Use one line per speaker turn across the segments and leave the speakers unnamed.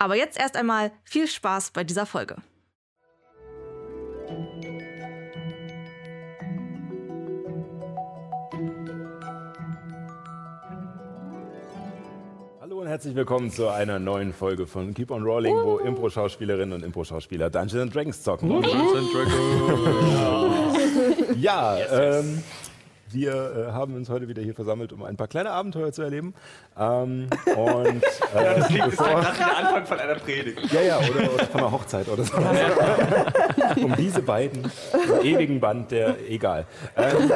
Aber jetzt erst einmal viel Spaß bei dieser Folge.
Hallo und herzlich willkommen zu einer neuen Folge von Keep on Rolling, wo Impro-Schauspielerinnen und Impro-Schauspieler Dungeons and Dragons zocken.
Dungeons and Dragons.
Ja, ähm, wir äh, haben uns heute wieder hier versammelt, um ein paar kleine Abenteuer zu erleben. Ähm, und äh,
Das klingt
bevor,
nach der Anfang von einer Predigt.
ja, ja, oder, oder von einer Hochzeit oder so. um diese beiden ewigen Band, der egal. Ähm,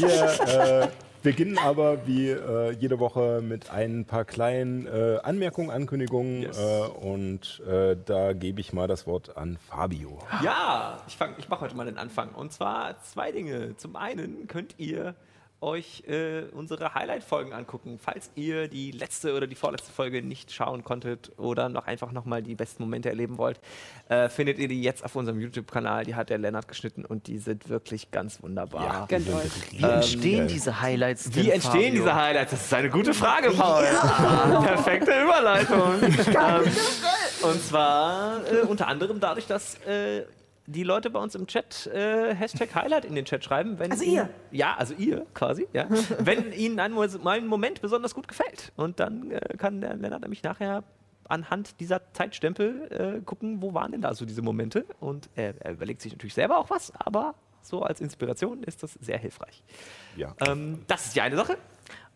wir äh, beginnen aber wie äh, jede Woche mit ein paar kleinen äh, Anmerkungen, Ankündigungen
Yes.
äh, und äh, da gebe ich mal das Wort an Fabio.
Ja, ich, fang- ich mache heute mal den Anfang. Und zwar zwei Dinge. Zum einen könnt ihr euch äh, unsere Highlight-Folgen angucken, falls ihr die letzte oder die vorletzte Folge nicht schauen konntet oder noch einfach nochmal die besten Momente erleben wollt, äh, findet ihr die jetzt auf unserem YouTube-Kanal. Die hat der Lennart geschnitten und die sind wirklich ganz wunderbar.
die sind
Wie entstehen diese Highlights denn,
Wie entstehen
Fabio?
diese Highlights? Das ist eine gute Frage, Paul. Perfekte Überleitung. ähm, und zwar äh, unter anderem dadurch, dass äh, die Leute bei uns im Chat äh, Hashtag Highlight in den Chat schreiben. Wenn
Also
ihnen,
ihr?
Ja, also ihr quasi. Ja, wenn ihnen ein, ein Moment besonders gut gefällt. Und dann äh, kann der Lennart nämlich nachher anhand dieser Zeitstempel äh, gucken, wo waren denn da so diese Momente. Und er, er überlegt sich natürlich selber auch was, aber so als Inspiration ist das sehr hilfreich.
Ja.
Ähm, das ist die eine Sache.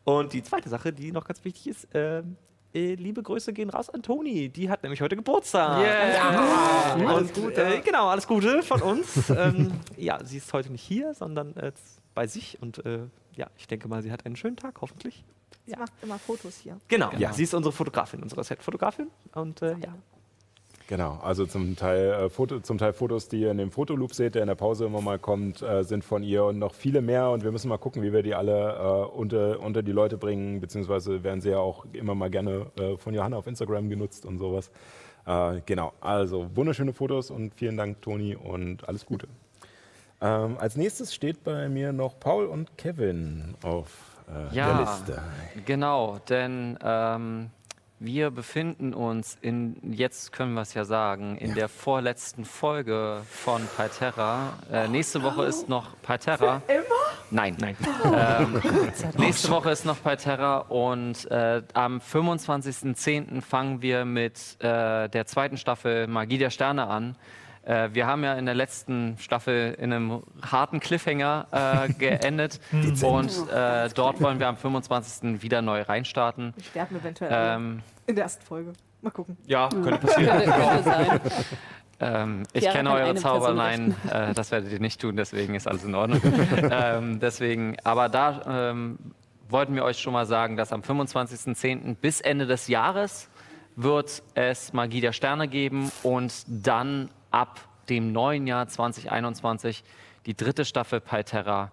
Und die zweite Sache, die noch ganz wichtig ist, ähm, äh, liebe Grüße gehen raus an Toni. Die hat nämlich heute Geburtstag. Ja. Und, Äh, genau, alles Gute von uns. ähm, ja, sie ist heute nicht hier, sondern äh, bei sich. Und äh, ja, ich denke mal, sie hat einen schönen Tag, hoffentlich.
Sie macht immer Fotos hier.
Genau,
Ja.
sie ist unsere Fotografin, unsere Set-Fotografin. Und äh, ja,
Genau, also zum Teil, äh, Foto, zum Teil Fotos, die ihr in dem Fotoloop seht, der in der Pause immer mal kommt, äh, sind von ihr und noch viele mehr. Und wir müssen mal gucken, wie wir die alle äh, unter, unter die Leute bringen, beziehungsweise werden sie ja auch immer mal gerne äh, von Johanna auf Instagram genutzt und sowas. Äh, genau, also wunderschöne Fotos und vielen Dank, Toni, und alles Gute. Ähm, als nächstes steht bei mir noch Paul und Kevin auf äh, der
Ja,
Liste.
genau, denn ähm, wir befinden uns in, jetzt können wir es ja sagen, in der vorletzten Folge von Parterra. Äh, nächste Woche ist noch Parterra. Immer? Nein. Nein. Ähm, nächste Woche ist noch Parterra und äh, am 25.10. fangen wir mit äh, der zweiten Staffel Magie der Sterne an. Äh, wir haben ja in der letzten Staffel in einem harten Cliffhanger äh, geendet und äh, dort wollen wir am 25. wieder neu reinstarten.
Wir sterben eventuell
Ähm,
in der ersten Folge. Mal gucken.
ja könnte passieren.
Könnte, könnte sein.
ähm, ich kenne eure Zauber, nein, äh, das werdet ihr nicht tun, deswegen ist alles in Ordnung. ähm, deswegen, aber da ähm, wollten wir euch schon mal sagen, dass am 25.10. bis Ende des Jahres wird es Magie der Sterne geben und dann ab dem neuen Jahr 2021 die dritte Staffel Palterra.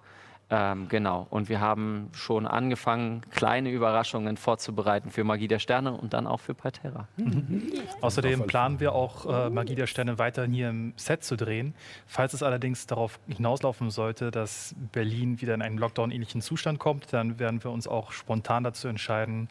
Ähm, genau. Und wir haben schon angefangen, kleine Überraschungen vorzubereiten für Magie der Sterne und dann auch für Palterra.
Außerdem planen wir auch, äh, Magie der Sterne weiterhin hier im Set zu drehen. Falls es allerdings darauf hinauslaufen sollte, dass Berlin wieder in einen Lockdown-ähnlichen Zustand kommt, dann werden wir uns auch spontan dazu entscheiden,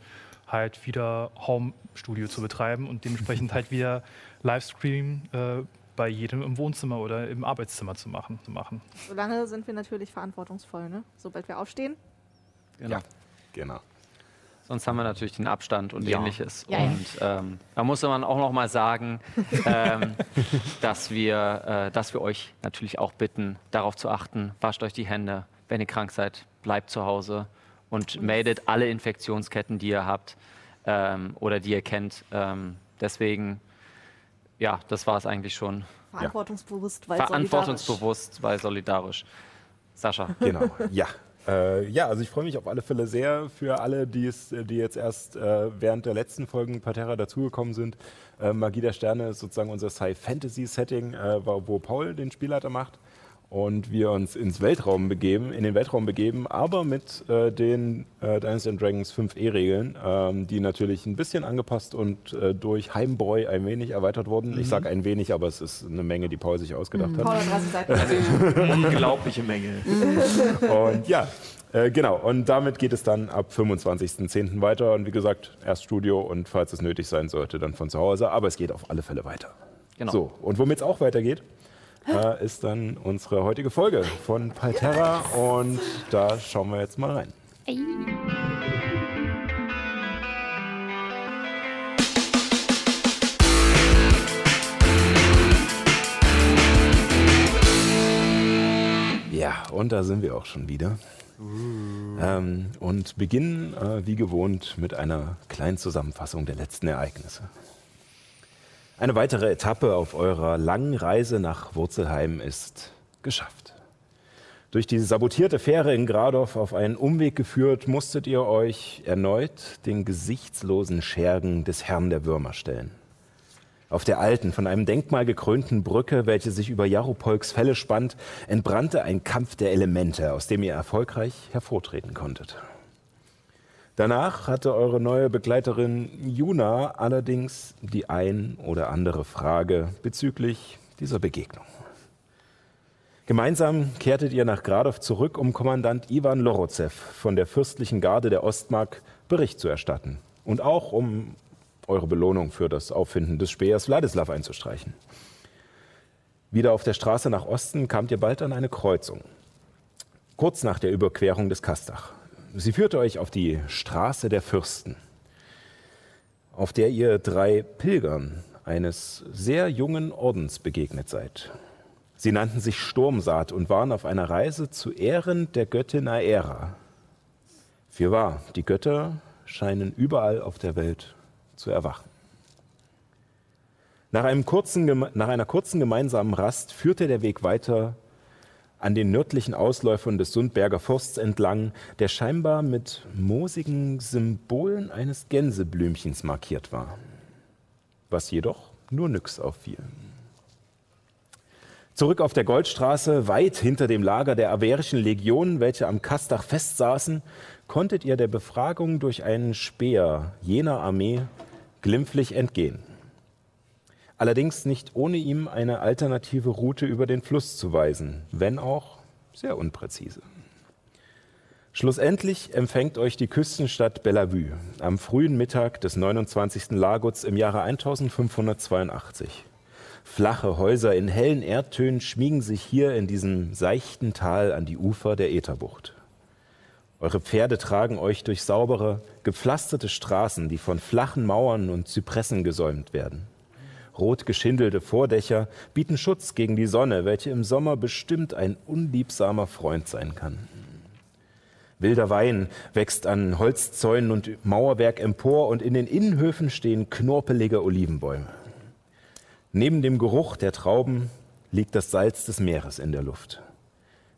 halt wieder Home-Studio zu betreiben und dementsprechend halt wieder Livestream äh, bei jedem im Wohnzimmer oder im Arbeitszimmer zu machen. Zu machen.
Solange sind wir natürlich verantwortungsvoll, ne? Sobald wir aufstehen.
Genau.
Genau.
Sonst haben wir natürlich den Abstand und
Ja.
ähnliches.
Ja, ja.
und ähm, da muss man auch noch mal sagen, ähm, dass, wir, äh, dass wir euch natürlich auch bitten, darauf zu achten, wascht euch die Hände. Wenn ihr krank seid, bleibt zu Hause und meldet alle Infektionsketten, die ihr habt ähm, oder die ihr kennt. Ähm, deswegen, ja, das war es eigentlich schon.
Verantwortungsbewusst, weil
Verantwortungsbewusst, weil solidarisch. Sascha.
Genau, ja. Äh, ja, also ich freue mich auf alle Fälle sehr für alle, die, es, die jetzt erst äh, während der letzten Folgen Parterra dazugekommen sind. Äh, Magie der Sterne ist sozusagen unser Sci-Fantasy-Setting, äh, wo Paul den Spielleiter macht und wir uns ins Weltraum begeben, in den Weltraum begeben, aber mit äh, den äh, Dynasty Dragons 5e-Regeln, ähm, die natürlich ein bisschen angepasst und äh, durch Heimbräu ein wenig erweitert wurden. Mhm. Ich sage ein wenig, aber es ist eine Menge, die Paul sich ausgedacht mhm. hat. Paul hat 30
Seiten. Unglaubliche Menge.
und ja, äh, genau, und damit geht es dann ab 25.10. weiter. Und wie gesagt, erst Studio und falls es nötig sein sollte, dann von zu Hause. Aber es geht auf alle Fälle weiter. Genau. So, und womit es auch weitergeht, äh, ist dann unsere heutige Folge von Palterra und da schauen wir jetzt mal rein. Ja, und da sind wir auch schon wieder. Ähm, und beginnen äh, wie gewohnt mit einer kleinen Zusammenfassung der letzten Ereignisse. Eine weitere Etappe auf eurer langen Reise nach Wurzelheim ist geschafft. Durch die sabotierte Fähre in Gradow auf einen Umweg geführt, musstet ihr euch erneut den gesichtslosen Schergen des Herrn der Würmer stellen. Auf der alten, von einem Denkmal gekrönten Brücke, welche sich über Jaropolks Fälle spannt, entbrannte ein Kampf der Elemente, aus dem ihr erfolgreich hervortreten konntet. Danach hatte eure neue Begleiterin Juna allerdings die ein oder andere Frage bezüglich dieser Begegnung. Gemeinsam kehrtet ihr nach Gradow zurück, um Kommandant Ivan Lorozew von der fürstlichen Garde der Ostmark Bericht zu erstatten und auch um eure Belohnung für das Auffinden des Speers Wladislav einzustreichen. Wieder auf der Straße nach Osten kamt ihr bald an eine Kreuzung. Kurz nach der Überquerung des Kastach. Sie führte euch auf die Straße der Fürsten, auf der ihr drei Pilgern eines sehr jungen Ordens begegnet seid. Sie nannten sich Sturmsaat und waren auf einer Reise zu Ehren der Göttin Aera. Fürwahr, die Götter scheinen überall auf der Welt zu erwachen. Nach, kurzen, nach einer kurzen gemeinsamen Rast führte der Weg weiter an den nördlichen Ausläufern des Sundberger Forsts entlang, der scheinbar mit moosigen Symbolen eines Gänseblümchens markiert war, was jedoch nur nix auffiel. Zurück auf der Goldstraße, weit hinter dem Lager der averischen Legionen, welche am Kastach festsaßen, konntet ihr der Befragung durch einen Speer jener Armee glimpflich entgehen allerdings nicht ohne ihm eine alternative Route über den Fluss zu weisen, wenn auch sehr unpräzise. Schlussendlich empfängt euch die Küstenstadt Bellevue am frühen Mittag des 29. Laguts im Jahre 1582. Flache Häuser in hellen Erdtönen schmiegen sich hier in diesem seichten Tal an die Ufer der Ätherbucht. Eure Pferde tragen euch durch saubere, gepflasterte Straßen, die von flachen Mauern und Zypressen gesäumt werden. Rot geschindelte Vordächer bieten Schutz gegen die Sonne, welche im Sommer bestimmt ein unliebsamer Freund sein kann. Wilder Wein wächst an Holzzäunen und Mauerwerk empor und in den Innenhöfen stehen knorpelige Olivenbäume. Neben dem Geruch der Trauben liegt das Salz des Meeres in der Luft.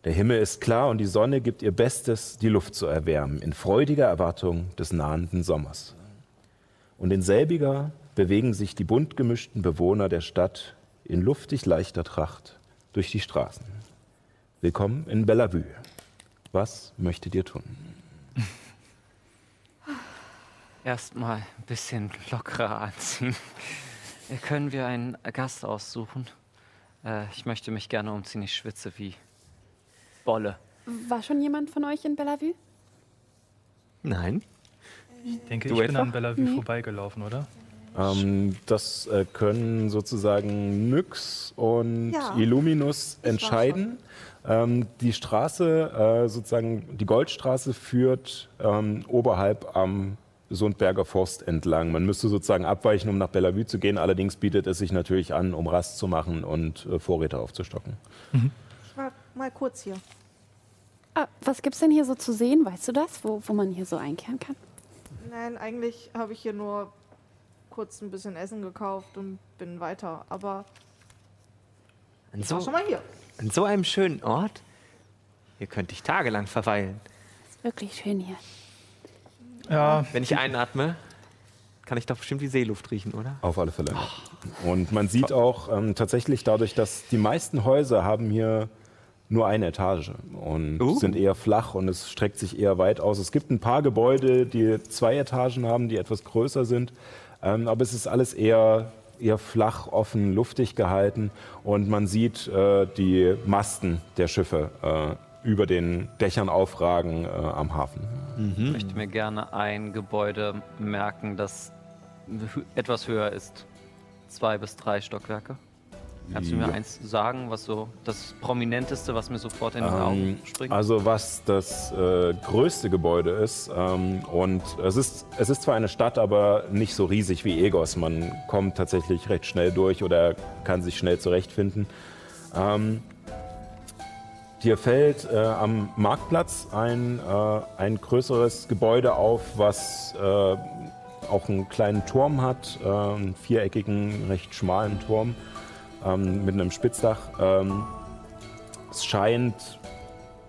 Der Himmel ist klar und die Sonne gibt ihr Bestes, die Luft zu erwärmen, in freudiger Erwartung des nahenden Sommers. Und in selbiger bewegen sich die bunt gemischten Bewohner der Stadt in luftig leichter Tracht durch die Straßen. Willkommen in Bellevue. Was möchtet ihr tun?
Erstmal ein bisschen lockerer anziehen. Können wir einen Gast aussuchen? Äh, ich möchte mich gerne umziehen. Ich schwitze wie Bolle.
War schon jemand von euch in Bellevue?
Nein.
Ich denke, du ich etwa? bin an Bellevue nee. vorbeigelaufen, oder?
Ähm, das äh, können sozusagen Nyx und ja, Illuminus entscheiden. Ähm, die Straße, äh, sozusagen die Goldstraße, führt ähm, oberhalb am Sundberger Forst entlang. Man müsste sozusagen abweichen, um nach Bellevue zu gehen. Allerdings bietet es sich natürlich an, um Rast zu machen und äh, Vorräte aufzustocken.
Mhm. Ich war mal kurz hier.
Ah, was es denn hier so zu sehen? Weißt du das, wo, wo man hier so einkehren kann?
Nein, eigentlich habe ich hier nur kurz ein bisschen Essen gekauft und bin weiter. Aber
an so, schon mal hier. An so einem schönen Ort? Hier könnte ich tagelang verweilen.
Wirklich schön hier.
Ja,
Wenn ich einatme, kann ich doch bestimmt die Seeluft riechen, oder?
Auf alle Fälle. Und man sieht auch ähm, tatsächlich dadurch, dass die meisten Häuser haben hier nur eine Etage und
Uh.
sind eher flach und es streckt sich eher weit aus. Es gibt ein paar Gebäude, die zwei Etagen haben, die etwas größer sind, ähm, aber es ist alles eher, eher flach, offen, luftig gehalten und man sieht äh, die Masten der Schiffe äh, über den Dächern aufragen äh, am Hafen.
Ich möchte mir gerne ein Gebäude merken, das etwas höher ist. Zwei bis drei Stockwerke. Kannst du mir
Ja.
eins sagen, was so das Prominenteste, was mir sofort in die
Ähm,
Augen springt?
Also was das äh, größte Gebäude ist ähm, und es ist, es ist zwar eine Stadt, aber nicht so riesig wie Egos. Man kommt tatsächlich recht schnell durch oder kann sich schnell zurechtfinden. Ähm, dir fällt äh, am Marktplatz ein, äh, ein größeres Gebäude auf, was äh, auch einen kleinen Turm hat, äh, einen viereckigen, recht schmalen Turm ähm, mit einem Spitzdach. Ähm, es scheint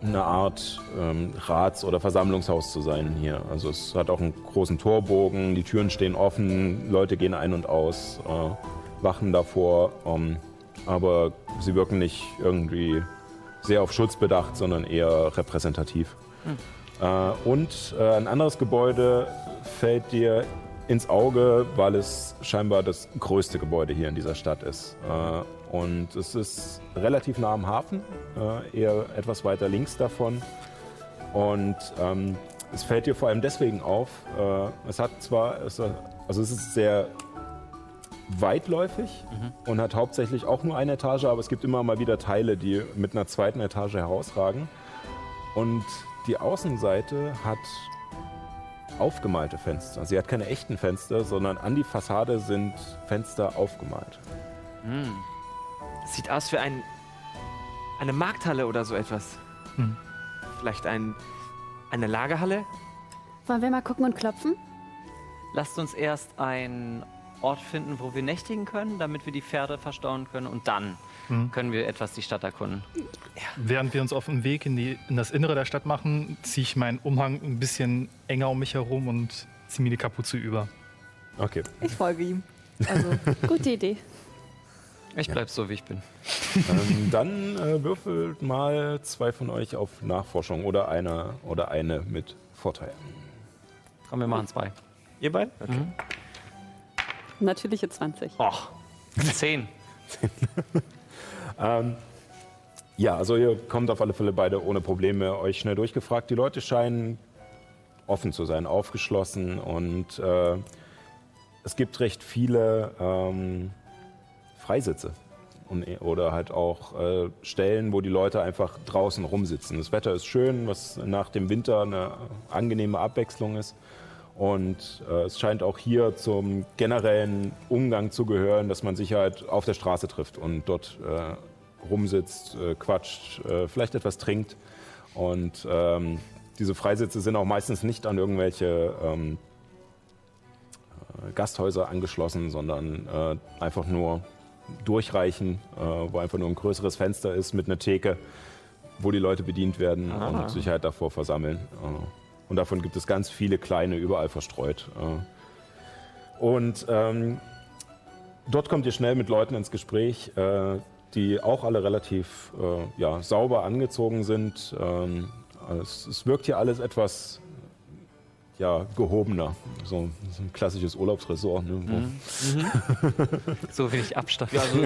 eine Art ähm, Rats- oder Versammlungshaus zu sein hier. Also es hat auch einen großen Torbogen, die Türen stehen offen, Leute gehen ein und aus, äh, wachen davor, ähm, aber sie wirken nicht irgendwie sehr auf Schutz bedacht, sondern eher repräsentativ. Äh, und äh, ein anderes Gebäude fällt dir ins Auge, weil es scheinbar das größte Gebäude hier in dieser Stadt ist. Äh, und es ist relativ nah am Hafen, äh, eher etwas weiter links davon. Und ähm, es fällt dir vor allem deswegen auf, äh, es hat zwar, also es ist sehr weitläufig und hat hauptsächlich auch nur eine Etage, aber es gibt immer mal wieder Teile, die mit einer zweiten Etage herausragen. Und die Außenseite hat aufgemalte Fenster. Sie hat keine echten Fenster, sondern an die Fassade sind Fenster aufgemalt.
Das sieht aus wie ein, eine Markthalle oder so etwas.
Hm.
Vielleicht ein, eine Lagerhalle?
Wollen wir mal gucken und klopfen?
Lasst uns erst einen Ort finden, wo wir nächtigen können, damit wir die Pferde verstauen können und dann
Mhm.
können wir etwas die Stadt erkunden.
während wir uns auf den Weg in, die, in das Innere der Stadt machen, ziehe ich meinen Umhang ein bisschen enger um mich herum und ziehe mir die Kapuze über.
Okay.
Ich folge ihm. Also,
Gute Idee.
Ich bleib so, wie ich bin.
ähm, dann äh, würfelt mal zwei von euch auf Nachforschung oder einer oder eine mit Vorteil.
Komm, wir machen zwei.
Ihr beiden? Okay.
Natürliche 20.
Och,
Zehn.
Ähm, ja, also ihr kommt auf alle Fälle beide ohne Probleme euch schnell durchgefragt. Die Leute scheinen offen zu sein, aufgeschlossen und äh, es gibt recht viele ähm, Freisitze und, oder halt auch äh, Stellen, wo die Leute einfach draußen rumsitzen. Das Wetter ist schön, was nach dem Winter eine angenehme Abwechslung ist. Und äh, es scheint auch hier zum generellen Umgang zu gehören, dass man sich halt auf der Straße trifft und dort äh, rumsitzt, äh, quatscht, äh, vielleicht etwas trinkt. Und ähm, diese Freisitze sind auch meistens nicht an irgendwelche ähm, äh, Gasthäuser angeschlossen, sondern äh, einfach nur durchreichen, wo einfach nur ein größeres Fenster ist mit einer Theke, wo die Leute bedient werden
Ah.
und sich halt davor versammeln. Und davon gibt es ganz viele kleine, überall verstreut. Äh. Und ähm, dort kommt ihr schnell mit Leuten ins Gespräch, äh, die auch alle relativ äh, ja, sauber angezogen sind. Ähm, es, es wirkt hier alles etwas ja, gehobener. So, so ein klassisches Urlaubsresort. Ne? wo-
So wenig Abstand.
Ja, also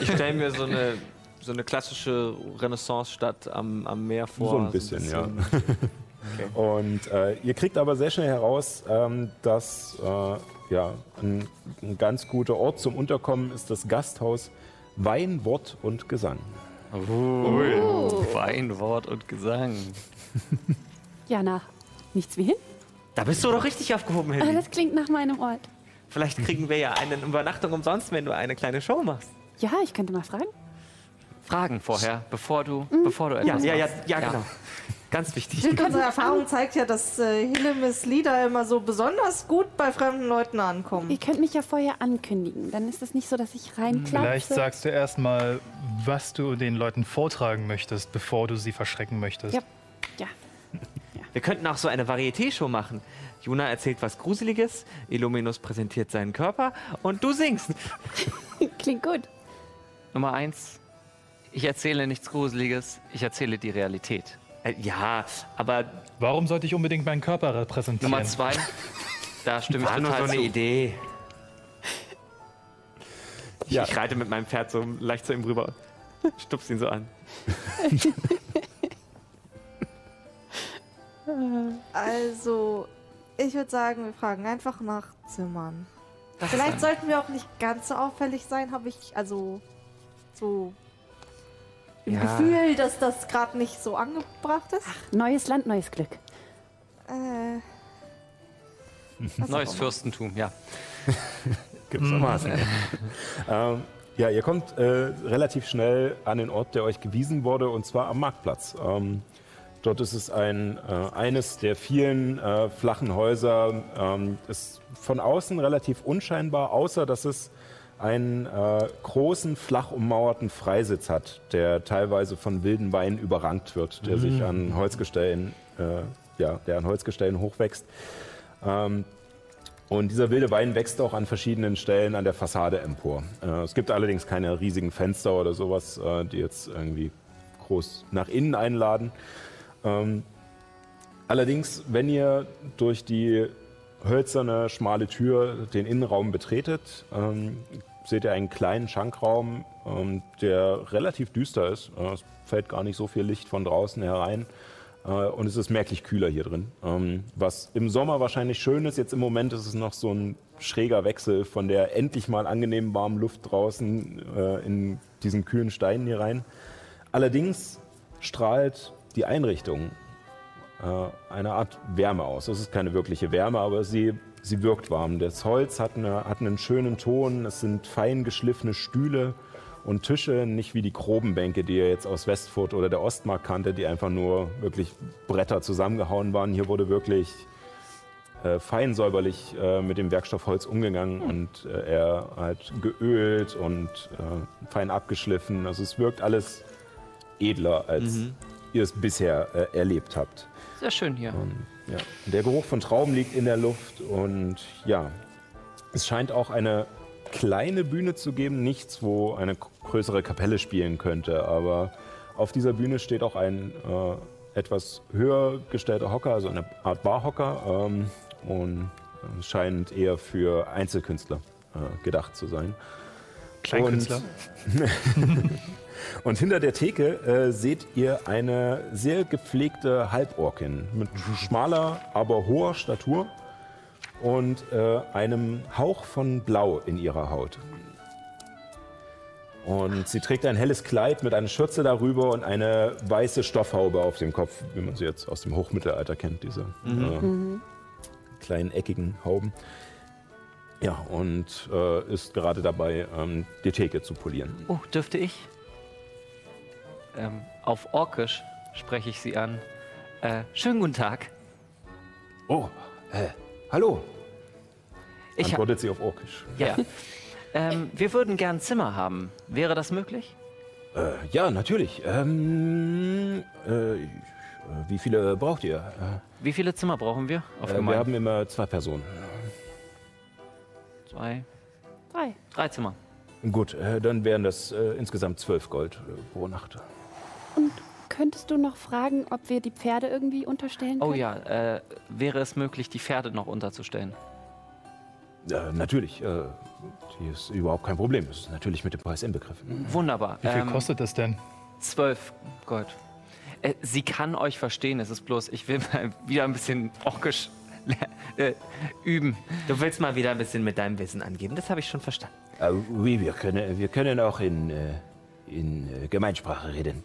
ich stelle mir so eine, so eine klassische Renaissance-Stadt am, am Meer vor.
So ein bisschen, ja. Und äh, ihr kriegt aber sehr schnell heraus, ähm, dass äh, ja, ein, ein ganz guter Ort zum Unterkommen ist das Gasthaus Wein, Wort und Gesang.
Oh. Wein, Wort und Gesang.
Jana, nichts wie hin?
Da bist du doch richtig aufgehoben,
Ah,
Henry.
das klingt nach meinem Ort.
Vielleicht kriegen wir ja eine Übernachtung umsonst, wenn du eine kleine Show machst.
Ja, ich könnte mal fragen.
Fragen vorher, bevor du, bevor du
Ja,
etwas
ja, ja,
machst.
ja, genau. Ganz wichtig.
unsere Erfahrung zeigt ja, dass äh, Hillemis Lieder immer so besonders gut bei fremden Leuten ankommen.
Ihr könnt mich ja vorher ankündigen. Dann ist es nicht so, dass ich reinklapse.
Vielleicht sagst du erstmal, was du den Leuten vortragen möchtest, bevor du sie verschrecken möchtest.
Ja. Ja.
Wir könnten auch so eine Varieté-Show machen. Juna erzählt was Gruseliges, Illuminus präsentiert seinen Körper und du singst.
Klingt gut.
Nummer eins, ich erzähle nichts Gruseliges, ich erzähle die Realität.
Äh, ja, aber
Warum sollte ich unbedingt meinen Körper repräsentieren?
Nummer zwei, da stimme ich
war nur so
total
eine
zu.
Idee. Ich,
Ja.
ich reite mit meinem Pferd so leicht zu ihm rüber und stupst ihn so an.
Also, ich würde sagen, wir fragen einfach nach Zimmern. Vielleicht sollten wir auch nicht ganz so auffällig sein, habe ich also so im
Ja.
Gefühl, dass das gerade nicht so angebracht ist.
Neues Land, neues Glück.
Äh,
Neues
auch.
Fürstentum, ja.
Gewissermaßen. ähm, ja, ihr kommt äh, relativ schnell an den Ort, der euch gewiesen wurde, und zwar am Marktplatz. Ähm, dort ist es ein, äh, eines der vielen äh, flachen Häuser. Ähm, ist von außen relativ unscheinbar, außer dass es einen äh, großen, flach ummauerten Freisitz hat, der teilweise von wilden Weinen überrankt wird, der sich an Holzgestellen, äh, ja, der an Holzgestellen hochwächst. Ähm, und dieser wilde Wein wächst auch an verschiedenen Stellen an der Fassade empor. Äh, es gibt allerdings keine riesigen Fenster oder sowas, äh, die jetzt irgendwie groß nach innen einladen. Ähm, allerdings, wenn ihr durch die hölzerne, schmale Tür den Innenraum betretet, ähm, seht ihr einen kleinen Schankraum, ähm, der relativ düster ist. Äh, es fällt gar nicht so viel Licht von draußen herein. Äh, Und es ist merklich kühler hier drin. Ähm, Was im Sommer wahrscheinlich schön ist, jetzt im Moment ist es noch so ein schräger Wechsel von der endlich mal angenehmen warmen Luft draußen äh, in diesen kühlen Steinen hier rein. Allerdings strahlt die Einrichtung eine Art Wärme aus. Es ist keine wirkliche Wärme, aber sie, sie wirkt warm. Das Holz hat, eine, hat einen schönen Ton, es sind fein geschliffene Stühle und Tische, nicht wie die groben Bänke, die ihr jetzt aus Westfurt oder der Ostmark kannte, die einfach nur wirklich Bretter zusammengehauen waren. Hier wurde wirklich äh, fein säuberlich äh, mit dem Werkstoff Holz umgegangen und äh, er halt geölt und äh, fein abgeschliffen. Also es wirkt alles edler, als ihr es bisher äh, erlebt habt.
Sehr schön hier.
Ja. Der Geruch von Trauben liegt in der Luft und ja, es scheint auch eine kleine Bühne zu geben, nichts, wo eine größere Kapelle spielen könnte, aber auf dieser Bühne steht auch ein äh, etwas höher gestellter Hocker, also eine Art Barhocker ähm, und es scheint eher für Einzelkünstler äh, gedacht zu sein.
Kleinkünstler.
Und hinter der Theke äh, seht ihr eine sehr gepflegte Halborkin mit schmaler, aber hoher Statur und äh, einem Hauch von Blau in ihrer Haut. Und sie trägt ein helles Kleid mit einer Schürze darüber und eine weiße Stoffhaube auf dem Kopf, wie man sie jetzt aus dem Hochmittelalter kennt, diese äh, kleinen eckigen Hauben. Ja, und äh, ist gerade dabei, ähm, die Theke zu polieren.
Oh, dürfte ich? Ähm, auf Orkisch spreche ich sie an. Äh, schönen guten Tag.
Oh, äh, hallo,
Ich
antwortet sie auf Orkisch.
ja. ähm, wir würden gern Zimmer haben. Wäre das möglich?
Äh, ja, natürlich. Ähm, äh, äh, wie viele braucht ihr?
Wie viele Zimmer brauchen wir? Auf
Äh, wir haben immer zwei Personen.
Zwei,
Drei.
drei Zimmer.
Gut, äh, dann wären das äh, insgesamt zwölf Gold äh, pro Nacht.
Und könntest du noch fragen, ob wir die Pferde irgendwie unterstellen können?
Oh ja, äh, wäre es möglich, die Pferde noch unterzustellen?
Äh, natürlich, äh, die ist überhaupt kein Problem. Das ist natürlich mit dem Preis inbegriffen.
Wunderbar.
Wie viel
Ähm,
kostet das denn?
Zwölf Gold. Äh, sie kann euch verstehen, es ist bloß, ich will mal wieder ein bisschen orkisch äh, üben.
Du willst mal wieder ein bisschen mit deinem Wissen angeben, das habe ich schon verstanden.
Äh, oui, wir können, wir können auch in, in Gemeinsprache reden.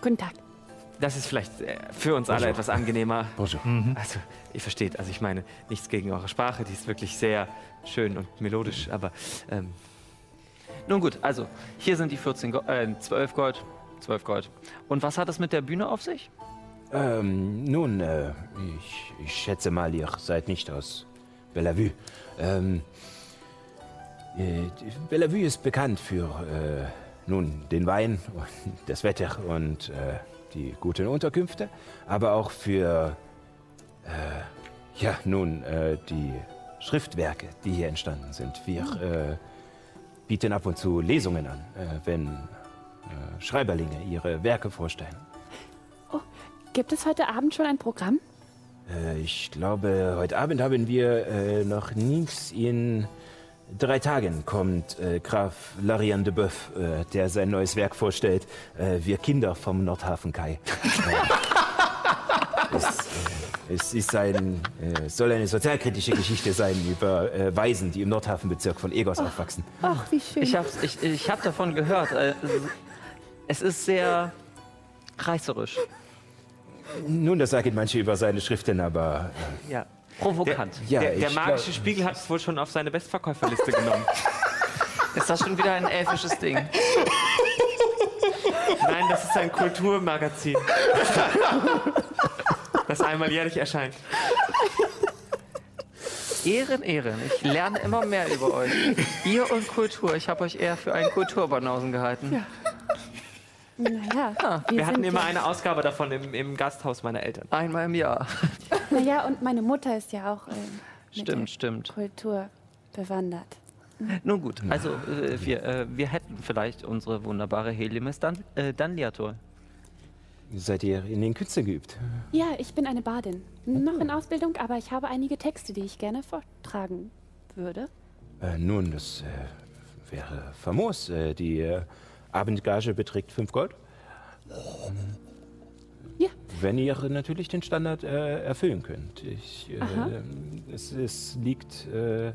Guten Tag.
Das ist vielleicht äh, für uns alle etwas angenehmer.
Bonjour.
Also, ihr versteht, also ich meine, nichts gegen eure Sprache, die ist wirklich sehr schön und melodisch, aber ähm,
Nun gut, also hier sind die 14 Go äh, 12 Gold. 12 Gold. Und was hat es mit der Bühne auf sich?
Ähm, nun, äh, ich, ich schätze mal, ihr seid nicht aus Bellevue. Ähm, äh, Bellevue ist bekannt für, äh, nun, den Wein, und das Wetter und äh, die guten Unterkünfte, aber auch für, äh, ja, nun, äh, die Schriftwerke, die hier entstanden sind. Wir äh, bieten ab und zu Lesungen an, äh, wenn äh, Schreiberlinge ihre Werke vorstellen.
Gibt es heute Abend schon ein Programm?
Ich glaube, heute Abend haben wir noch nichts. In drei Tagen kommt äh, Graf Larian de Boeuf, äh, der sein neues Werk vorstellt. Äh, wir Kinder vom Nordhafen-Kai. Äh, es, äh, es ist ein, äh, soll eine sozialkritische Geschichte sein über äh, Waisen, die im Nordhafenbezirk von Egos aufwachsen.
Ach, wie schön.
Ich habe ich, ich hab davon gehört. Äh, Es ist sehr reißerisch,
Nun, das sagen manche über seine Schriften, aber
Ja.
Provokant.
ja,
der der magische
glaub-
Spiegel hat es wohl schon auf seine Bestverkäuferliste genommen.
Ist das schon wieder ein elfisches Ding?
Nein, das ist ein Kulturmagazin. Das einmal jährlich erscheint.
Ehren, Ehren. Ich lerne immer mehr über euch. Ihr und Kultur. Ich habe euch eher für einen Kulturbanausen gehalten.
Naja, wir,
Wir hatten
sind
immer
ja,
eine Ausgabe davon im, im Gasthaus meiner Eltern.
Einmal im Jahr.
Naja, und meine Mutter ist ja auch ähm, mit
Stimmt,
der
stimmt.
Kultur bewandert.
Nun gut, also äh, wir, äh, wir hätten vielleicht unsere wunderbare Helimis Dan äh, Danliator.
seid ihr in den Künsten geübt?
Ja, ich bin eine Badin. Noch in Ausbildung, aber ich habe einige Texte, die ich gerne vortragen würde.
Äh, nun, das äh, wäre famos. Äh, die äh, Abendgage beträgt 5 Gold.
Ja.
Wenn ihr natürlich den Standard äh, erfüllen könnt. Ich, äh, es, es liegt äh,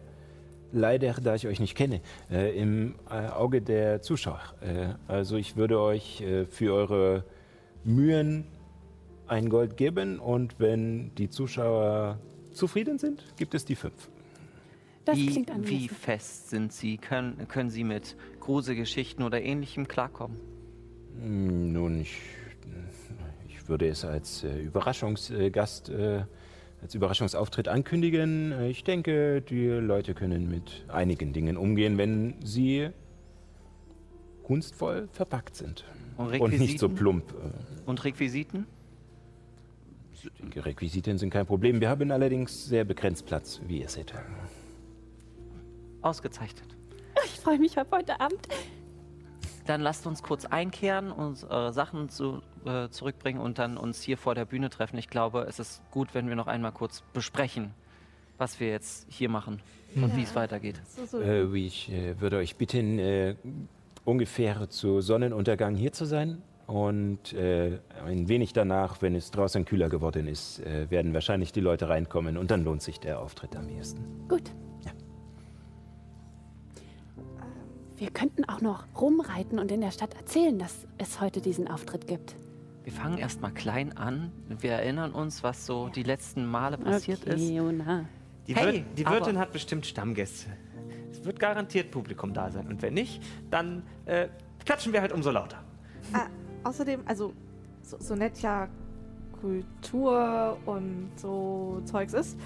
leider, da ich euch nicht kenne, äh, im äh, Auge der Zuschauer. Äh, also ich würde euch äh, für eure Mühen ein Gold geben und wenn die Zuschauer zufrieden sind, gibt es die 5.
Das
wie,
klingt
wie fest sind Sie? Können, können Sie mit Gruselgeschichten oder ähnlichem klarkommen?
Hm, Nun, ich, ich würde es als äh, Überraschungsgast, äh, als Überraschungsauftritt ankündigen. Ich denke, die Leute können mit einigen Dingen umgehen, wenn sie kunstvoll verpackt sind.
Und
Und nicht so plump. Äh,
Und Requisiten?
Die Requisiten sind kein Problem. Wir haben allerdings sehr begrenzt Platz, wie ihr seht.
Ausgezeichnet.
Ich freue mich auf heute Abend.
Dann lasst uns kurz einkehren, unsere Sachen zu, äh, zurückbringen und dann uns hier vor der Bühne treffen. Ich glaube, es ist gut, wenn wir noch einmal kurz besprechen, was wir jetzt hier machen und wie es weitergeht.
So, so.
Äh, ich äh, würde euch bitten, äh, ungefähr zu Sonnenuntergang hier zu sein. Und äh, ein wenig danach, wenn es draußen kühler geworden ist, äh, werden wahrscheinlich die Leute reinkommen und dann lohnt sich der Auftritt am ehesten.
Gut.
Ja.
Wir könnten auch noch rumreiten und in der Stadt erzählen, dass es heute diesen Auftritt gibt.
Wir fangen erstmal klein an. Wir erinnern uns, was so die letzten Male passiert
okay,
ist.
Jona.
Die,
Hey,
Wirt, die Wirtin hat bestimmt Stammgäste. Es wird garantiert Publikum da sein. Und wenn nicht, dann äh, klatschen wir halt umso lauter.
Ah, außerdem, also so, so nett ja Kultur und so Zeugs ist,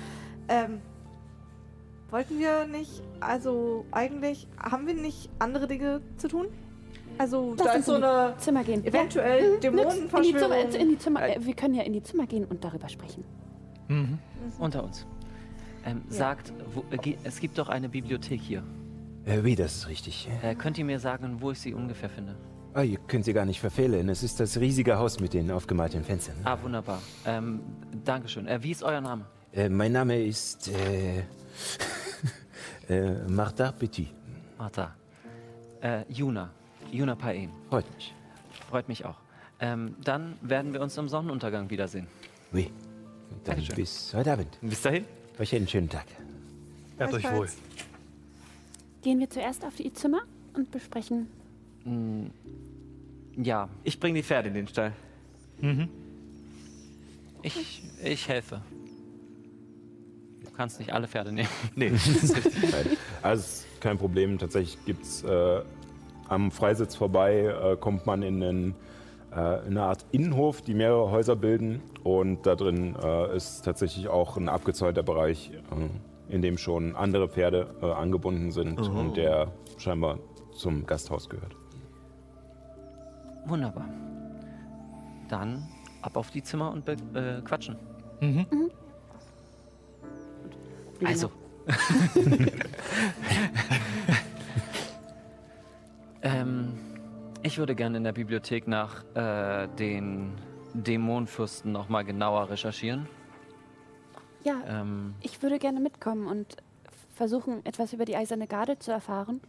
ähm, wollten wir nicht, also eigentlich, haben wir nicht andere Dinge zu tun? Also da
Lass
ist
uns
so eine
Zimmer gehen.
eventuell
Ja. Mhm, nix. In die Zimmer,
Dämonenverschwörung.
in die Zimmer, äh, wir können ja in die Zimmer gehen und darüber sprechen.
Mhm.
Unter uns. Ähm, Sagt, wo, äh, es gibt doch eine Bibliothek hier.
Äh, wie, das ist richtig.
Äh, könnt ihr mir sagen, wo ich sie ungefähr finde?
Ah, ihr könnt sie gar nicht verfehlen. Es ist das riesige Haus mit den aufgemalten Fenstern.
Ah, wunderbar. Ähm, Dankeschön. Äh, wie ist euer Name?
Äh, mein Name ist äh, Martha Petit.
Martha. Äh, Juna. Juna Paen.
Freut mich.
Freut mich auch. Ähm, dann werden wir uns am Sonnenuntergang wiedersehen.
Oui. Dann
Dankeschön.
bis heute Abend.
Bis dahin.
Euch einen schönen Tag.
Habt euch wohl.
Gehen wir zuerst auf die Zimmer und besprechen.
Mm, ja,
Ich bringe die Pferde in den Stall.
Mhm.
ich, ich helfe. Du kannst nicht alle Pferde nehmen.
Nee.
Nein. Also kein Problem. Tatsächlich gibt es äh, am Freisitz vorbei, äh, kommt man in, einen, äh, in eine Art Innenhof, die mehrere Häuser bilden. Und da drin äh, ist tatsächlich auch ein abgezäunter Bereich, äh, in dem schon andere Pferde äh, angebunden sind und der scheinbar zum Gasthaus gehört.
Wunderbar. dann ab auf die Zimmer und äh, quatschen.
Mhm.
Also. ähm, ich würde gerne in der Bibliothek nach äh, den Dämonenfürsten nochmal genauer recherchieren.
Ja,
Ähm,
ich würde gerne mitkommen und versuchen, etwas über die Eiserne Garde zu erfahren.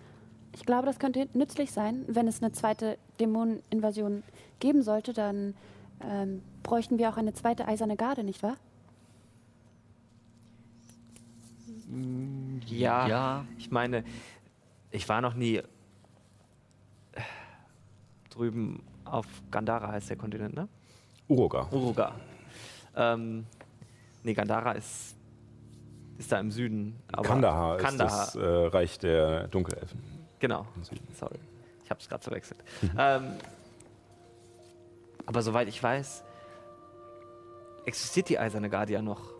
Ich glaube, das könnte nützlich sein. Wenn es eine zweite Dämoneninvasion geben sollte, dann ähm, bräuchten wir auch eine zweite Eiserne Garde, nicht wahr?
Ja,
Ja.
ich meine, ich war noch nie äh, drüben auf Gandara heißt der Kontinent, ne?
Uruga.
Uruga. Ähm, nee, Gandara ist, ist da im Süden. aber-
Kandahar,
Kandahar.
ist das äh, Reich der Dunkelelfen.
Genau. Sorry. Ich habe es gerade verwechselt. ähm, aber soweit ich weiß, existiert die Eiserne Garde ja noch.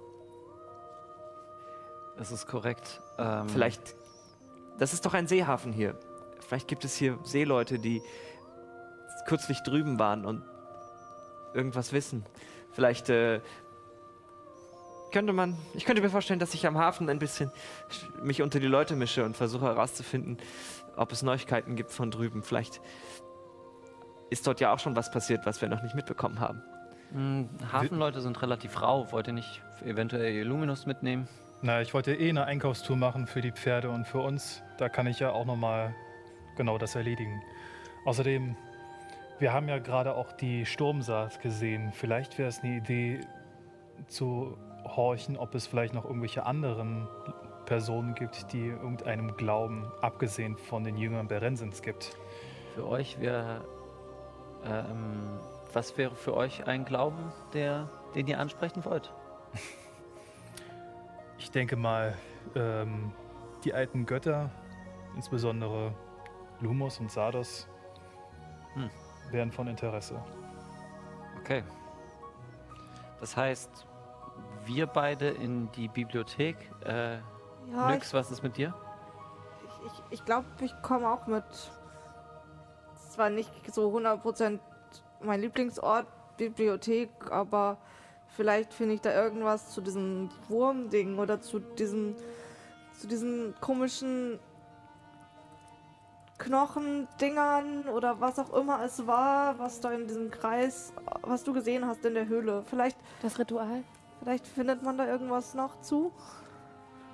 Das ist korrekt. Ähm,
Vielleicht, das ist doch ein Seehafen hier. Vielleicht gibt es hier Seeleute, die kürzlich drüben waren und irgendwas wissen. Vielleicht äh, könnte man, ich könnte mir vorstellen, dass ich am Hafen ein bisschen sch- mich unter die Leute mische und versuche herauszufinden, ob es Neuigkeiten gibt von drüben. Vielleicht ist dort ja auch schon was passiert, was wir noch nicht mitbekommen haben.
mh, Hafenleute sind relativ rau. Wollt ihr nicht eventuell Illuminus mitnehmen?
Na, ich wollte eh eine Einkaufstour machen für die Pferde und für uns. Da kann ich ja auch nochmal genau das erledigen. Außerdem, wir haben ja gerade auch die Sturmsaat gesehen. Vielleicht wäre es eine Idee zu horchen, ob es vielleicht noch irgendwelche anderen Personen gibt, die irgendeinem Glauben, abgesehen von den Jüngern Berensens gibt.
Für euch wäre. Ähm, was wäre für euch ein Glauben, der, den ihr ansprechen wollt?
Ich denke mal, ähm, die alten Götter, insbesondere Lumos und Sardos,
Hm.
wären von Interesse.
Okay. Das heißt, wir beide in die Bibliothek. Äh,
Ja,
Nyx, was ist mit dir?
ich, ich, ich glaube, ich komme auch mit. Zwar nicht so 100% mein Lieblingsort, Bibliothek, aber vielleicht finde ich da irgendwas zu diesem Wurmding oder zu diesen, zu diesen komischen Knochendingern oder was auch immer es war, was da in diesem Kreis, was du gesehen hast in der Höhle. Vielleicht,
Das Ritual?
vielleicht findet man da irgendwas noch zu.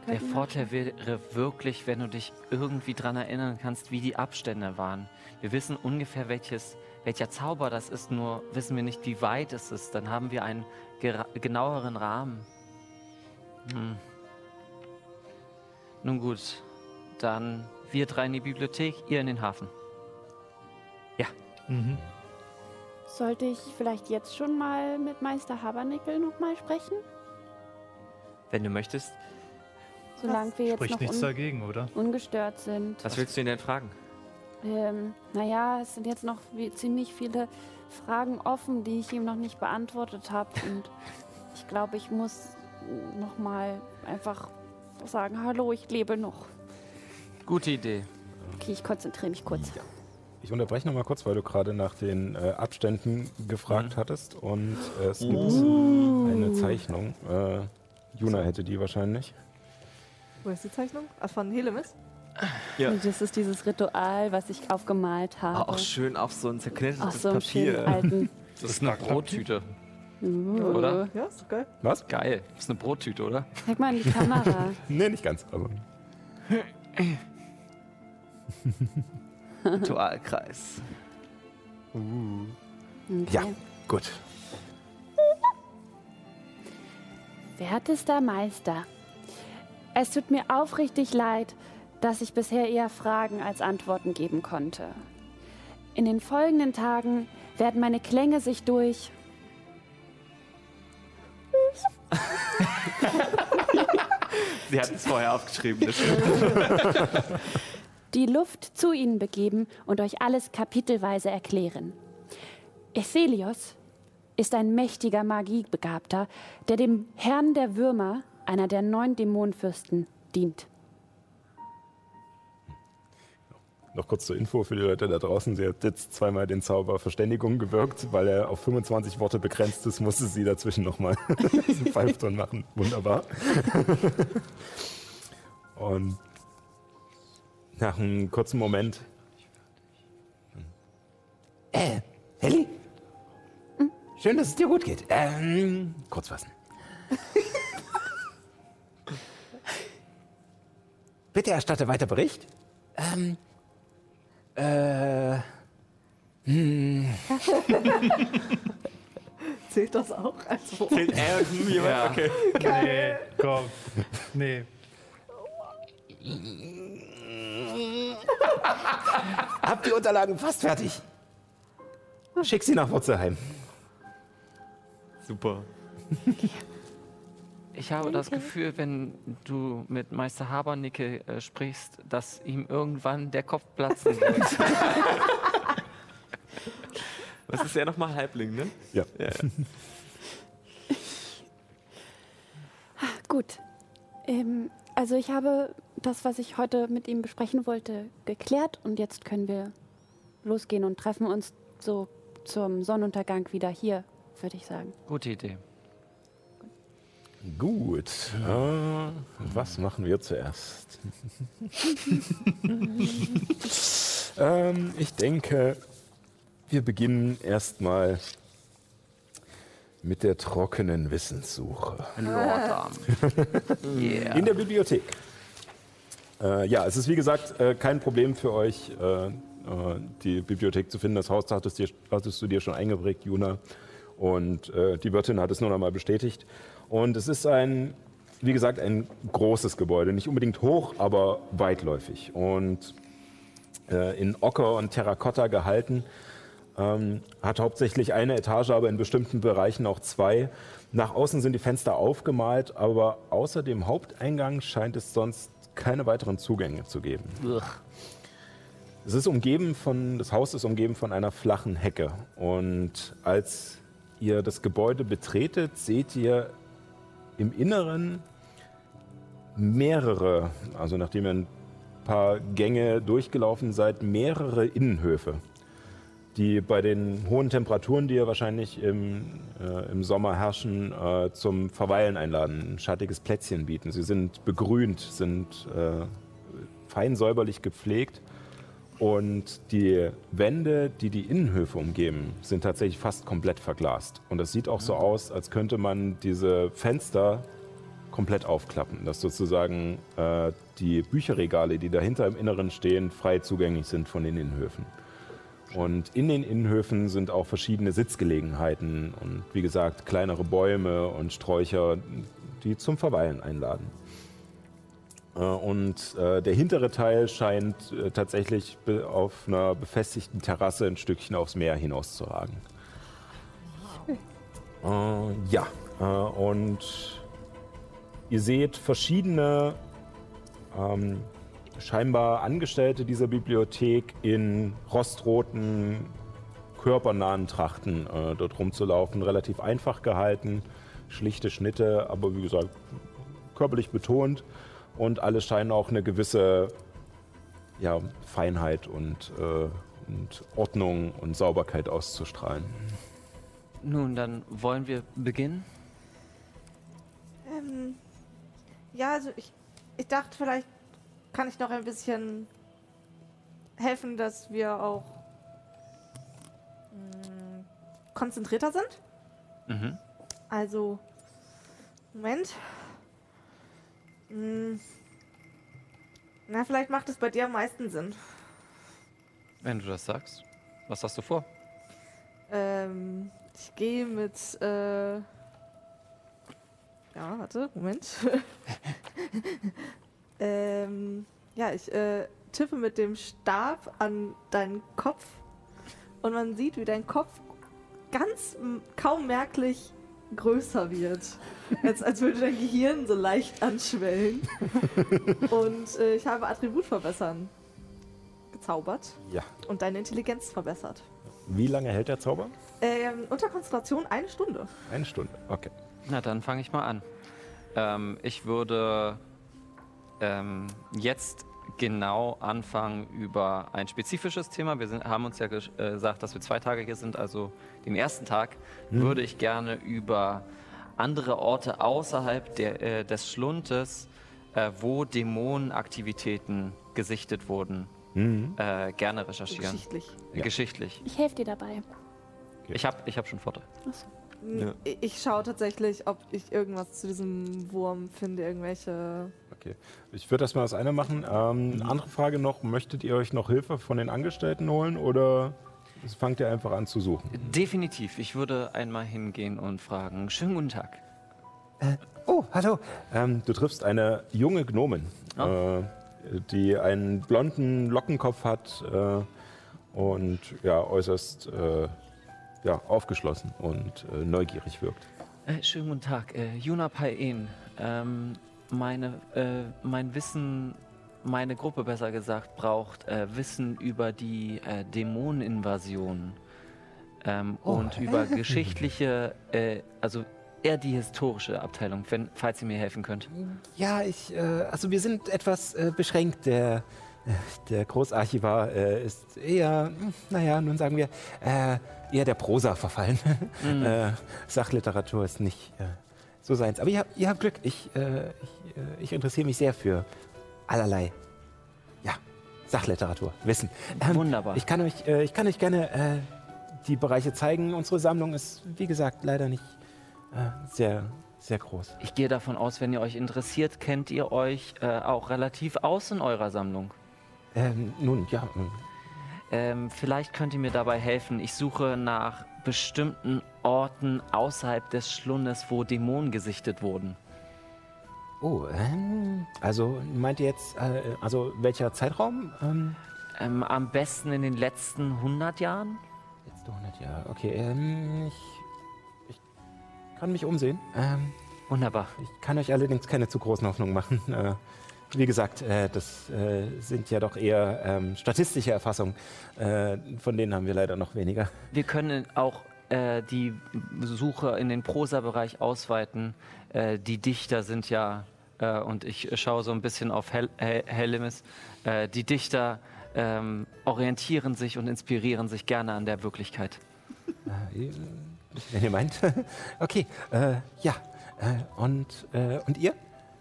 Der
Könnten wir-
Vorteil wäre wirklich, wenn du dich irgendwie dran erinnern kannst, wie die Abstände waren. Wir wissen ungefähr, welches, welcher Zauber das ist, nur wissen wir nicht, wie weit es ist. Dann haben wir einen genaueren Rahmen. Hm. Nun gut, dann wir drei in die Bibliothek, ihr in den Hafen.
Mhm.
Sollte ich vielleicht jetzt schon mal mit Meister Habernickel nochmal sprechen?
Wenn du möchtest,
Solange wir jetzt
Spricht
noch
nichts dagegen, oder?
ungestört sind.
was willst du ihn denn fragen?
Ähm, naja, es sind jetzt noch wie, ziemlich viele Fragen offen, die ich ihm noch nicht beantwortet habe. Und ich glaube, ich muss nochmal einfach sagen, hallo, ich lebe noch.
Gute Idee.
Okay, ich konzentriere mich kurz.
Ich unterbreche noch mal kurz, weil du gerade nach den äh, Abständen gefragt hattest. Und äh, es gibt eine Zeichnung. Äh, Juna hätte die wahrscheinlich.
Wo ist die Zeichnung? Ah, von Helemis?
Ja.
Und Das ist dieses Ritual, was ich aufgemalt habe.
Ah, auch schön auf so ein
Auf
zerknittertes
so einem
Papier.
alten.
Das ist eine Brottüte.
Uh.
Oder?
Ja, ist doch geil.
Was?
Geil. Das ist eine Brottüte, oder?
Zeig mal in die Kamera.
Nee, nicht ganz. Also,
Ritualkreis.
Okay.
Ja, gut.
Wertester Meister, es tut mir aufrichtig leid, dass ich bisher eher Fragen als Antworten geben konnte. In den folgenden Tagen werden meine Klänge sich durch
Sie hat es vorher aufgeschrieben. Das stimmt.
die Luft zu ihnen begeben und euch alles kapitelweise erklären. Ethelios ist ein mächtiger Magiebegabter, der dem Herrn der Würmer, einer der neun Dämonenfürsten, dient.
Noch kurz zur Info für die Leute da draußen. Sie hat jetzt zweimal den Zauber Verständigung gewirkt, weil er auf 25 Worte begrenzt ist, musste sie dazwischen nochmal einen Pfeifton machen. Wunderbar. Und nach einem kurzen Moment.
Äh, Helly? Schön, dass es dir gut geht. Ähm, kurz fassen. Bitte erstatte weiter Bericht. Ähm, äh,
Zählt das auch als Wort?
Zählt er hm, jemand?
Ja.
Okay.
Nee, komm. Nee.
hab die Unterlagen fast fertig. Schick sie nach Wurzelheim.
Super.
Ich habe das Gefühl, wenn du mit Meister Habernicke äh, sprichst, dass ihm irgendwann der Kopf platzen wird.
Was ist ja nochmal Halbling, ne?
Ja.
Ja.
Gut. Ähm, also ich habe das, was ich heute mit ihm besprechen wollte, geklärt und jetzt können wir losgehen und treffen uns so zum Sonnenuntergang wieder hier, würde ich sagen.
Gute Idee.
Gut. Äh, was machen wir zuerst? ähm, ich denke, wir beginnen erstmal mit der trockenen Wissenssuche.
Yeah.
In der Bibliothek. Äh, ja, es ist wie gesagt äh, kein Problem für euch, äh, äh, die Bibliothek zu finden. Das Haus hattest, dir, hattest du dir schon eingeprägt, Juna. Und äh, die Wirtin hat es nur noch mal bestätigt. Und es ist ein, wie gesagt, ein großes Gebäude. Nicht unbedingt hoch, aber weitläufig. Und äh, in Ocker und Terrakotta gehalten. Ähm, hat hauptsächlich eine Etage, aber in bestimmten Bereichen auch zwei. Nach außen sind die Fenster aufgemalt, aber außer dem Haupteingang scheint es sonst keine weiteren Zugänge zu geben. Es ist umgeben von, das Haus ist umgeben von einer flachen Hecke. Und als ihr das Gebäude betretet, seht ihr im Inneren mehrere, also nachdem ihr ein paar Gänge durchgelaufen seid, mehrere Innenhöfe, die bei den hohen Temperaturen, die ja wahrscheinlich im, äh, im Sommer herrschen, äh, zum Verweilen einladen, ein schattiges Plätzchen bieten. Sie sind begrünt, sind äh, fein säuberlich gepflegt und die Wände, die die Innenhöfe umgeben, sind tatsächlich fast komplett verglast. Und das sieht auch so aus, als könnte man diese Fenster komplett aufklappen, dass sozusagen äh, die Bücherregale, die dahinter im Inneren stehen, frei zugänglich sind von den Innenhöfen. Und in den Innenhöfen sind auch verschiedene Sitzgelegenheiten und wie gesagt kleinere Bäume und Sträucher, die zum Verweilen einladen. Äh, Und äh, der hintere Teil scheint äh, tatsächlich auf einer befestigten Terrasse ein Stückchen aufs Meer hinauszuragen. Ja, und ihr seht verschiedene ähm, scheinbar Angestellte dieser Bibliothek in rostroten, körpernahen Trachten äh, dort rumzulaufen. Relativ einfach gehalten, schlichte Schnitte, aber wie gesagt, körperlich betont. Und alle scheinen auch eine gewisse ja, Feinheit und, äh, und Ordnung und Sauberkeit auszustrahlen.
Nun, dann wollen wir beginnen.
Ähm, ja, also ich, ich dachte, vielleicht kann ich noch ein bisschen helfen, dass wir auch mh, konzentrierter sind.
Mhm.
Also, Moment. Hm. Na, vielleicht macht es bei dir am meisten Sinn.
Wenn du das sagst. Was hast du vor?
Ähm, ich gehe mit, äh. Ja, warte, Moment. ähm, ja, ich äh, tippe mit dem Stab an deinen Kopf und man sieht, wie dein Kopf ganz kaum merklich größer wird. Als, als würde dein Gehirn so leicht anschwellen. Und äh, ich habe Attribut verbessern gezaubert
Ja.
und deine Intelligenz verbessert.
Wie lange hält der Zauber?
Ähm, unter Konzentration eine Stunde.
Eine Stunde. Okay.
Na, dann fange ich mal an. Ähm, ich würde ähm, jetzt genau anfangen über ein spezifisches Thema. Wir sind, haben uns ja äh, gesagt, dass wir zwei Tage hier sind. Also den ersten Tag würde ich gerne über andere Orte außerhalb der, äh, des Schlundes, äh, wo Dämonenaktivitäten gesichtet wurden, äh, gerne recherchieren.
Geschichtlich.
Äh, Geschichtlich.
Ich helfe dir dabei.
Ich habe ich hab schon Vorteil.
Ja.
Ich, schaue tatsächlich, ob ich irgendwas zu diesem Wurm finde, irgendwelche.
Okay. Ich würde das mal als eine machen. Ähm, Andere Frage noch: Möchtet ihr euch noch Hilfe von den Angestellten holen oder fangt ihr einfach an zu suchen?
Definitiv. Ich würde einmal hingehen und fragen, schönen guten Tag.
Oh, hallo. Ähm, du triffst eine junge Gnomin, äh, die einen blonden Lockenkopf hat äh, und ja, äußerst äh, ja, aufgeschlossen und äh, neugierig wirkt.
Äh, schönen guten Tag, äh, Juna Paen. Ähm, meine, äh, mein Wissen, meine Gruppe besser gesagt, braucht äh, Wissen über die äh, Dämoneninvasion ähm, und über geschichtliche, äh, also eher die historische Abteilung, wenn, falls ihr mir helfen könnt.
Ja, ich, äh, also wir sind etwas äh, beschränkt. Der, äh, der Großarchivar ist eher, hm, naja, nun sagen wir, eher der Prosa verfallen. äh, Sachliteratur ist nicht so seins. Aber ihr, habt- ihr habt Glück. Ich, ich, ich interessiere mich sehr für allerlei, ja, Sachliteratur, Wissen. Ähm,
Wunderbar.
Ich kann euch, äh, ich kann euch gerne äh, die Bereiche zeigen. Unsere Sammlung ist, wie gesagt, leider nicht äh, sehr, sehr groß.
Ich gehe davon aus, wenn ihr euch interessiert, kennt ihr euch äh, auch relativ aus in eurer Sammlung.
Ähm, nun, ja, ähm,
Ähm, vielleicht könnt ihr mir dabei helfen. Ich suche nach bestimmten Orten außerhalb des Schlundes, wo Dämonen gesichtet wurden.
Oh, ähm, also meint ihr jetzt, äh, also welcher Zeitraum? Ähm,
Ähm, am besten in den letzten 100 Jahren?
letzte 100 Jahre. Okay, ähm, ich, ich kann mich umsehen. Ähm,
Wunderbar.
ich kann euch allerdings keine zu großen Hoffnungen machen. Äh, wie gesagt, äh, das äh, sind ja doch eher ähm, statistische Erfassungen. Äh, von denen haben wir leider noch weniger.
Wir können auch äh, die Suche in den Prosa-Bereich ausweiten. Äh, die Dichter sind ja, äh, und ich schaue so ein bisschen auf Hel Hel Hellemis, äh, die Dichter ähm, orientieren sich und inspirieren sich gerne an der Wirklichkeit.
Äh, wenn ihr meint. okay, äh, ja. Äh, und, äh, und ihr?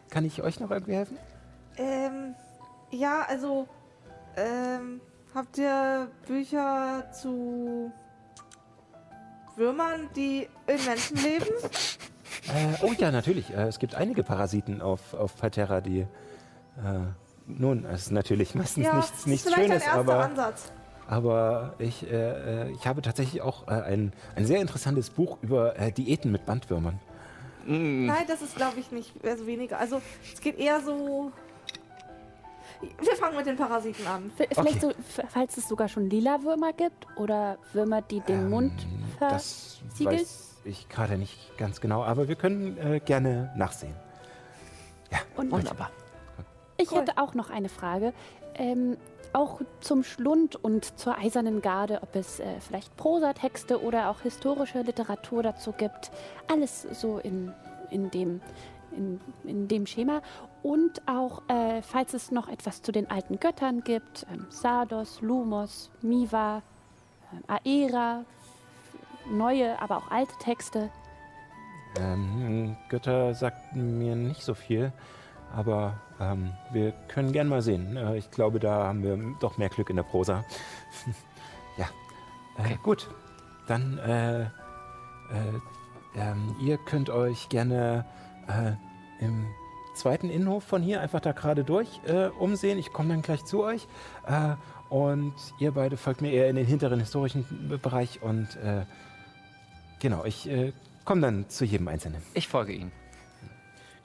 Kann ich euch noch irgendwie helfen?
Ähm, ja, also, ähm, habt ihr Bücher zu Würmern, die in Menschen leben?
Äh, oh ja, natürlich. Äh, es gibt einige Parasiten auf, auf Parterra, die. Äh, nun, es ist natürlich meistens
ja,
nichts, nichts Schönes, aber,
Ansatz.
aber ich, ich habe tatsächlich auch äh, ein, ein sehr interessantes Buch über äh, Diäten mit Bandwürmern.
Nein, das ist, glaube ich, nicht also weniger. Also, es geht eher so. Wir fangen mit den Parasiten an.
Vielleicht so, f- falls es sogar schon lila Würmer gibt oder Würmer, die den Mund
Das
versiegeln.
Ich gerade nicht ganz genau, aber wir können äh, gerne nachsehen.
Und
Wunderbar.
ich hätte auch noch eine Frage. Ähm, auch zum Schlund und zur Eisernen Garde, ob es äh, vielleicht Prosatexte oder auch historische Literatur dazu gibt. Alles so in, in, dem, in, in dem Schema. Und auch, äh, falls es noch etwas zu den alten Göttern gibt, ähm, Sardos, Lumos, Miva, ähm, Aera, neue, aber auch alte Texte.
Ähm, Götter sagt mir nicht so viel, aber ähm, wir können gern mal sehen. Äh, ich glaube, da haben wir doch mehr Glück in der Prosa. ja. Äh,
Okay.
Gut, dann äh, äh, ähm, ihr könnt euch gerne äh, im zweiten Innenhof von hier einfach da gerade durch äh, umsehen. Ich komme dann gleich zu euch. Äh, und ihr beide folgt mir eher in den hinteren historischen Bereich und äh, genau, ich äh, komme dann zu jedem Einzelnen.
Ich folge Ihnen.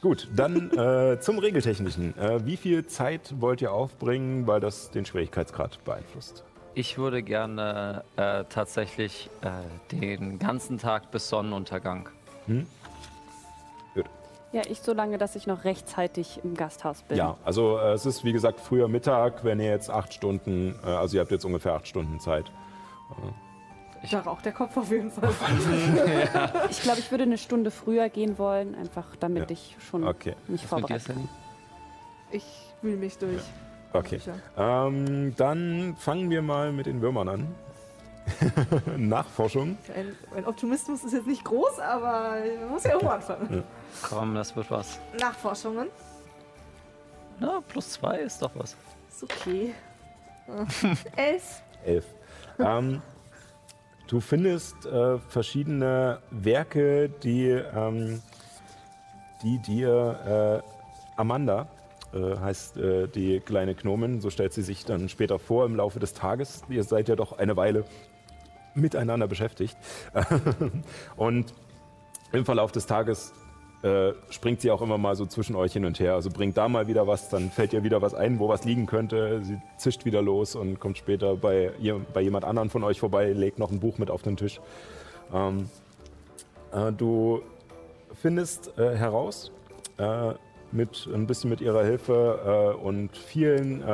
Gut, dann äh, zum Regeltechnischen. Äh, wie viel Zeit wollt ihr aufbringen, weil das den Schwierigkeitsgrad beeinflusst?
Ich würde gerne äh, tatsächlich äh, den ganzen Tag bis Sonnenuntergang.
Ja, ich so lange, dass ich noch rechtzeitig im Gasthaus bin.
Ja, also äh, es ist wie gesagt früher Mittag, wenn ihr jetzt acht Stunden, äh, also ihr habt jetzt ungefähr acht Stunden Zeit.
Da raucht der Kopf auf jeden Fall.
Ich glaube, ich würde eine Stunde früher gehen wollen, einfach damit
Ja.
ich schon
Okay.
mich vorbereite.
Ich wühle mich durch.
Okay.
Bücher.
Ähm, dann fangen wir mal mit den Würmern an. Nachforschung.
Ein, ein Optimismus ist jetzt nicht groß, aber man muss ja irgendwo anfangen.
Komm, das wird was.
Nachforschungen.
Na, plus zwei ist doch was.
Ist okay. Elf.
Elf. ähm, du findest äh, verschiedene Werke, die, ähm, die dir äh, Amanda, äh, heißt äh, die kleine Gnomin, so stellt sie sich dann später vor im Laufe des Tages. Ihr seid ja doch eine Weile miteinander beschäftigt. Und im Verlauf des Tages äh, springt sie auch immer mal so zwischen euch hin und her. Also bringt da mal wieder was, dann fällt ihr wieder was ein, wo was liegen könnte. Sie zischt wieder los und kommt später bei, ihr, bei jemand anderen von euch vorbei, legt noch ein Buch mit auf den Tisch. Ähm, äh, du findest äh, heraus, äh, mit, ein bisschen mit ihrer Hilfe äh, und vielen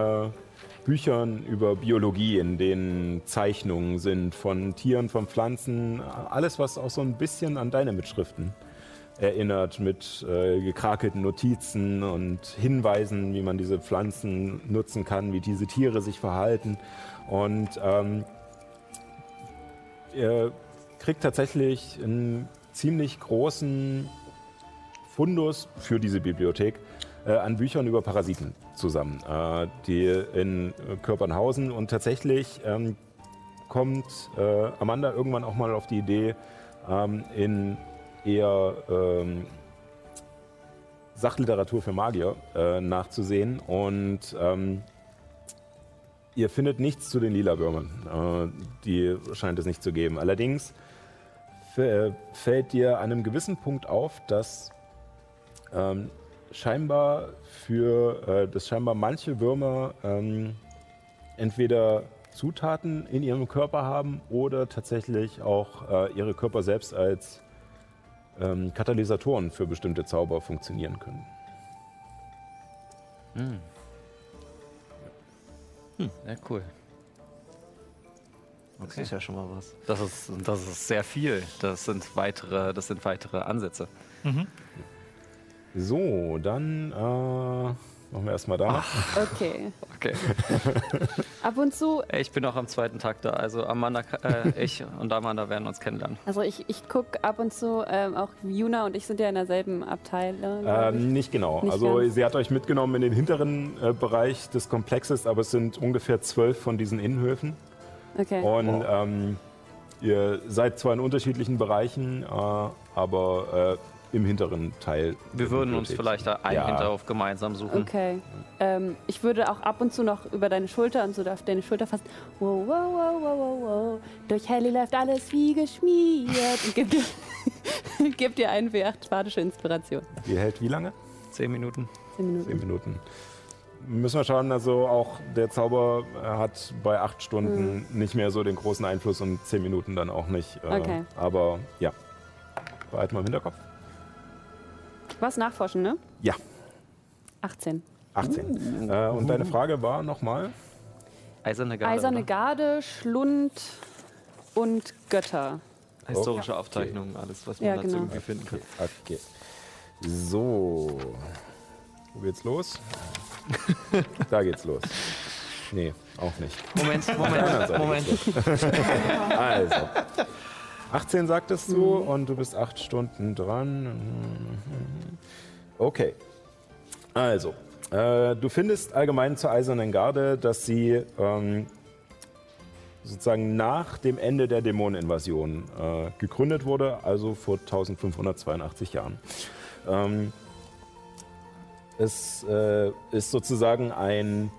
Büchern über Biologie, in denen Zeichnungen sind von Tieren, von Pflanzen, alles, was auch so ein bisschen an deine Mitschriften erinnert, mit äh, gekrakelten Notizen und Hinweisen, wie man diese Pflanzen nutzen kann, wie diese Tiere sich verhalten. Und ähm, ihr kriegt tatsächlich einen ziemlich großen Fundus für diese Bibliothek äh, an Büchern über Parasiten zusammen, äh, die in Körpern hausen. Und tatsächlich ähm, kommt äh, Amanda irgendwann auch mal auf die Idee, ähm, in eher ähm, Sachliteratur für Magier äh, nachzusehen. Und ähm, ihr findet nichts zu den Lila-Würmern. Äh, die scheint es nicht zu geben. Allerdings f- fällt dir an einem gewissen Punkt auf, dass ähm, scheinbar für äh, dass scheinbar manche Würmer ähm, entweder Zutaten in ihrem Körper haben oder tatsächlich auch äh, ihre Körper selbst als ähm, Katalysatoren für bestimmte Zauber funktionieren können.
Ja, cool.
Das ist ja schon mal was.
Das ist, das ist sehr viel. Das sind weitere, das sind weitere Ansätze.
So, dann äh, machen wir erstmal da.
Okay.
Okay.
Ab und zu,
Ich bin auch am zweiten Tag da. Also Amanda, äh, ich und Amanda werden uns kennenlernen.
also ich, ich gucke ab und zu, ähm, auch Juna und ich sind ja in derselben Abteilung.
Ähm, nicht genau.
Nicht
also
ganz.
sie hat euch mitgenommen in den hinteren äh, Bereich des Komplexes, aber es sind ungefähr zwölf von diesen Innenhöfen.
Okay.
Und ähm, ihr seid zwar in unterschiedlichen Bereichen, äh, aber äh, im hinteren Teil.
Wir würden uns vielleicht da einen
Ja.
Hinterhof gemeinsam suchen.
Okay. Ähm, ich würde auch ab und zu noch über deine Schulter und so auf deine Schulter fassen. Wow, wow, wow, wow, wow, wow. Durch Helly läuft alles wie geschmiert. Und gib dir, gib dir einen für acht badische Inspiration.
Die hält wie lange?
Zehn Minuten.
Zehn Minuten.
Zehn Minuten. Müssen wir schauen, also auch der Zauber äh, hat bei acht Stunden nicht mehr so den großen Einfluss und zehn Minuten dann auch nicht. Äh,
Okay.
Aber ja, behalt mal im Hinterkopf.
Was nachforschen, ne?
Ja,
18.
18. Äh, und deine Frage war nochmal?
Eiserne Garde.
Eiserne
oder?
Garde, Schlund und Götter.
Historische Aufzeichnungen, alles, was man
Ja,
dazu
genau.
irgendwie finden kann.
Okay. So. Wo geht's los? da geht's los. Nee, auch nicht.
Moment, Moment, Moment.
Also. 18 sagtest du und du bist acht Stunden dran. Okay. Also, äh, du findest allgemein zur Eisernen Garde, dass sie ähm, sozusagen nach dem Ende der Dämoneninvasion äh, gegründet wurde, also vor 1582 Jahren. Ähm, es äh, ist sozusagen ein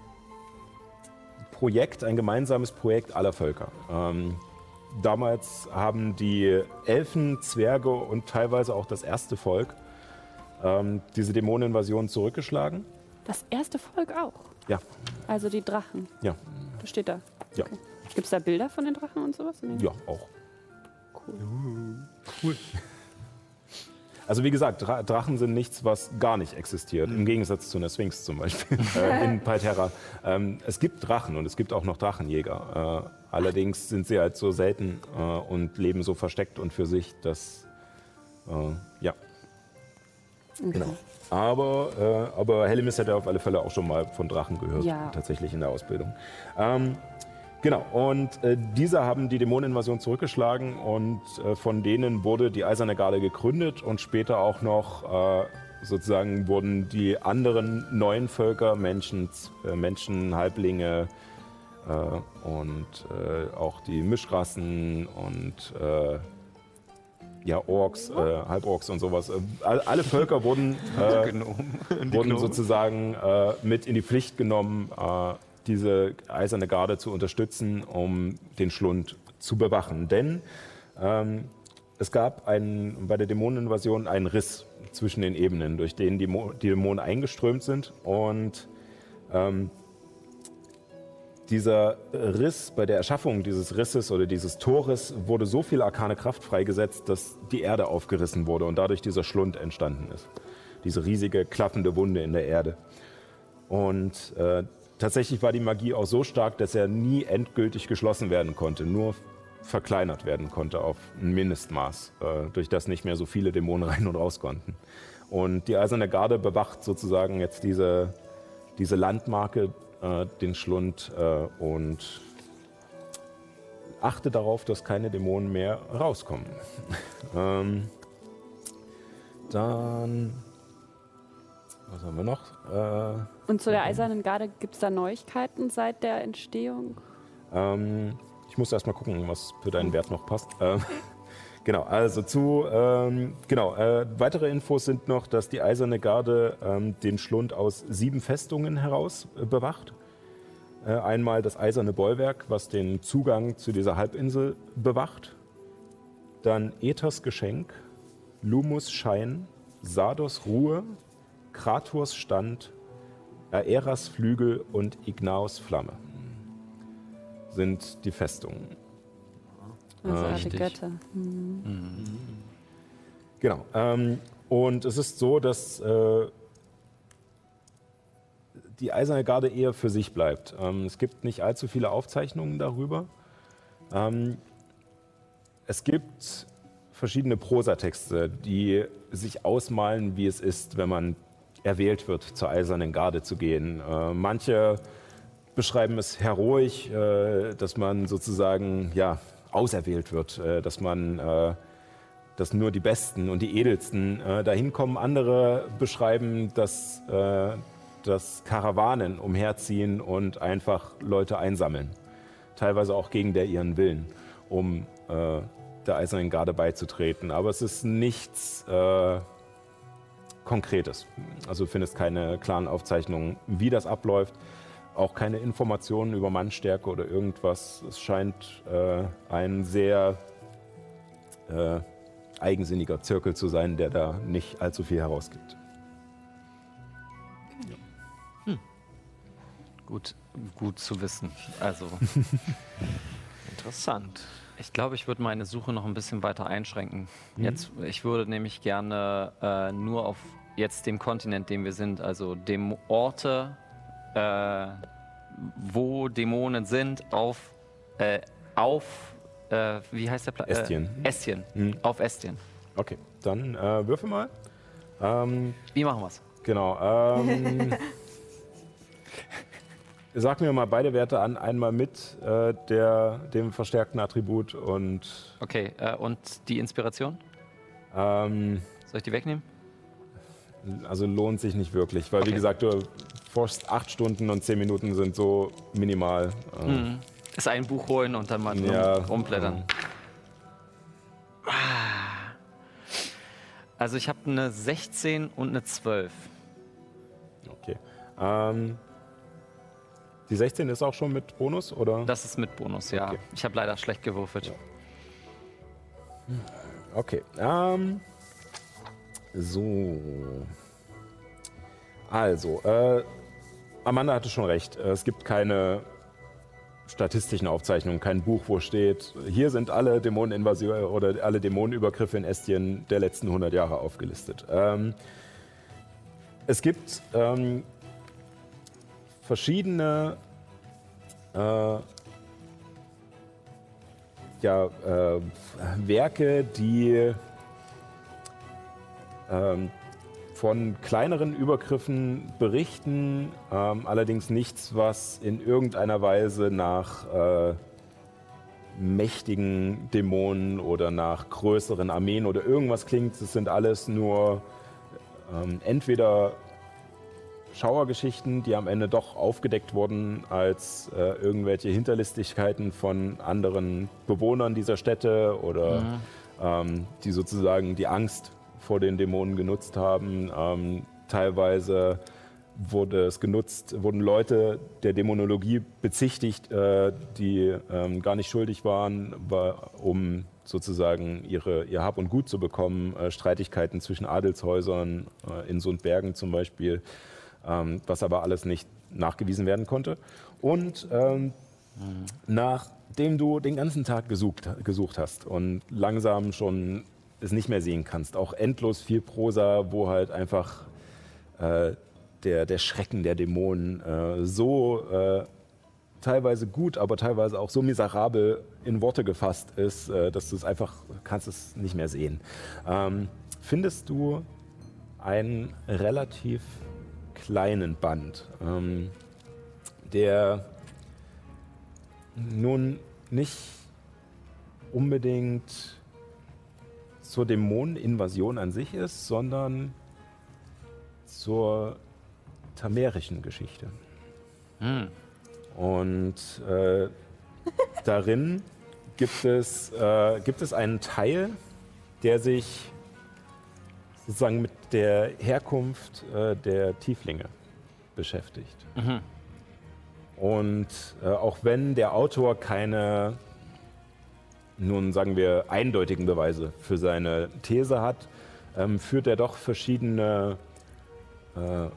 Projekt, ein gemeinsames Projekt aller Völker. Ähm, damals haben die Elfen, Zwerge und teilweise auch das erste Volk ähm, diese Dämoneninvasion zurückgeschlagen.
Das erste Volk auch.
Ja,
Also die Drachen.
ja,
Das steht da.
ja,
Gibt es da Bilder von den Drachen und sowas? Nee.
ja, auch.
Cool.
Also wie gesagt, Dra Drachen sind nichts, was gar nicht existiert, im Gegensatz zu einer Sphinx zum Beispiel äh, in Palterra. Ähm, es gibt Drachen und es gibt auch noch Drachenjäger. Äh, allerdings sind sie halt so selten äh, und leben so versteckt und für sich, dass äh, ja. Genau. Aber, äh, aber Hellemis hätte auf alle Fälle auch schon mal von Drachen gehört,
Ja.
tatsächlich in der Ausbildung. Ähm, genau, und äh, diese haben die Dämoneninvasion zurückgeschlagen und äh, von denen wurde die Eiserne Garde gegründet und später auch noch äh, sozusagen wurden die anderen neuen Völker, Menschen, äh, Menschen Halblinge äh, und äh, auch die Mischrassen und äh, ja, Orks, äh, Halborks und sowas. Äh, all- alle Völker wurden, äh, wurden sozusagen mit in die Pflicht genommen, diese eiserne Garde zu unterstützen, um den Schlund zu bewachen. Denn ähm, es gab einen, bei der Dämoneninvasion einen Riss zwischen den Ebenen, durch den die, Mo die Dämonen eingeströmt sind. Und ähm, dieser Riss, bei der Erschaffung dieses Risses oder dieses Tores wurde so viel arkane Kraft freigesetzt, dass die Erde aufgerissen wurde und dadurch dieser Schlund entstanden ist. Diese riesige, klaffende Wunde in der Erde. Und äh, tatsächlich war die Magie auch so stark, dass er nie endgültig geschlossen werden konnte, nur verkleinert werden konnte auf ein Mindestmaß, äh, durch das nicht mehr so viele Dämonen rein und raus konnten. Und die Eiserne Garde bewacht sozusagen jetzt diese, diese Landmarke, äh, den Schlund äh, und achte darauf, dass keine Dämonen mehr rauskommen. ähm, dann, was haben wir noch? Äh,
Und zu der Eisernen Garde gibt es da Neuigkeiten seit der Entstehung?
Ähm, ich muss erst mal gucken, was für deinen Wert noch passt. Ähm, genau, also zu, ähm, genau, äh, weitere Infos sind noch, dass die Eiserne Garde ähm, den Schlund aus sieben Festungen heraus äh, bewacht. Äh, einmal das Eiserne Bollwerk, was den Zugang zu dieser Halbinsel bewacht. Dann Ethers Geschenk, Lumus Schein, Sardos Ruhe, Krators Stand, Aeras Flügel und Ignaos Flamme sind die Festungen.
Also
Ah,
alle
richtig.
Götter.
Genau. Ähm, und es ist so, dass äh, die Eiserne Garde eher für sich bleibt. Ähm, es gibt nicht allzu viele Aufzeichnungen darüber. Ähm, es gibt verschiedene Prosatexte, die sich ausmalen, wie es ist, wenn man erwählt wird, zur Eisernen Garde zu gehen. Äh, manche beschreiben es heroisch, äh, dass man sozusagen ja, auserwählt wird, äh, dass man äh, dass nur die Besten und die Edelsten äh, dahin kommen. Andere beschreiben, dass, äh, dass Karawanen umherziehen und einfach Leute einsammeln. Teilweise auch gegen der ihren Willen, um äh, der Eisernen Garde beizutreten. Aber es ist nichts äh, Konkretes. Also findest keine klaren Aufzeichnungen, wie das abläuft. Auch keine Informationen über Mannstärke oder irgendwas. Es scheint äh, ein sehr äh, eigensinniger Zirkel zu sein, der da nicht allzu viel herausgibt.
Gut, gut zu wissen. Also,
Interessant.
ich glaube, ich würde meine Suche noch ein bisschen weiter einschränken. Jetzt, ich würde nämlich gerne äh, nur auf jetzt dem Kontinent, dem wir sind, also dem Orte, äh, wo Dämonen sind, auf, äh, auf äh, wie heißt der Platz? Äh, Estien.
Mhm.
Auf Estien.
Okay, dann äh, würfel mal. Ähm,
Wie machen wir's?
genau. Ähm, sag mir mal beide Werte an. Einmal mit äh, der, dem verstärkten Attribut und
Okay, äh, und die Inspiration?
ähm,
Soll ich die wegnehmen?
also lohnt sich nicht wirklich, weil wie
Okay.
gesagt, du forschst acht Stunden und zehn Minuten sind so minimal.
Mhm. Ist ein Buch holen und dann mal
Ja,
rumblättern. Also ich habe eine 16 und eine 12.
Okay. Ähm, die 16 ist auch schon mit Bonus, oder?
Das ist mit Bonus, ja.
Okay.
Ich habe leider schlecht gewürfelt.
Okay. Ähm, so. Also, äh, Amanda hatte schon recht. Äh, Es gibt keine statistischen Aufzeichnungen, kein Buch, wo steht, hier sind alle Dämoneninvasionen oder alle Dämonenübergriffe in Estien der letzten 100 Jahre aufgelistet. Ähm, es gibt ähm, verschiedene äh, ja, äh, Werke, die ähm, von kleineren Übergriffen berichten, ähm, allerdings nichts, was in irgendeiner Weise nach äh, mächtigen Dämonen oder nach größeren Armeen oder irgendwas klingt. Es sind alles nur ähm, entweder Schauergeschichten, die am Ende doch aufgedeckt wurden als äh, irgendwelche Hinterlistigkeiten von anderen Bewohnern dieser Städte oder mhm. ähm, die sozusagen die Angst vor den Dämonen genutzt haben. Ähm, teilweise wurde es genutzt, wurden Leute der Dämonologie bezichtigt, äh, die ähm, gar nicht schuldig waren, war, um sozusagen ihre, ihr Hab und Gut zu bekommen. Äh, Streitigkeiten zwischen Adelshäusern äh, in Sundbergen zum Beispiel, ähm, was aber alles nicht nachgewiesen werden konnte. Und ähm, mhm. nachdem du den ganzen Tag gesucht, gesucht hast und langsam schon es nicht mehr sehen kannst, auch endlos viel Prosa, wo halt einfach äh, der, der Schrecken der Dämonen äh, so äh, teilweise gut, aber teilweise auch so miserabel in Worte gefasst ist, äh, dass du es einfach kannst es nicht mehr sehen. Ähm, findest du einen relativ kleinen Band, ähm, der nun nicht unbedingt zur Dämoneninvasion an sich ist, sondern zur tamerischen Geschichte. Hm. Und äh, darin gibt es, äh, gibt es einen Teil, der sich sozusagen mit der Herkunft äh, der Tieflinge beschäftigt. Mhm. Und äh, auch wenn der Autor keine, nun sagen wir, eindeutigen Beweise für seine These hat, ähm, führt er doch verschiedene äh,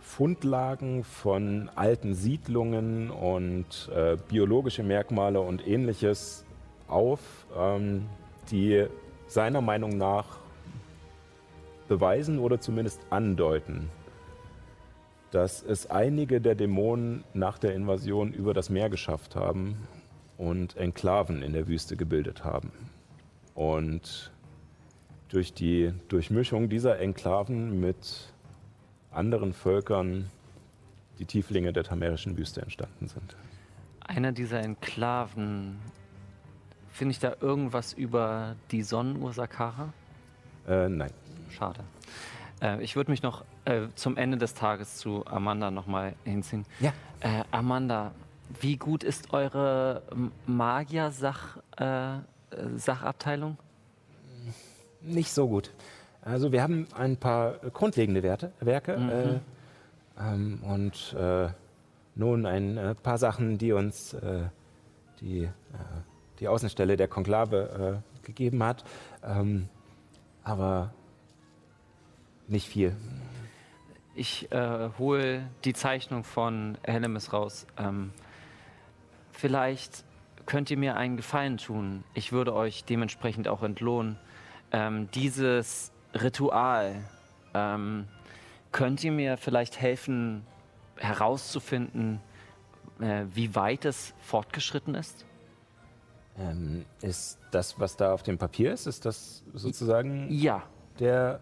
Fundlagen von alten Siedlungen und äh, biologische Merkmale und ähnliches auf, ähm, die seiner Meinung nach beweisen oder zumindest andeuten, dass es einige der Dämonen nach der Invasion über das Meer geschafft haben und Enklaven in der Wüste gebildet haben. Und durch die Durchmischung dieser Enklaven mit anderen Völkern die Tieflinge der tamerischen Wüste entstanden sind.
Einer dieser Enklaven, finde ich da irgendwas über die Sonnenuhr Sakara?
Äh, nein.
Schade. Äh, ich würde mich noch äh, zum Ende des Tages zu Amanda nochmal hinziehen.
Ja.
Äh, Amanda, wie gut ist eure Magier-Sachabteilung?
Äh, Nicht so gut. Also wir haben ein paar grundlegende Werte, Werke mhm. äh, ähm, und äh, nun ein äh, paar Sachen, die uns äh, die, äh, die Außenstelle der Konklave äh, gegeben hat, ähm, aber nicht viel.
Ich hole die Zeichnung von Hellemis raus. Ähm, vielleicht könnt ihr mir einen Gefallen tun. Ich würde euch dementsprechend auch entlohnen. Ähm, dieses Ritual. Ähm, könnt ihr mir vielleicht helfen, herauszufinden, äh, wie weit es fortgeschritten ist?
Ähm, ist das, was da auf dem Papier ist, ist das sozusagen
ja.
der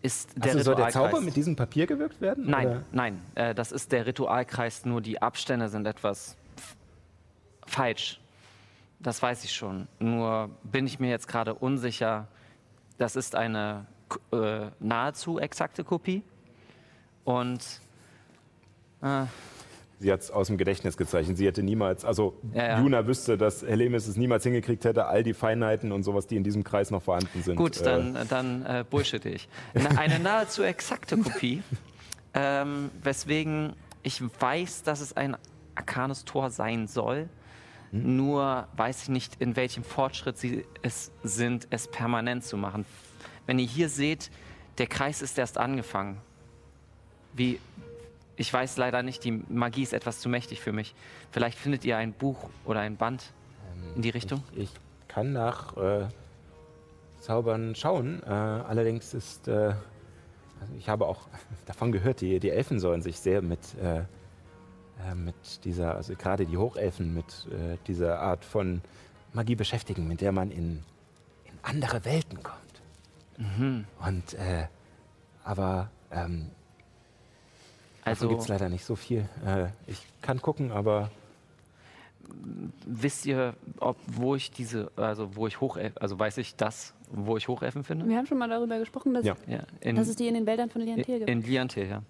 ist der
also soll der Zauber mit diesem Papier gewirkt werden?
Nein, oder? nein, äh, das ist der Ritualkreis, nur die Abstände sind etwas falsch. Das weiß ich schon. Nur bin ich mir jetzt gerade unsicher, das ist eine äh, nahezu exakte Kopie. Und
äh, Sie hat es aus dem Gedächtnis gezeichnet. Sie hätte niemals, also ja, ja. Luna wüsste, dass Helemis es niemals hingekriegt hätte, all die Feinheiten und sowas, die in diesem Kreis noch vorhanden sind.
Gut, dann, äh, dann äh, bullshit ich. Eine nahezu exakte Kopie, ähm, weswegen ich weiß, dass es ein arkanes Tor sein soll. Hm? Nur weiß ich nicht, in welchem Fortschritt sie es sind, es permanent zu machen. Wenn ihr hier seht, der Kreis ist erst angefangen. Wie, ich weiß leider nicht, die Magie ist etwas zu mächtig für mich. Vielleicht findet ihr ein Buch oder ein Band ähm, in die Richtung?
Ich, ich kann nach äh, Zaubern schauen. Äh, allerdings ist, äh, also ich habe auch davon gehört, die, die Elfen sollen sich sehr mit äh, mit dieser, also gerade die Hochelfen, mit äh, dieser Art von Magie beschäftigen, mit der man in, in andere Welten kommt. Mhm. Und äh,
aber ähm, also gibt es leider nicht so viel. Äh, ich kann gucken, aber
wisst ihr, ob wo ich diese, also wo ich hoch, also weiß ich das, wo ich Hochelfen finde?
Wir haben schon mal darüber gesprochen, dass,
Ja.
Ja, in,
dass es die in den Wäldern von Liantil gibt.
in Liantil, ja.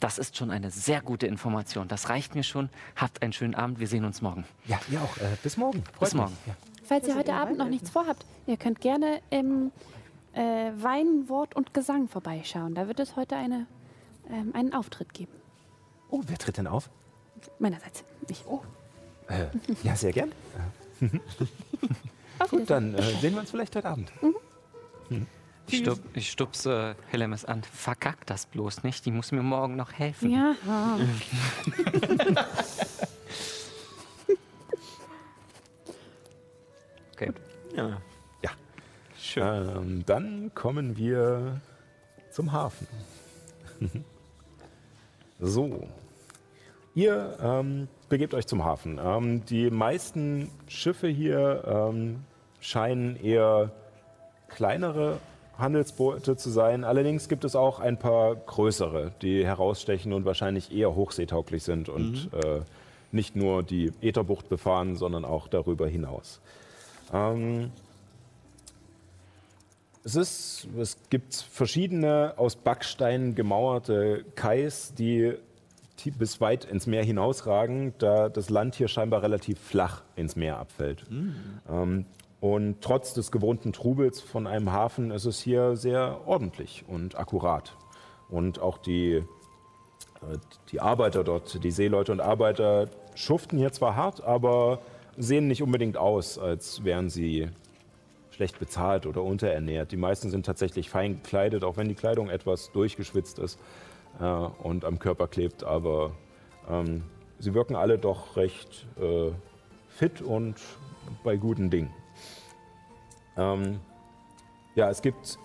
Das ist schon eine sehr gute Information. Das reicht mir schon. Habt einen schönen Abend. Wir sehen uns morgen.
ja, ihr auch. Äh, bis morgen. Freut
Bis
mich.
morgen.
Ja.
Falls ihr heute Abend noch nichts vorhabt, ihr könnt gerne im äh, Wein, Wort und Gesang vorbeischauen. Da wird es heute eine, ähm, einen Auftritt geben.
Oh, wer tritt denn auf?
Meinerseits. Ich. Oh.
Äh, ja, sehr gern. Gut, dann äh, sehen wir uns vielleicht heute Abend.
Ich, stup, ich stupse Helemis an. Verkack das bloß nicht. Die muss mir morgen noch helfen.
Ja.
Okay.
Ja.
Ja.
Schön.
Ähm, dann kommen wir zum Hafen. so. Ihr ähm, begebt euch zum Hafen. Ähm, die meisten Schiffe hier ähm, scheinen eher kleinere Handelsboote zu sein. Allerdings gibt es auch ein paar größere, die herausstechen und wahrscheinlich eher hochseetauglich sind und äh, nicht nur die Ätherbucht befahren, sondern auch darüber hinaus. Ähm, es, ist, es gibt verschiedene aus Backstein gemauerte Kais, die bis weit ins Meer hinausragen, da das Land hier scheinbar relativ flach ins Meer abfällt. Ähm, und trotz des gewohnten Trubels von einem Hafen ist es hier sehr ordentlich und akkurat. Und auch die, äh, die Arbeiter dort, die Seeleute und Arbeiter, schuften hier zwar hart, aber sehen nicht unbedingt aus, als wären sie schlecht bezahlt oder unterernährt. Die meisten sind tatsächlich fein gekleidet, auch wenn die Kleidung etwas durchgeschwitzt ist äh, und am Körper klebt. Aber ähm, sie wirken alle doch recht äh, fit und bei guten Dingen. Ähm, ja, es gibt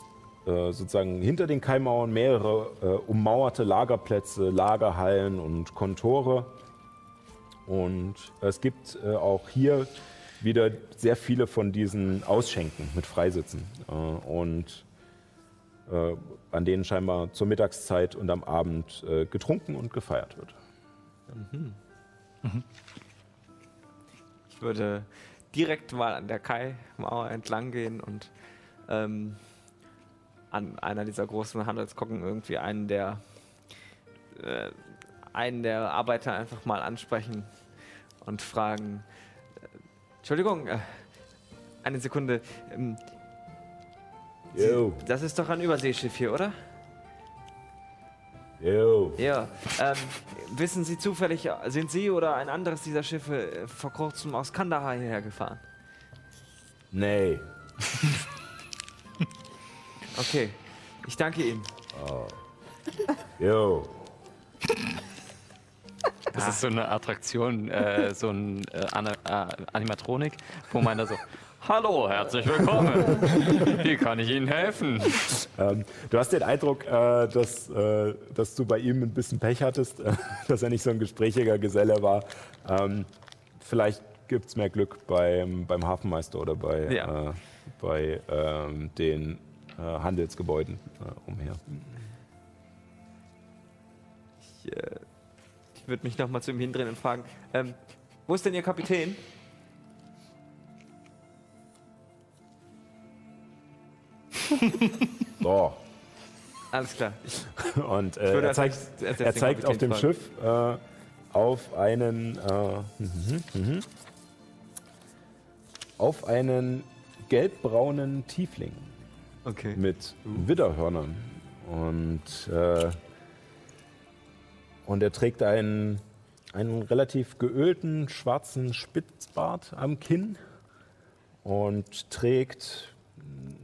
äh, sozusagen hinter den Kaimauern mehrere äh, ummauerte Lagerplätze, Lagerhallen und Kontore. Und es gibt äh, auch hier wieder sehr viele von diesen Ausschenken mit Freisitzen. Und an denen scheinbar zur Mittagszeit und am Abend äh, getrunken und gefeiert wird.
Ich würde direkt mal an der Kai-Mauer entlang gehen und ähm, an einer dieser großen Handelskocken irgendwie einen der äh, einen der Arbeiter einfach mal ansprechen und fragen: äh, Entschuldigung, äh, eine Sekunde. Ähm,
Jo,
das ist doch ein Überseeschiff hier, oder?
jo.
Ja. Ähm, wissen Sie zufällig, sind Sie oder ein anderes dieser Schiffe äh, vor kurzem aus Kandahar hierher gefahren?
Nee.
Okay. Ich danke Ihnen.
Jo.
Das ist so eine Attraktion, äh, so ein äh, äh, Animatronik, wo man da so, Hallo, herzlich willkommen. Wie kann ich Ihnen helfen?
Ähm, du hast den Eindruck, äh, dass, äh, dass du bei ihm ein bisschen Pech hattest, äh, dass er nicht so ein gesprächiger Geselle war. Ähm, vielleicht gibt es mehr Glück beim, beim Hafenmeister oder bei,
Ja.
äh, bei ähm, den äh, Handelsgebäuden äh, umher.
Ich, äh, ich würde mich nochmal zu ihm hindrehen und fragen, ähm, wo ist denn Ihr Kapitän?
So.
Alles klar.
Und äh, er zeigt, er zeigt auf dem. Schiff äh, auf einen äh, mhm, mhm. auf einen gelbbraunen Tiefling
Okay.
mit Widderhörnern und äh, und er trägt einen einen relativ geölten schwarzen Spitzbart am Kinn und trägt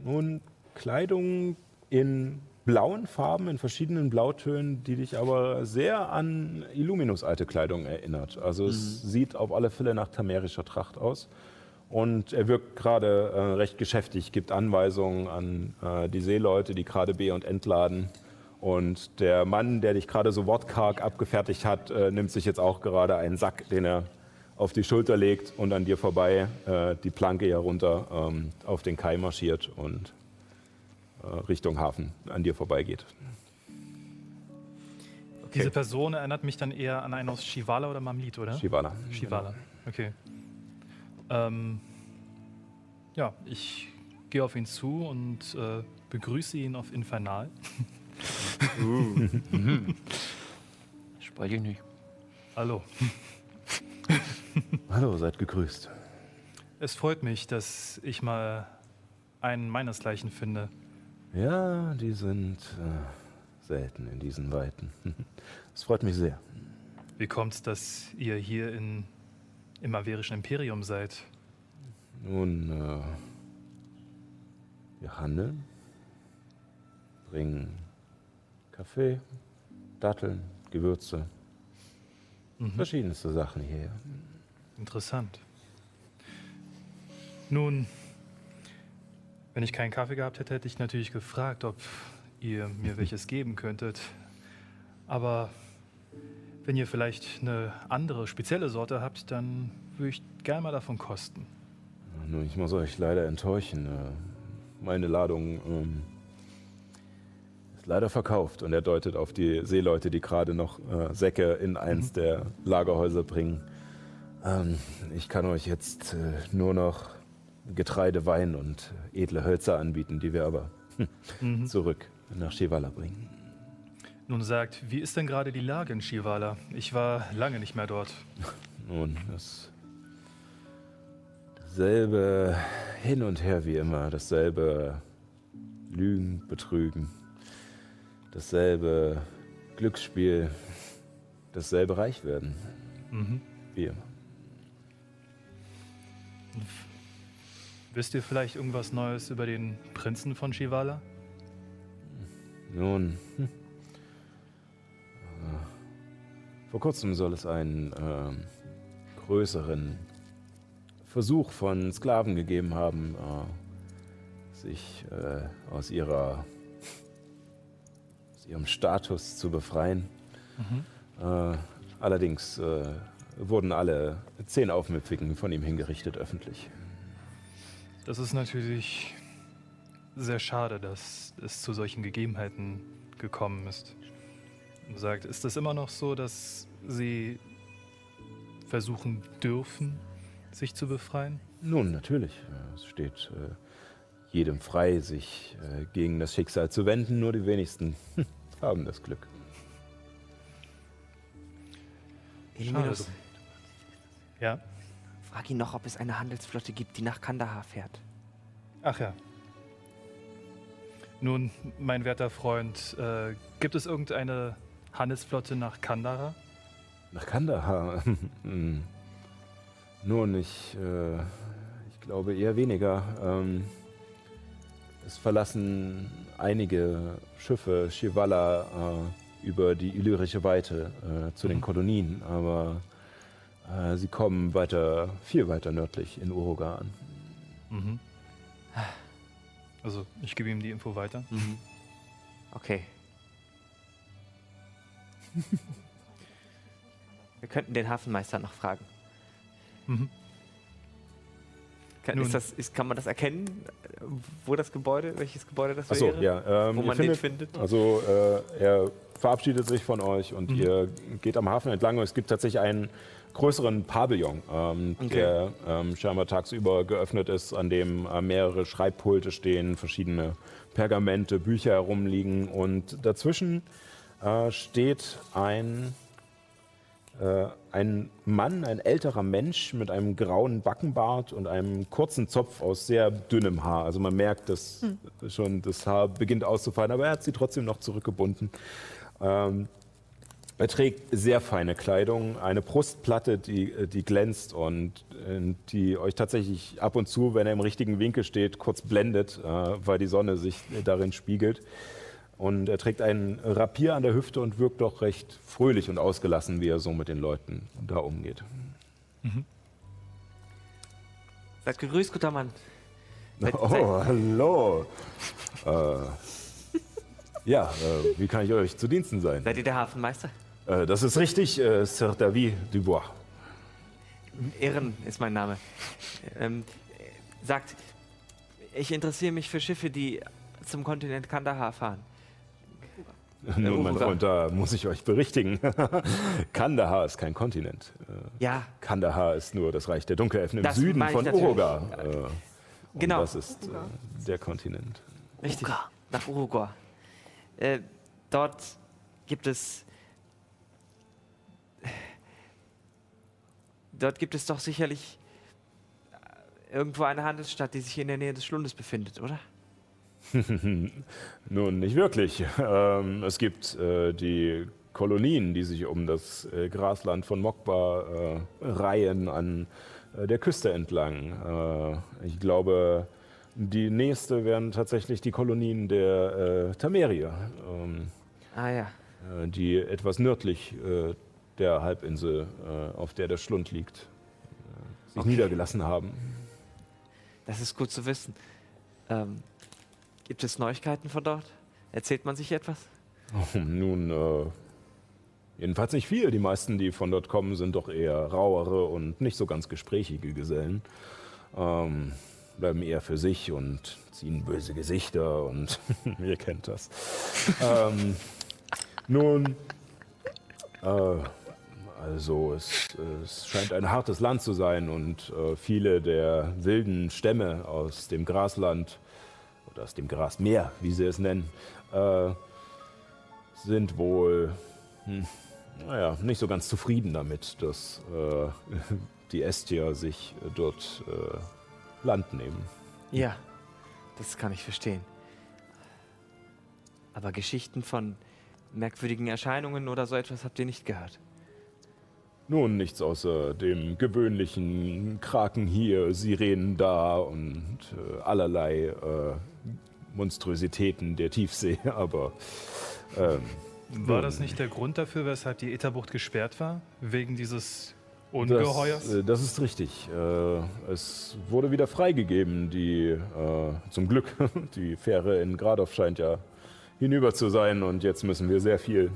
nun Kleidung in blauen Farben, in verschiedenen Blautönen, die dich aber sehr an Illuminus alte Kleidung erinnert. Also es sieht auf alle Fälle nach tamerischer Tracht aus. Und er wirkt gerade äh, recht geschäftig, gibt Anweisungen an äh, die Seeleute, die gerade B- und entladen. Und der Mann, der dich gerade so wortkarg abgefertigt hat, äh, nimmt sich jetzt auch gerade einen Sack, den er auf die Schulter legt und an dir vorbei äh, die Planke hier runter ähm, auf den Kai marschiert und Richtung Hafen an dir vorbeigeht.
Diese Person erinnert mich dann eher an einen aus Shivala oder Mamlit, oder?
Shivala.
Shivala, okay. Ähm, ja, ich gehe auf ihn zu und äh, begrüße ihn auf Infernal.
Uh. Spreche ich nicht.
Hallo.
Hallo, seid gegrüßt.
Es freut mich, dass ich mal einen meinesgleichen finde.
Ja, die sind äh, selten in diesen Weiten. Es freut mich sehr.
Wie kommt es, dass ihr hier in, im Averischen Imperium seid?
Nun, äh, wir handeln, bringen Kaffee, Datteln, Gewürze,
Mhm.
verschiedenste Sachen hierher.
Interessant. Nun, wenn ich keinen Kaffee gehabt hätte, hätte ich natürlich gefragt, ob ihr mir welches geben könntet. Aber wenn ihr vielleicht eine andere, spezielle Sorte habt, dann würde ich gerne mal davon kosten.
Nun, ich muss euch leider enttäuschen. äh, Meine Ladung ähm, ist leider verkauft und er deutet auf die Seeleute, die gerade noch äh, Säcke in eins der Lagerhäuser bringen. Ähm, ich kann euch jetzt äh, nur noch Getreide, Wein und edle Hölzer anbieten, die wir aber
Mhm.
zurück nach Shivala bringen.
Nun sagt, wie ist denn gerade die Lage in Shivala? Ich war lange nicht mehr dort.
Nun, das dasselbe hin und her wie immer, dasselbe Lügen, Betrügen, dasselbe Glücksspiel, dasselbe Reichwerden,
Mhm.
wie immer.
Wisst ihr vielleicht irgendwas Neues über den Prinzen von Shivala?
Nun, hm. Äh, vor kurzem soll es einen ähm, größeren Versuch von Sklaven gegeben haben, äh, sich äh, aus ihrer aus ihrem Status zu befreien. Äh, allerdings äh, wurden alle zehn Aufmüpfigen von ihm hingerichtet öffentlich.
Das ist natürlich sehr schade, dass es zu solchen Gegebenheiten gekommen ist. Und sagt, ist es immer noch so, dass sie versuchen dürfen, sich zu befreien?
Nun, natürlich. Es steht äh, jedem frei, sich äh, gegen das Schicksal zu wenden. Nur die wenigsten haben das Glück.
Eliminus,
Ja.
Frag ihn noch, ob es eine Handelsflotte gibt, die nach Kandahar fährt.
Ach ja. Nun, mein werter Freund, äh, gibt es irgendeine Handelsflotte nach Kandahar?
Nach Kandahar. Nun, ich, äh, ich glaube eher weniger. Ähm, es verlassen einige Schiffe Shivala äh, über die illyrische Weite äh, zu den
Mhm.
Kolonien, aber äh, sie kommen weiter, viel weiter nördlich in Uruga an.
Mhm. Also, ich gebe ihm die Info weiter.
Okay. Wir könnten den Hafenmeister noch fragen.
Mhm.
Kann, das, ist, kann man das erkennen, wo das Gebäude, welches Gebäude das
Achso,
wäre?
ja. Ähm,
Wo man
findet,
den findet?
Also äh, er verabschiedet sich von euch und
Mhm.
ihr geht am Hafen entlang und es gibt tatsächlich einen größeren Pavillon, ähm,
Okay.
der ähm, scheinbar tagsüber geöffnet ist, an dem äh, mehrere Schreibpulte stehen, verschiedene Pergamente, Bücher herumliegen und dazwischen äh, steht ein äh, ein Mann, ein älterer Mensch mit einem grauen Backenbart und einem kurzen Zopf aus sehr dünnem Haar. Also man merkt, dass schon das Haar beginnt auszufallen, aber er hat sie trotzdem noch zurückgebunden. Ähm, er trägt sehr feine Kleidung, eine Brustplatte, die, die glänzt und äh, die euch tatsächlich ab und zu, wenn er im richtigen Winkel steht, kurz blendet, äh, weil die Sonne sich darin spiegelt. Und er trägt einen Rapier an der Hüfte und wirkt doch recht fröhlich und ausgelassen, wie er so mit den Leuten da umgeht.
Seid gegrüßt, guter Mann. Seid,
Oh,
seid,
hallo. äh, ja, äh, wie kann ich euch zu Diensten sein?
seid ihr der Hafenmeister?
Äh, das ist richtig, äh, Sir David Dubois.
Ehren ist mein Name. Ähm, äh, sagt, ich interessiere mich für Schiffe, die zum Kontinent Kandahar fahren.
Nun, mein Freund, da muss ich euch berichtigen. Kandahar ist kein Kontinent.
Äh, ja.
Kandahar ist nur das Reich der Dunkelelfen im das Süden von Uruga. Äh, genau. Das ist äh, der Kontinent.
Richtig, Uruga. nach Uruguay. Äh, dort gibt es... Dort gibt es doch sicherlich irgendwo eine Handelsstadt, die sich in der Nähe des Schlundes befindet, oder?
Nun, nicht wirklich. Ähm, es gibt äh, die Kolonien, die sich um das äh, Grasland von Mokba äh, reihen an äh, der Küste entlang. Äh, ich glaube, die nächste wären tatsächlich die Kolonien der äh, Tamerier. Ähm,
ah ja.
die etwas nördlich der Halbinsel, auf der der Schlund liegt, sich okay. niedergelassen haben.
Das ist gut zu wissen. Ähm, Gibt es Neuigkeiten von dort? Erzählt man sich etwas?
Oh, nun, äh, jedenfalls nicht viel. Die meisten, die von dort kommen, sind doch eher rauere und nicht so ganz gesprächige Gesellen. Ähm, bleiben eher für sich und ziehen böse Gesichter und ihr kennt das. ähm, nun, äh, also es, es, scheint ein hartes Land zu sein und äh, viele der wilden Stämme aus dem Grasland oder aus dem Grasmeer, wie sie es nennen, äh, sind wohl, hm, naja, nicht so ganz zufrieden damit, dass äh, die Estier sich dort äh, Land nehmen.
Ja, das kann ich verstehen. Aber Geschichten von merkwürdigen Erscheinungen oder so etwas habt ihr nicht gehört?
Nun, nichts außer dem gewöhnlichen Kraken hier, Sirenen da und äh, allerlei äh, Monstrositäten der Tiefsee, aber. Ähm,
war das nicht der Grund dafür, weshalb die Etherbucht gesperrt war? Wegen dieses Ungeheuers?
Das, äh, das ist richtig. Äh, es wurde wieder freigegeben, die, äh, zum Glück, die Fähre in Gradov scheint ja hinüber zu sein und jetzt müssen wir sehr viel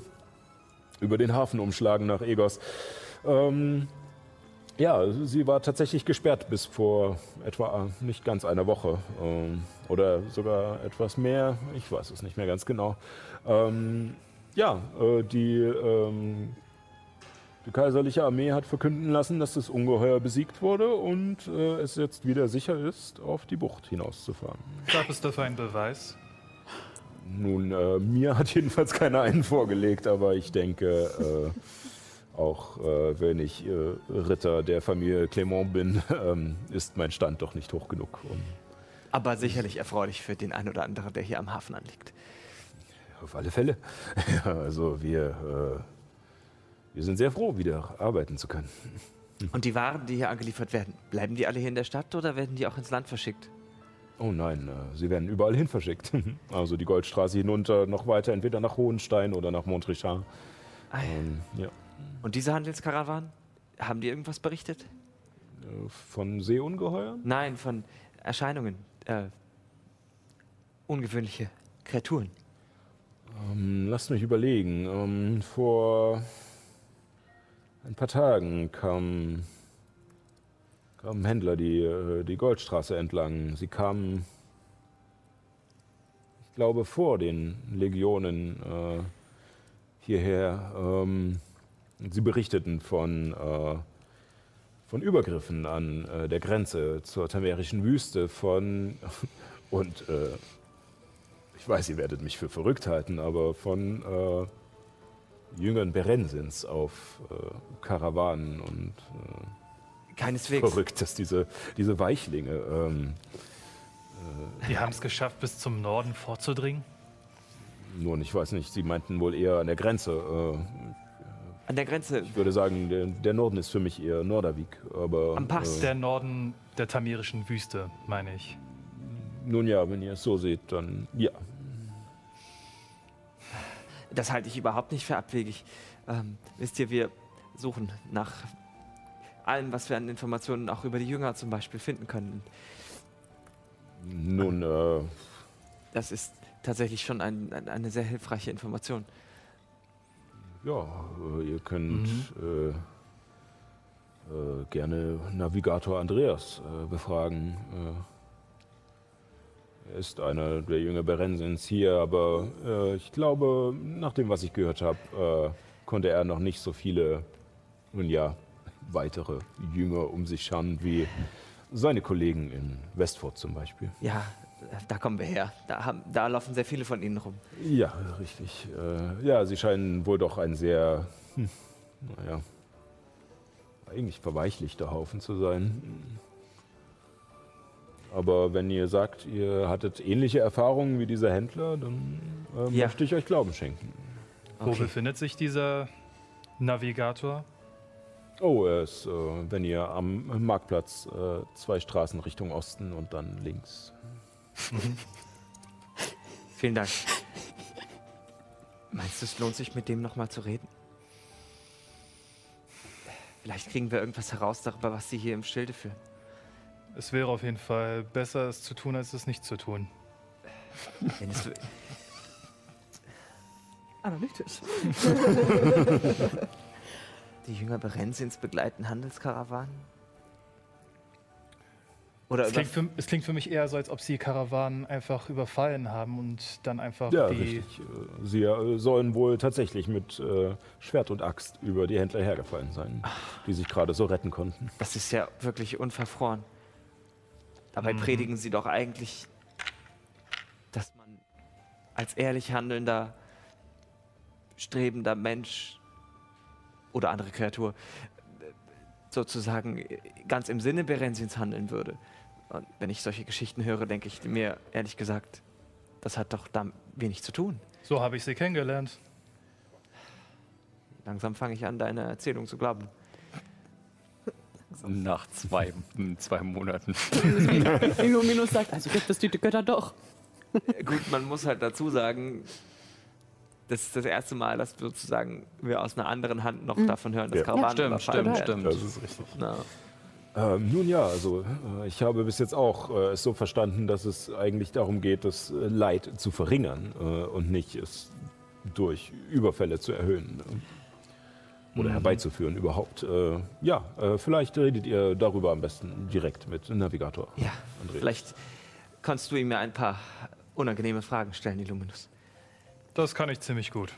über den Hafen umschlagen nach Egos. Ähm, ja, sie war tatsächlich gesperrt bis vor etwa nicht ganz einer Woche ähm, oder sogar etwas mehr. Ich weiß es nicht mehr ganz genau. Ähm, ja, äh, die, ähm, die, kaiserliche Armee hat verkünden lassen, dass das Ungeheuer besiegt wurde und äh, es jetzt wieder sicher ist, auf die Bucht hinauszufahren.
Gab es dafür einen Beweis?
Nun, äh, mir hat jedenfalls keiner einen vorgelegt, aber ich denke, äh, auch äh, wenn ich äh, Ritter der Familie Clement bin, ähm, ist mein Stand doch nicht hoch genug. Um
Aber sicherlich erfreulich für den einen oder anderen, der hier am Hafen anliegt.
Auf alle Fälle. Ja, also wir, äh, wir sind sehr froh, wieder arbeiten zu können.
Und die Waren, die hier angeliefert werden, bleiben die alle hier in der Stadt oder werden die auch ins Land verschickt?
Oh nein, äh, sie werden überall hin verschickt. Also die Goldstraße hinunter, noch weiter, entweder nach Hohenstein oder nach Montrichard.
Ah. Ähm, ja. Und diese Handelskarawanen, haben die irgendwas berichtet?
Äh, von Seeungeheuern?
Nein, von Erscheinungen. Äh, ungewöhnliche Kreaturen.
Ähm, lasst mich überlegen. Ähm, vor ein paar Tagen kamen, kamen Händler die, äh, die Goldstraße entlang. Sie kamen, ich glaube, vor den Legionen äh, hierher. Ähm, Sie berichteten von, äh, von Übergriffen an äh, der Grenze zur tamerischen Wüste, von, und äh, ich weiß, ihr werdet mich für verrückt halten, aber von äh, Jüngern Berensins auf äh, Karawanen und
äh, Keineswegs.
verrückt, dass diese, diese Weichlinge. Ähm,
die haben es geschafft, bis zum Norden vorzudringen?
Nun, ich weiß nicht, sie meinten wohl eher an der Grenze.
An der Grenze.
Ich würde sagen, der, der Norden ist für mich eher Norderweg. Aber,
Am Pass. Äh, der Norden der tamirischen Wüste, meine ich.
Nun ja, wenn ihr es so seht, dann ja.
Das halte ich überhaupt nicht für abwegig. Ähm, wisst ihr, wir suchen nach allem, was wir an Informationen auch über die Jünger zum Beispiel finden können.
Nun, äh.
Das ist tatsächlich schon ein, eine sehr hilfreiche Information.
Ja, äh, ihr könnt mhm. äh, äh, gerne Navigator Andreas äh, befragen. Äh, Er ist einer der Jünger Berensins hier, aber äh, ich glaube, nach dem, was ich gehört habe, konnte er noch nicht so viele, nun ja, weitere Jünger um sich scharen wie seine Kollegen in Westford zum Beispiel.
Ja, da kommen wir her. Da, haben, da laufen sehr viele von Ihnen rum.
Ja, richtig. Äh, ja, Sie scheinen wohl doch ein sehr, hm, naja, eigentlich verweichlichter Haufen zu sein. Aber wenn ihr sagt, ihr hattet ähnliche Erfahrungen wie dieser Händler, dann äh, ja. möchte ich euch Glauben schenken.
Okay. Wo befindet sich dieser Navigator?
Oh, er ist, äh, wenn ihr am Marktplatz äh, zwei Straßen Richtung Osten und dann links.
Vielen Dank. Meinst du, es lohnt sich, mit dem nochmal zu reden? Vielleicht kriegen wir irgendwas heraus darüber, was sie hier im Schilde führen.
Es wäre auf jeden Fall besser, es zu tun, als es nicht zu tun. Wenn es
Analytisch. Die Jünger Berenzins begleiten Handelskarawanen?
Oder es, klingt für, es klingt für mich eher so, als ob sie Karawanen einfach überfallen haben und dann einfach
ja,
die.
Richtig. Sie äh, sollen wohl tatsächlich mit äh, Schwert und Axt über die Händler hergefallen sein, Ach, die sich gerade so retten konnten.
Das ist ja wirklich unverfroren. Dabei mhm. predigen sie doch eigentlich, dass man als ehrlich handelnder, strebender Mensch oder andere Kreatur sozusagen ganz im Sinne Berensins handeln würde. Und wenn ich solche Geschichten höre, denke ich mir ehrlich gesagt, das hat doch da wenig zu tun.
So habe ich sie kennengelernt.
Langsam fange ich an, deine Erzählung zu glauben.
Nach zwei, zwei Monaten.
Illuminus sagt, also gibt es die Götter doch.
Gut, man muss halt dazu sagen, das ist das erste Mal, dass sozusagen wir aus einer anderen Hand noch mhm. davon hören, dass ja. Karawanen
ja, stimmt, stimmt, stimmt.
Das ist richtig. Na. Ähm, nun ja, also äh, ich habe bis jetzt auch äh, es so verstanden, dass es eigentlich darum geht, das äh, Leid zu verringern äh, und nicht es durch Überfälle zu erhöhen äh, oder mhm. herbeizuführen überhaupt. Äh, ja, vielleicht redet ihr darüber am besten direkt mit Navigator.
Ja, Andreas. vielleicht kannst du ihm ja ein paar unangenehme Fragen stellen, Illuminus.
Das kann ich ziemlich gut.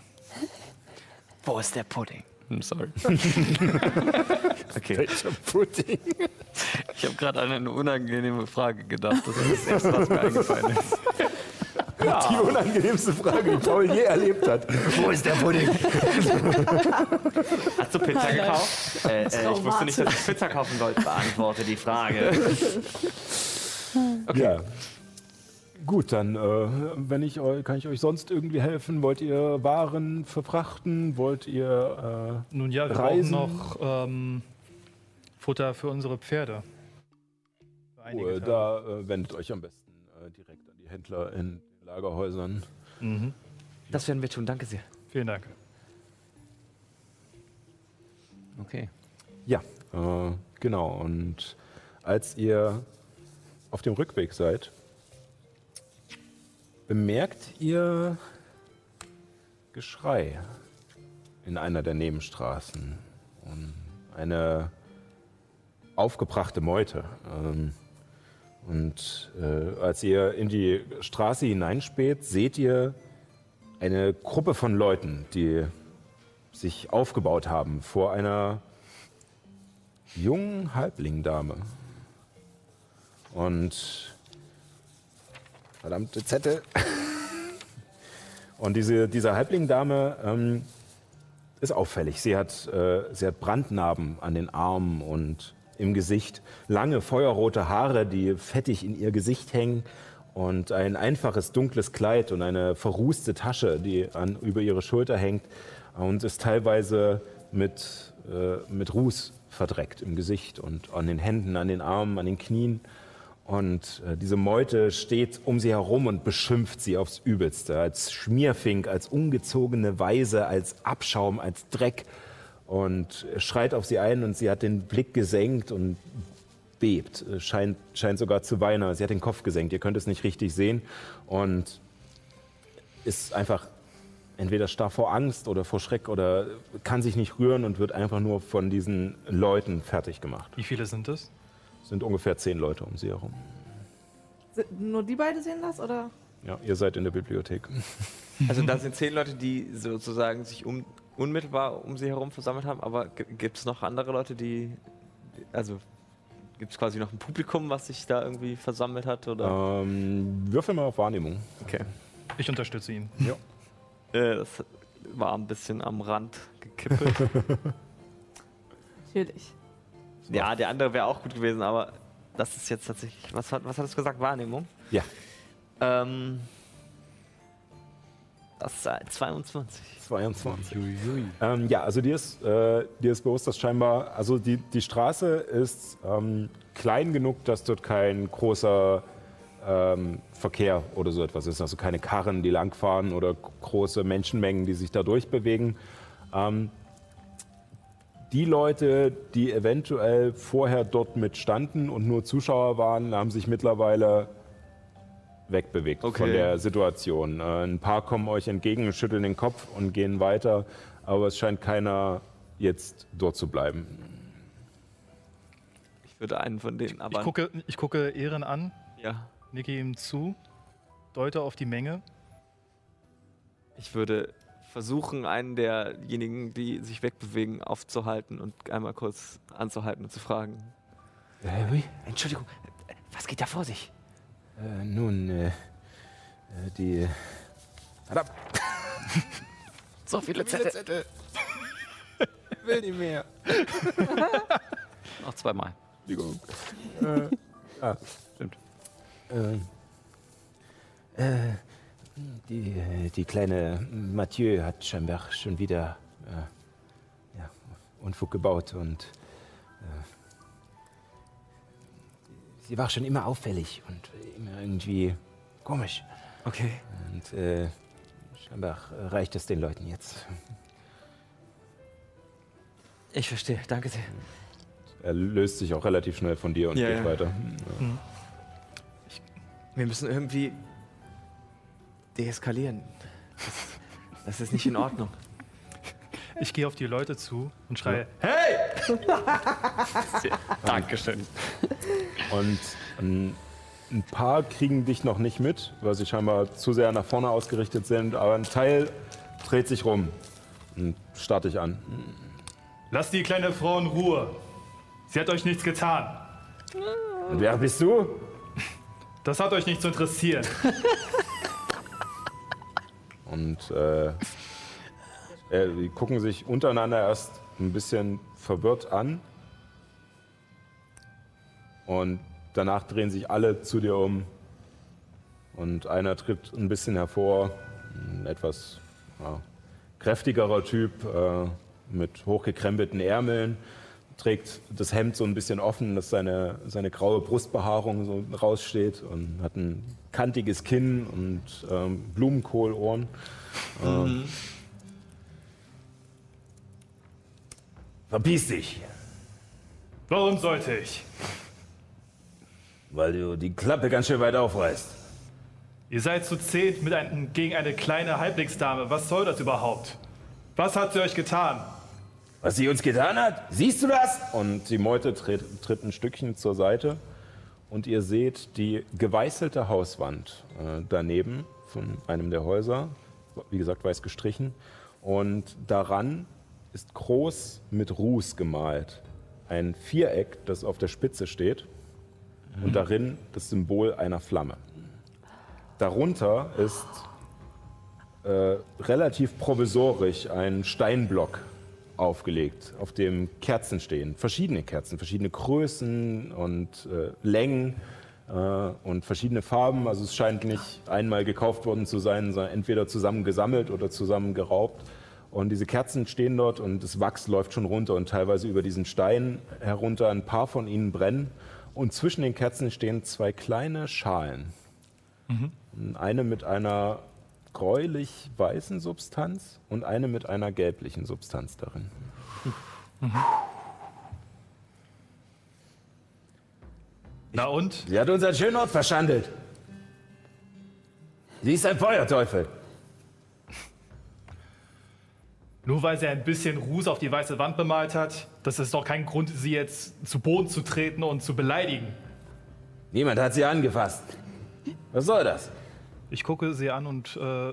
Wo ist der Pudding?
I'm sorry.
okay. Welcher Pudding?
Ich habe gerade an eine unangenehme Frage gedacht. Das ist das Erste, was mir eingefallen ist.
Ja. Die unangenehmste Frage, die Paul je erlebt hat.
Wo ist der Pudding? Hast du Pizza gekauft? Äh, äh, ich wusste nicht, dass ich Pizza kaufen sollte. Beantworte die Frage.
Okay. Ja. Gut, dann, äh, wenn ich, kann ich euch sonst irgendwie helfen? Wollt ihr Waren verfrachten? Wollt ihr
äh, Nun ja, wir reisen? brauchen noch ähm, Futter für unsere Pferde.
Für oh, da äh, wendet euch am besten äh, direkt an die Händler in den Lagerhäusern.
Mhm. Das werden wir tun, danke sehr.
Vielen Dank.
Okay.
Ja, äh, genau. Und als ihr auf dem Rückweg seid, bemerkt ihr Geschrei in einer der Nebenstraßen. Und eine aufgebrachte Meute. Ähm, und äh, als ihr in die Straße hineinspäht, seht ihr eine Gruppe von Leuten, die sich aufgebaut haben vor einer jungen Halblingdame. Und Verdammte Zettel. Und diese, diese Halblingdame ähm, ist auffällig. Sie hat, äh, sie hat Brandnarben an den Armen und im Gesicht, lange feuerrote Haare, die fettig in ihr Gesicht hängen und ein einfaches dunkles Kleid und eine verrußte Tasche, die an, über ihre Schulter hängt und ist teilweise mit, äh, mit Ruß verdreckt im Gesicht und an den Händen, an den Armen, an den Knien. Und äh, diese Meute steht um sie herum und beschimpft sie aufs Übelste, als Schmierfink, als ungezogene Weise, als Abschaum, als Dreck. Und schreit auf sie ein und sie hat den Blick gesenkt und bebt, äh, scheint, scheint sogar zu weinen. Sie hat den Kopf gesenkt, ihr könnt es nicht richtig sehen. Und ist einfach entweder starr vor Angst oder vor Schreck oder kann sich nicht rühren und wird einfach nur von diesen Leuten fertig gemacht.
Wie viele sind es?
sind ungefähr zehn Leute um sie herum.
Nur die beide sehen das, oder?
Ja, ihr seid in der Bibliothek.
Also da sind zehn Leute, die sozusagen sich um, unmittelbar um sie herum versammelt haben, aber gibt es noch andere Leute, die, also gibt es quasi noch ein Publikum, was sich da irgendwie versammelt hat? Oder?
Ähm, würfel mal auf Wahrnehmung.
Okay.
Ich unterstütze ihn.
Ja.
Äh, das war ein bisschen am Rand gekippelt.
Natürlich.
ja, der andere wäre auch gut gewesen, aber das ist jetzt tatsächlich. Was hat, was hat es gesagt? Wahrnehmung?
Ja.
Ähm, das ist 22.
22. Ähm, ja, also dir ist, äh, dir ist bewusst, dass scheinbar, also die, die Straße ist ähm, klein genug, dass dort kein großer ähm, Verkehr oder so etwas ist. Also keine Karren, die langfahren oder große Menschenmengen, die sich da durchbewegen. Ähm, die Leute, die eventuell vorher dort mit standen und nur Zuschauer waren, haben sich mittlerweile wegbewegt
Okay.
von der Situation. Äh, ein paar kommen euch entgegen, schütteln den Kopf und gehen weiter, aber es scheint keiner jetzt dort zu bleiben.
Ich würde einen von denen, aber.
Ich gucke, ich gucke Ehren an,
ja,
nicke ihm zu, deute auf die Menge.
ich würde versuchen, einen derjenigen, die sich wegbewegen, aufzuhalten und einmal kurz anzuhalten und zu fragen.
Äh.
Entschuldigung, was geht da vor sich?
Äh, nun, äh, äh, die. Verdammt!
So viele Zettel.
will nicht mehr.
Noch zweimal.
Entschuldigung.
Ah,
Stimmt.
Äh, äh, die, äh, die kleine Mathieu hat scheinbar schon wieder äh, ja, Unfug gebaut und äh, sie war schon immer auffällig und immer irgendwie komisch.
Okay.
Und äh, scheinbar reicht es den Leuten jetzt.
Ich verstehe, danke sehr.
Er löst sich auch relativ schnell von dir und
Ja,
geht
ja.
weiter.
Wir müssen irgendwie deeskalieren. Das, das ist nicht in Ordnung.
Ich gehe auf die Leute zu und schreie,
Dankeschön.
Und ein, ein paar kriegen dich noch nicht mit, weil sie scheinbar zu sehr nach vorne ausgerichtet sind, aber ein Teil dreht sich rum und starrt dich an.
lasst die kleine Frau in Ruhe. Sie hat euch nichts getan.
Und wer bist du?
Das hat euch nicht zu interessieren.
Und äh, äh, die gucken sich untereinander erst ein bisschen verwirrt an. Und danach drehen sich alle zu dir um. Und einer tritt ein bisschen hervor, ein etwas ja, kräftigerer Typ äh, mit hochgekrempelten Ärmeln, trägt das Hemd so ein bisschen offen, dass seine, seine graue Brustbehaarung so raussteht und hat ein kantiges Kinn und ähm, Blumenkohlohren. Ähm,
Verpiss dich,
Warum sollte ich?
weil du die Klappe ganz schön weit aufreißt.
Ihr seid zu zehnt mit ein, gegen eine kleine Halblingsdame. Was soll das überhaupt? Was hat sie euch getan?
Was sie uns getan hat? Siehst du das?
Und die Meute tritt, tritt ein Stückchen zur Seite und ihr seht die geweißelte Hauswand äh, daneben von einem der Häuser, wie gesagt weiß gestrichen. Und daran ist groß mit Ruß gemalt ein Viereck, das auf der Spitze steht und darin das Symbol einer Flamme. Darunter ist äh, relativ provisorisch ein Steinblock aufgelegt, auf dem Kerzen stehen. Verschiedene Kerzen, verschiedene Größen und äh, Längen äh, und verschiedene Farben. Also es scheint nicht einmal gekauft worden zu sein, sondern entweder zusammen gesammelt oder zusammen geraubt. Und diese Kerzen stehen dort und das Wachs läuft schon runter und teilweise über diesen Stein herunter. Ein paar von ihnen brennen. Und zwischen den Kerzen stehen zwei kleine Schalen. Eine mit einer gräulich weißen Substanz und eine mit einer gelblichen Substanz darin.
Na und?
Sie hat unseren schönen Ort verschandelt. Sie ist ein Feuerteufel.
Nur weil sie ein bisschen Ruß auf die weiße Wand bemalt hat, das ist doch kein Grund, sie jetzt zu Boden zu treten und zu beleidigen.
Niemand hat sie angefasst. Was soll das?
Ich gucke sie an und äh,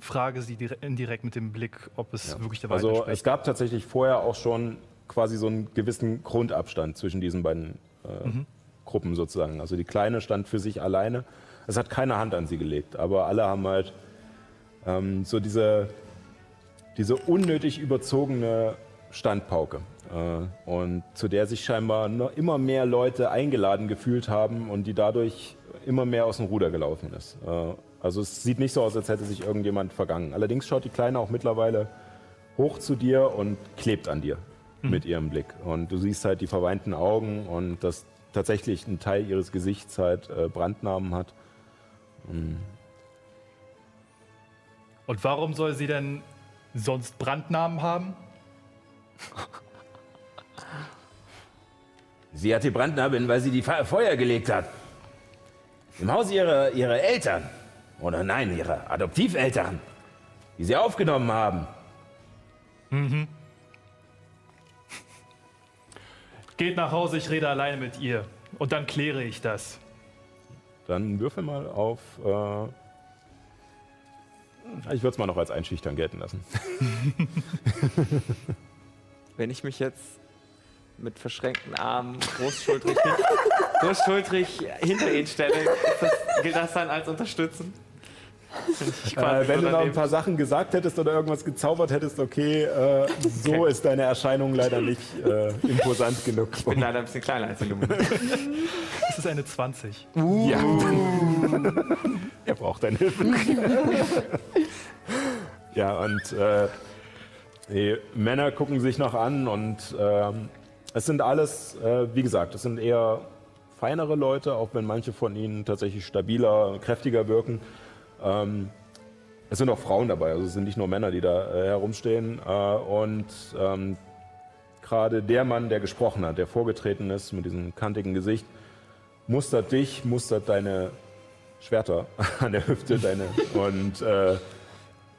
frage sie indirekt mit dem Blick, ob es ja. wirklich der
Wahrheit Also es gab tatsächlich vorher auch schon quasi so einen gewissen Grundabstand zwischen diesen beiden äh, mhm. Gruppen sozusagen. Also die Kleine stand für sich alleine. Es hat keine Hand an sie gelegt, aber alle haben halt ähm, so diese, diese unnötig überzogene Standpauke. Äh, und zu der sich scheinbar noch immer mehr Leute eingeladen gefühlt haben und die dadurch immer mehr aus dem Ruder gelaufen ist. Äh, also es sieht nicht so aus, als hätte sich irgendjemand vergangen. Allerdings schaut die Kleine auch mittlerweile hoch zu dir und klebt an dir mhm. mit ihrem Blick. Und du siehst halt die verweinten Augen und dass tatsächlich ein Teil ihres Gesichts halt äh, Brandnamen hat.
Mhm. Und warum soll sie denn sonst Brandnamen haben?
Sie hat die Brandnamen, weil sie die Feuer gelegt hat. Im Haus ihrer, ihrer Eltern. Oder nein, ihrer Adoptiveltern. Die sie aufgenommen haben. Mhm.
Geht nach Hause, ich rede alleine mit ihr. Und dann kläre ich das.
Dann würfel mal auf. Äh ich würde es mal noch als einschüchtern gelten lassen.
Wenn ich mich jetzt mit verschränkten Armen großschultrig, großschultrig hinter ihn stelle, das, gilt das dann als Unterstützen?
Äh, wenn du noch ein paar Sachen gesagt hättest oder irgendwas gezaubert hättest, okay, äh, so okay. ist deine Erscheinung leider nicht äh, imposant genug.
Ich bin leider ein bisschen kleiner als Illuminat.
Das ist eine 20.
Uh. Ja. er braucht deine Hilfe. ja, und äh, die Männer gucken sich noch an und ähm, es sind alles, äh, wie gesagt, es sind eher feinere Leute, auch wenn manche von ihnen tatsächlich stabiler, kräftiger wirken. Ähm, es sind auch Frauen dabei, also es sind nicht nur Männer, die da äh, herumstehen. Äh, und ähm, gerade der Mann, der gesprochen hat, der vorgetreten ist mit diesem kantigen Gesicht, mustert dich, mustert deine Schwerter an der Hüfte, deine und äh,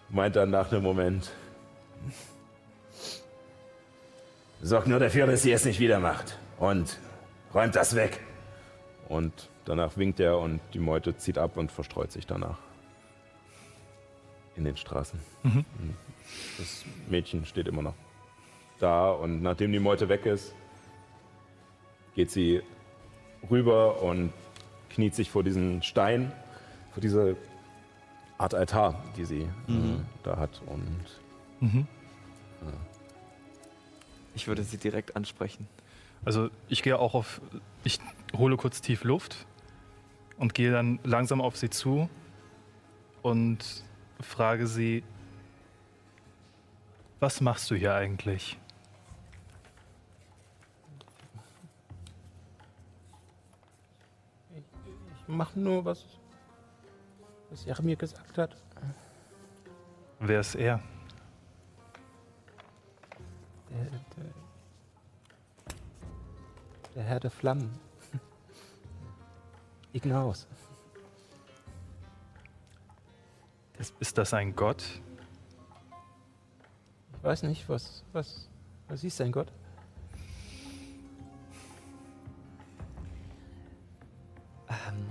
meint dann nach einem Moment.
Sorgt nur dafür, dass sie es nicht wieder macht. Und räumt das weg.
Und danach winkt er und die Meute zieht ab und verstreut sich danach in den Straßen. Mhm. Das Mädchen steht immer noch da und nachdem die Meute weg ist, geht sie rüber und kniet sich vor diesen Stein, vor diese Art Altar, die sie äh, mhm. äh, da hat. Und mhm.
ja. ich würde sie direkt ansprechen.
Also ich gehe auch auf, ich hole kurz tief Luft und gehe dann langsam auf sie zu und frage sie, was machst du hier eigentlich?
Ich, ich mache nur, was, was er mir gesagt hat.
Wer ist er?
Der, der, der Herr der Flammen. Ignaus.
Ist das ein Gott?
Ich weiß nicht, was, was, was ist ein Gott?
Ähm,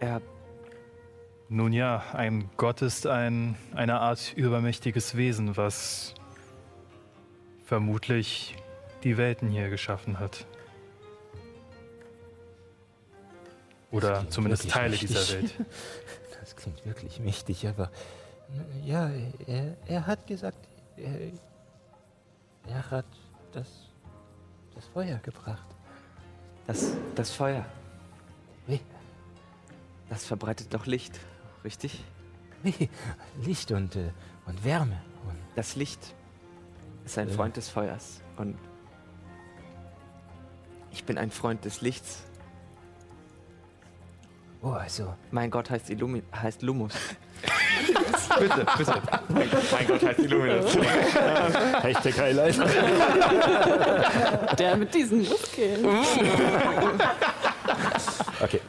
er.
Nun ja, ein Gott ist ein, eine Art übermächtiges Wesen, was vermutlich die Welten hier geschaffen hat. Oder zumindest Teile mächtig. dieser Welt.
Das klingt wirklich mächtig, aber ja, er, er hat gesagt, er, er hat das, das Feuer gebracht.
Das, das Feuer?
Wie?
Das verbreitet doch Licht, richtig?
Wie? Licht und, äh, und Wärme. Und
das Licht ist ein äh. Freund des Feuers. Und ich bin ein Freund des Lichts.
Oh, also.
Mein Gott heißt, Illumi heißt Lumus.
bitte, bitte. Mein Gott heißt Illuminus.
Hashtag Highlight.
Der mit diesen Muskeln.
okay.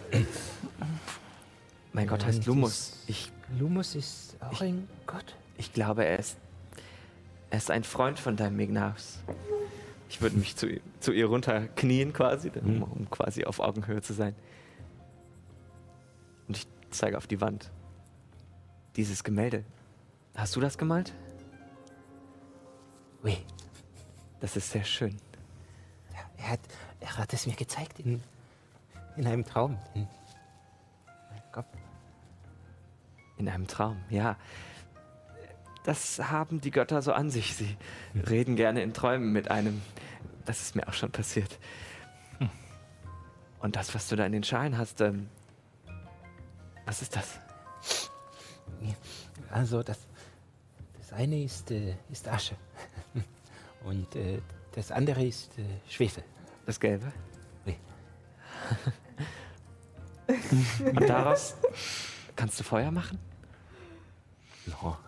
Mein Gott heißt Lumus.
Ich, Lumus ist auch ich, ein Gott?
Ich glaube, er ist, er ist ein Freund von deinem Ignaus.
Ich würde mich zu, zu ihr runterknien quasi, um, um quasi auf Augenhöhe zu sein. Und ich zeige auf die Wand. Dieses Gemälde. Hast du das gemalt?
Oui.
Das ist sehr schön.
Ja, er, hat, er hat es mir gezeigt in, in einem Traum. In,
in einem Traum, ja. Das haben die Götter so an sich. Sie reden gerne in Träumen mit einem. Das ist mir auch schon passiert. Hm. Und das, was du da in den Schalen hast, ähm, was ist das?
Also, das, das eine ist, äh, ist Asche. Und äh, das andere ist äh, Schwefel.
Das Gelbe?
Nee.
Und daraus kannst du Feuer machen?
No.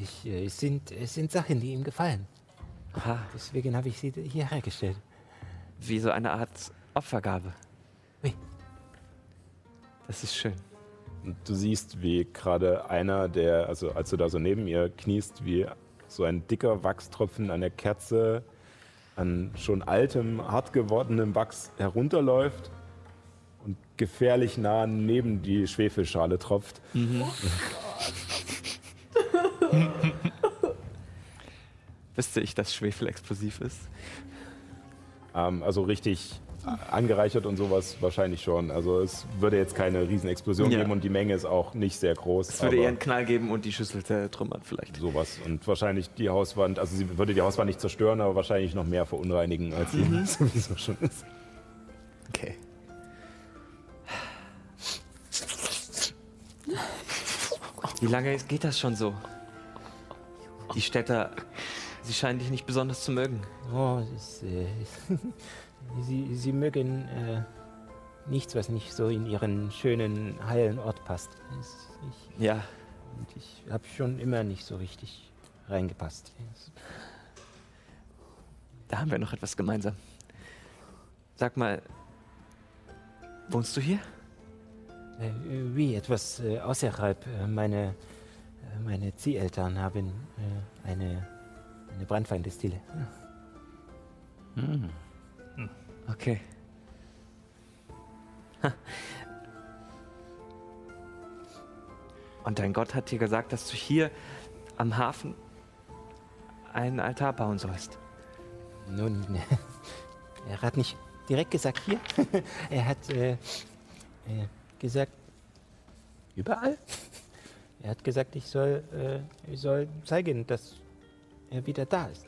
Ich, äh, es, sind, es sind Sachen, die ihm gefallen. Aha. Deswegen habe ich sie hier hergestellt.
Wie so eine Art Opfergabe.
Oui.
Das ist schön.
Und du siehst, wie gerade einer, der, also als du da so neben ihr kniest, wie so ein dicker Wachstropfen an der Kerze an schon altem, hart gewordenem Wachs herunterläuft und gefährlich nah neben die Schwefelschale tropft. Mhm.
Wüsste ich, dass Schwefel explosiv ist?
Ähm, also richtig angereichert und sowas wahrscheinlich schon. Also es würde jetzt keine Riesenexplosion ja. geben und die Menge ist auch nicht sehr groß.
Es würde eher einen Knall geben und die Schüssel zertrümmern vielleicht.
Sowas. Und wahrscheinlich die Hauswand, also sie würde die Hauswand nicht zerstören, aber wahrscheinlich noch mehr verunreinigen, als sie mhm. sowieso schon ist.
Okay. Wie lange geht das schon so? Die Städter, sie scheinen dich nicht besonders zu mögen.
Oh, das ist, äh, Sie, sie mögen äh, nichts, was nicht so in ihren schönen, heilen Ort passt.
Ich, ja.
Und ich habe schon immer nicht so richtig reingepasst.
Da haben wir noch etwas gemeinsam. Sag mal, wohnst du hier?
Äh, wie, etwas äh, außerhalb. Äh, meine, äh, meine Zieheltern haben äh, eine, eine Brandfeindestille.
Hm. Okay. Und dein Gott hat dir gesagt, dass du hier am Hafen einen Altar bauen sollst.
Nun, er hat nicht direkt gesagt hier. er hat äh, äh, gesagt, überall. Er hat gesagt, ich soll, äh, ich soll zeigen, dass er wieder da ist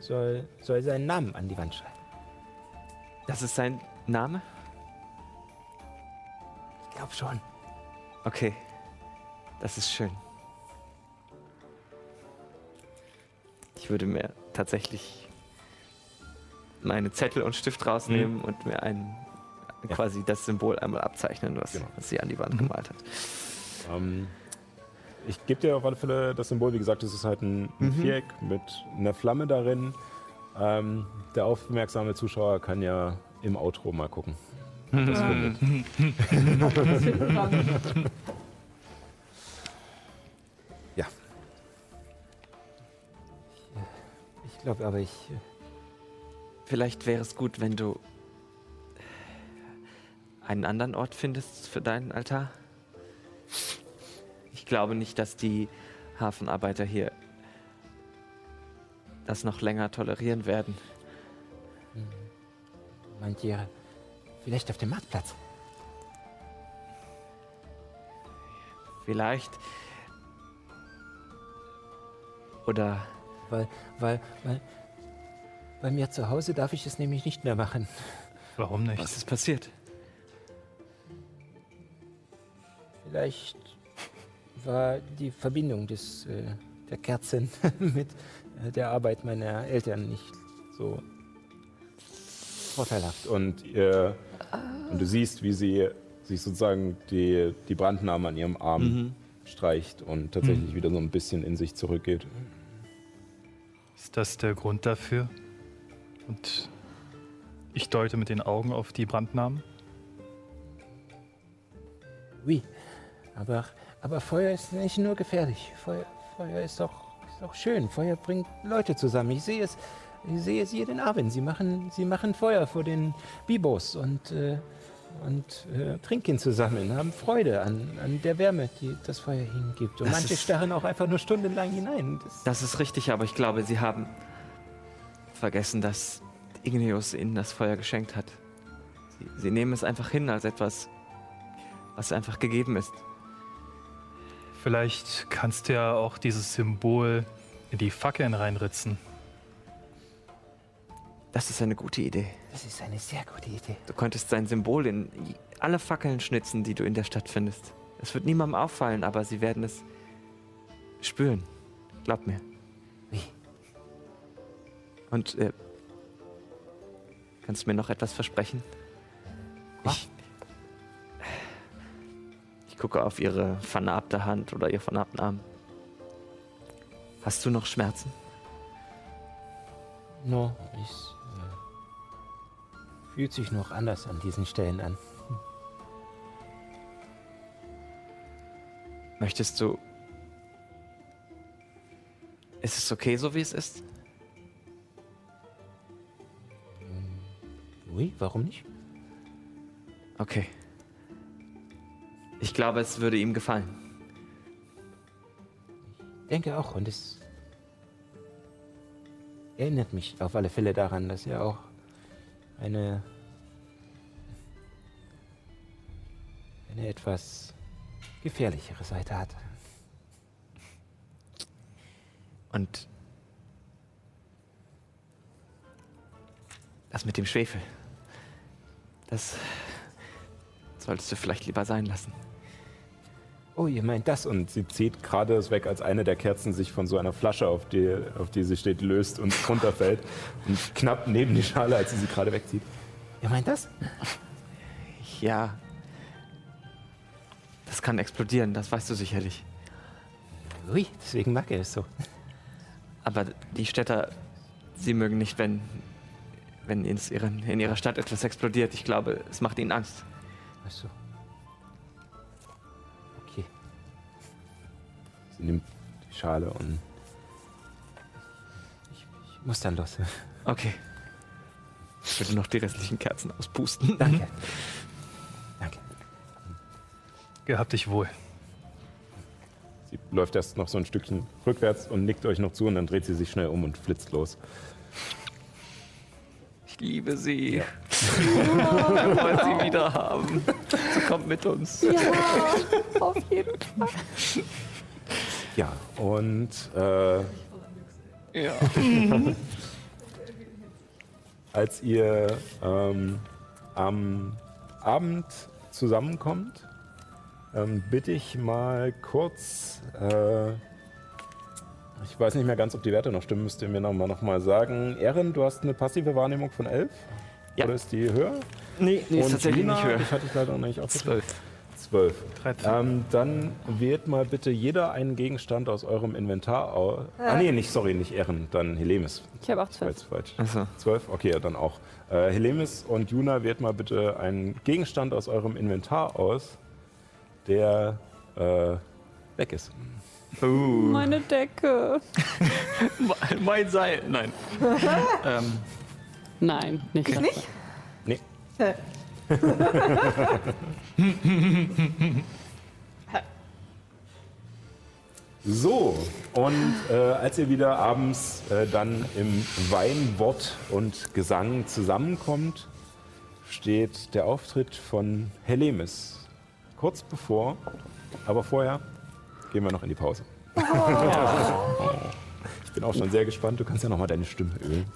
soll, soll seinen Namen an die Wand schreiben.
Das ist sein Name?
Ich glaube schon.
Okay, das ist schön. Ich würde mir tatsächlich meine Zettel und Stift rausnehmen mhm. und mir ein, ja. quasi das Symbol einmal abzeichnen, was, genau. was sie an die Wand mhm. gemalt hat.
Ähm, ich gebe dir auf alle Fälle das Symbol. Wie gesagt, es ist halt ein, ein mhm. Viereck mit einer Flamme darin. Ähm, der aufmerksame Zuschauer kann ja im Outro mal gucken. Das mhm. ja.
Ich glaube aber, ich. Äh,
Vielleicht wäre es gut, wenn du einen anderen Ort findest für deinen Altar glaube nicht, dass die Hafenarbeiter hier das noch länger tolerieren werden.
Hm. Meint ihr, vielleicht auf dem Marktplatz?
Vielleicht. Oder.
Weil, weil, weil, bei mir zu Hause darf ich es nämlich nicht mehr machen.
Warum nicht?
Was ist passiert?
Vielleicht war die Verbindung des, äh, der Kerzen mit äh, der Arbeit meiner Eltern nicht so vorteilhaft.
Und, äh, und du siehst, wie sie sich sozusagen die, die Brandnahme an ihrem Arm mhm. streicht und tatsächlich mhm. wieder so ein bisschen in sich zurückgeht.
Ist das der Grund dafür? Und ich deute mit den Augen auf die Brandnamen.
Oui, aber aber Feuer ist nicht nur gefährlich. Feuer, Feuer ist, doch, ist doch schön. Feuer bringt Leute zusammen. Ich sehe es
ich sehe sie jeden Abend. Sie machen, sie machen Feuer vor den Bibos und, äh, und äh, trinken zusammen, haben Freude an, an der Wärme, die das Feuer ihnen gibt. Und
Das
manche
ist-
starren auch einfach nur stundenlang hinein. Das,
Das ist richtig, aber ich glaube, Sie haben vergessen, dass Igneus Ihnen das Feuer geschenkt hat. Sie, Sie nehmen es einfach hin als etwas, was einfach gegeben ist.
Vielleicht kannst du ja auch dieses Symbol in die Fackeln reinritzen.
Das ist eine gute Idee.
das ist eine sehr gute Idee.
Du könntest sein Symbol in alle Fackeln schnitzen, die du in der Stadt findest. Es wird niemandem auffallen, aber sie werden es spüren. Glaub mir.
Wie?
Und äh, kannst du mir noch etwas versprechen? Ich, ich gucke auf ihre vernarbte Hand oder ihr vernarbten Arm. Hast du noch Schmerzen?
No, es äh, fühlt sich noch anders an diesen Stellen an.
Möchtest du. Ist es okay, so wie es ist?
Ui, warum nicht?
Okay. Ich glaube, es würde ihm gefallen.
Denke auch, und es erinnert mich auf alle Fälle daran, dass er auch eine eine etwas gefährlichere Seite hat.
Und das mit dem Schwefel, das solltest du vielleicht lieber sein lassen.
Oh, ihr meint das und
sie zieht gerade es weg, als eine der Kerzen sich von so einer Flasche, auf die, auf die sie steht, löst und runterfällt. Und knapp neben die Schale, als sie sie gerade wegzieht.
ihr meint das?
Ja. Das kann explodieren, das weißt du sicherlich.
Ui, deswegen mag er es so.
Aber die Städter, sie mögen nicht, wenn, wenn in, ihren, in ihrer Stadt etwas explodiert. Ich glaube, es macht ihnen Angst.
Ach so. Okay.
Sie nimmt die Schale und
Ich muss dann los.
Okay. Ich würde noch die restlichen Kerzen auspusten.
Danke. Danke.
Gehabt dich wohl.
sie läuft erst noch so ein Stückchen rückwärts und nickt euch noch zu und dann dreht sie sich schnell um und flitzt los.
Ich liebe sie. Wir wollen sie wieder haben. Sie kommt mit uns.
Ja, auf jeden Fall.
Ja, und äh,
Ja.
als ihr ähm, am Abend zusammenkommt, ähm, bitte ich mal kurz, äh, ich weiß nicht mehr ganz, ob die Werte noch stimmen, müsst ihr mir nochmal noch mal sagen. Erin, du hast eine passive Wahrnehmung von 11?
Ja.
Oder ist die höher?
Nee, nee ist tatsächlich
Lina,
nicht höher.
Ich hatte es leider noch nicht aufgeschrieben.
Zwölf.
12.
13.
Ähm, dann wählt mal bitte jeder einen Gegenstand aus eurem Inventar aus. Ah, nee, nicht, sorry, nicht Erin, dann Helemis.
Ich habe auch
Das war
zwölf.
jetzt falsch.
Achso.
12? Okay, dann auch. Äh, Helemis und Juna, wählt mal bitte einen Gegenstand aus eurem Inventar aus, der äh, weg ist.
Uh.
Meine Decke.
Mein Seil. Nein. ähm,
Nein, nicht. das.
Nicht?
Nee. So, und äh, als ihr wieder abends äh, dann im Wein, Wort und Gesang zusammenkommt, steht der Auftritt von Helemis kurz bevor. Aber vorher gehen wir noch in die Pause. Ich bin auch schon sehr gespannt. Du kannst ja noch mal deine Stimme ölen.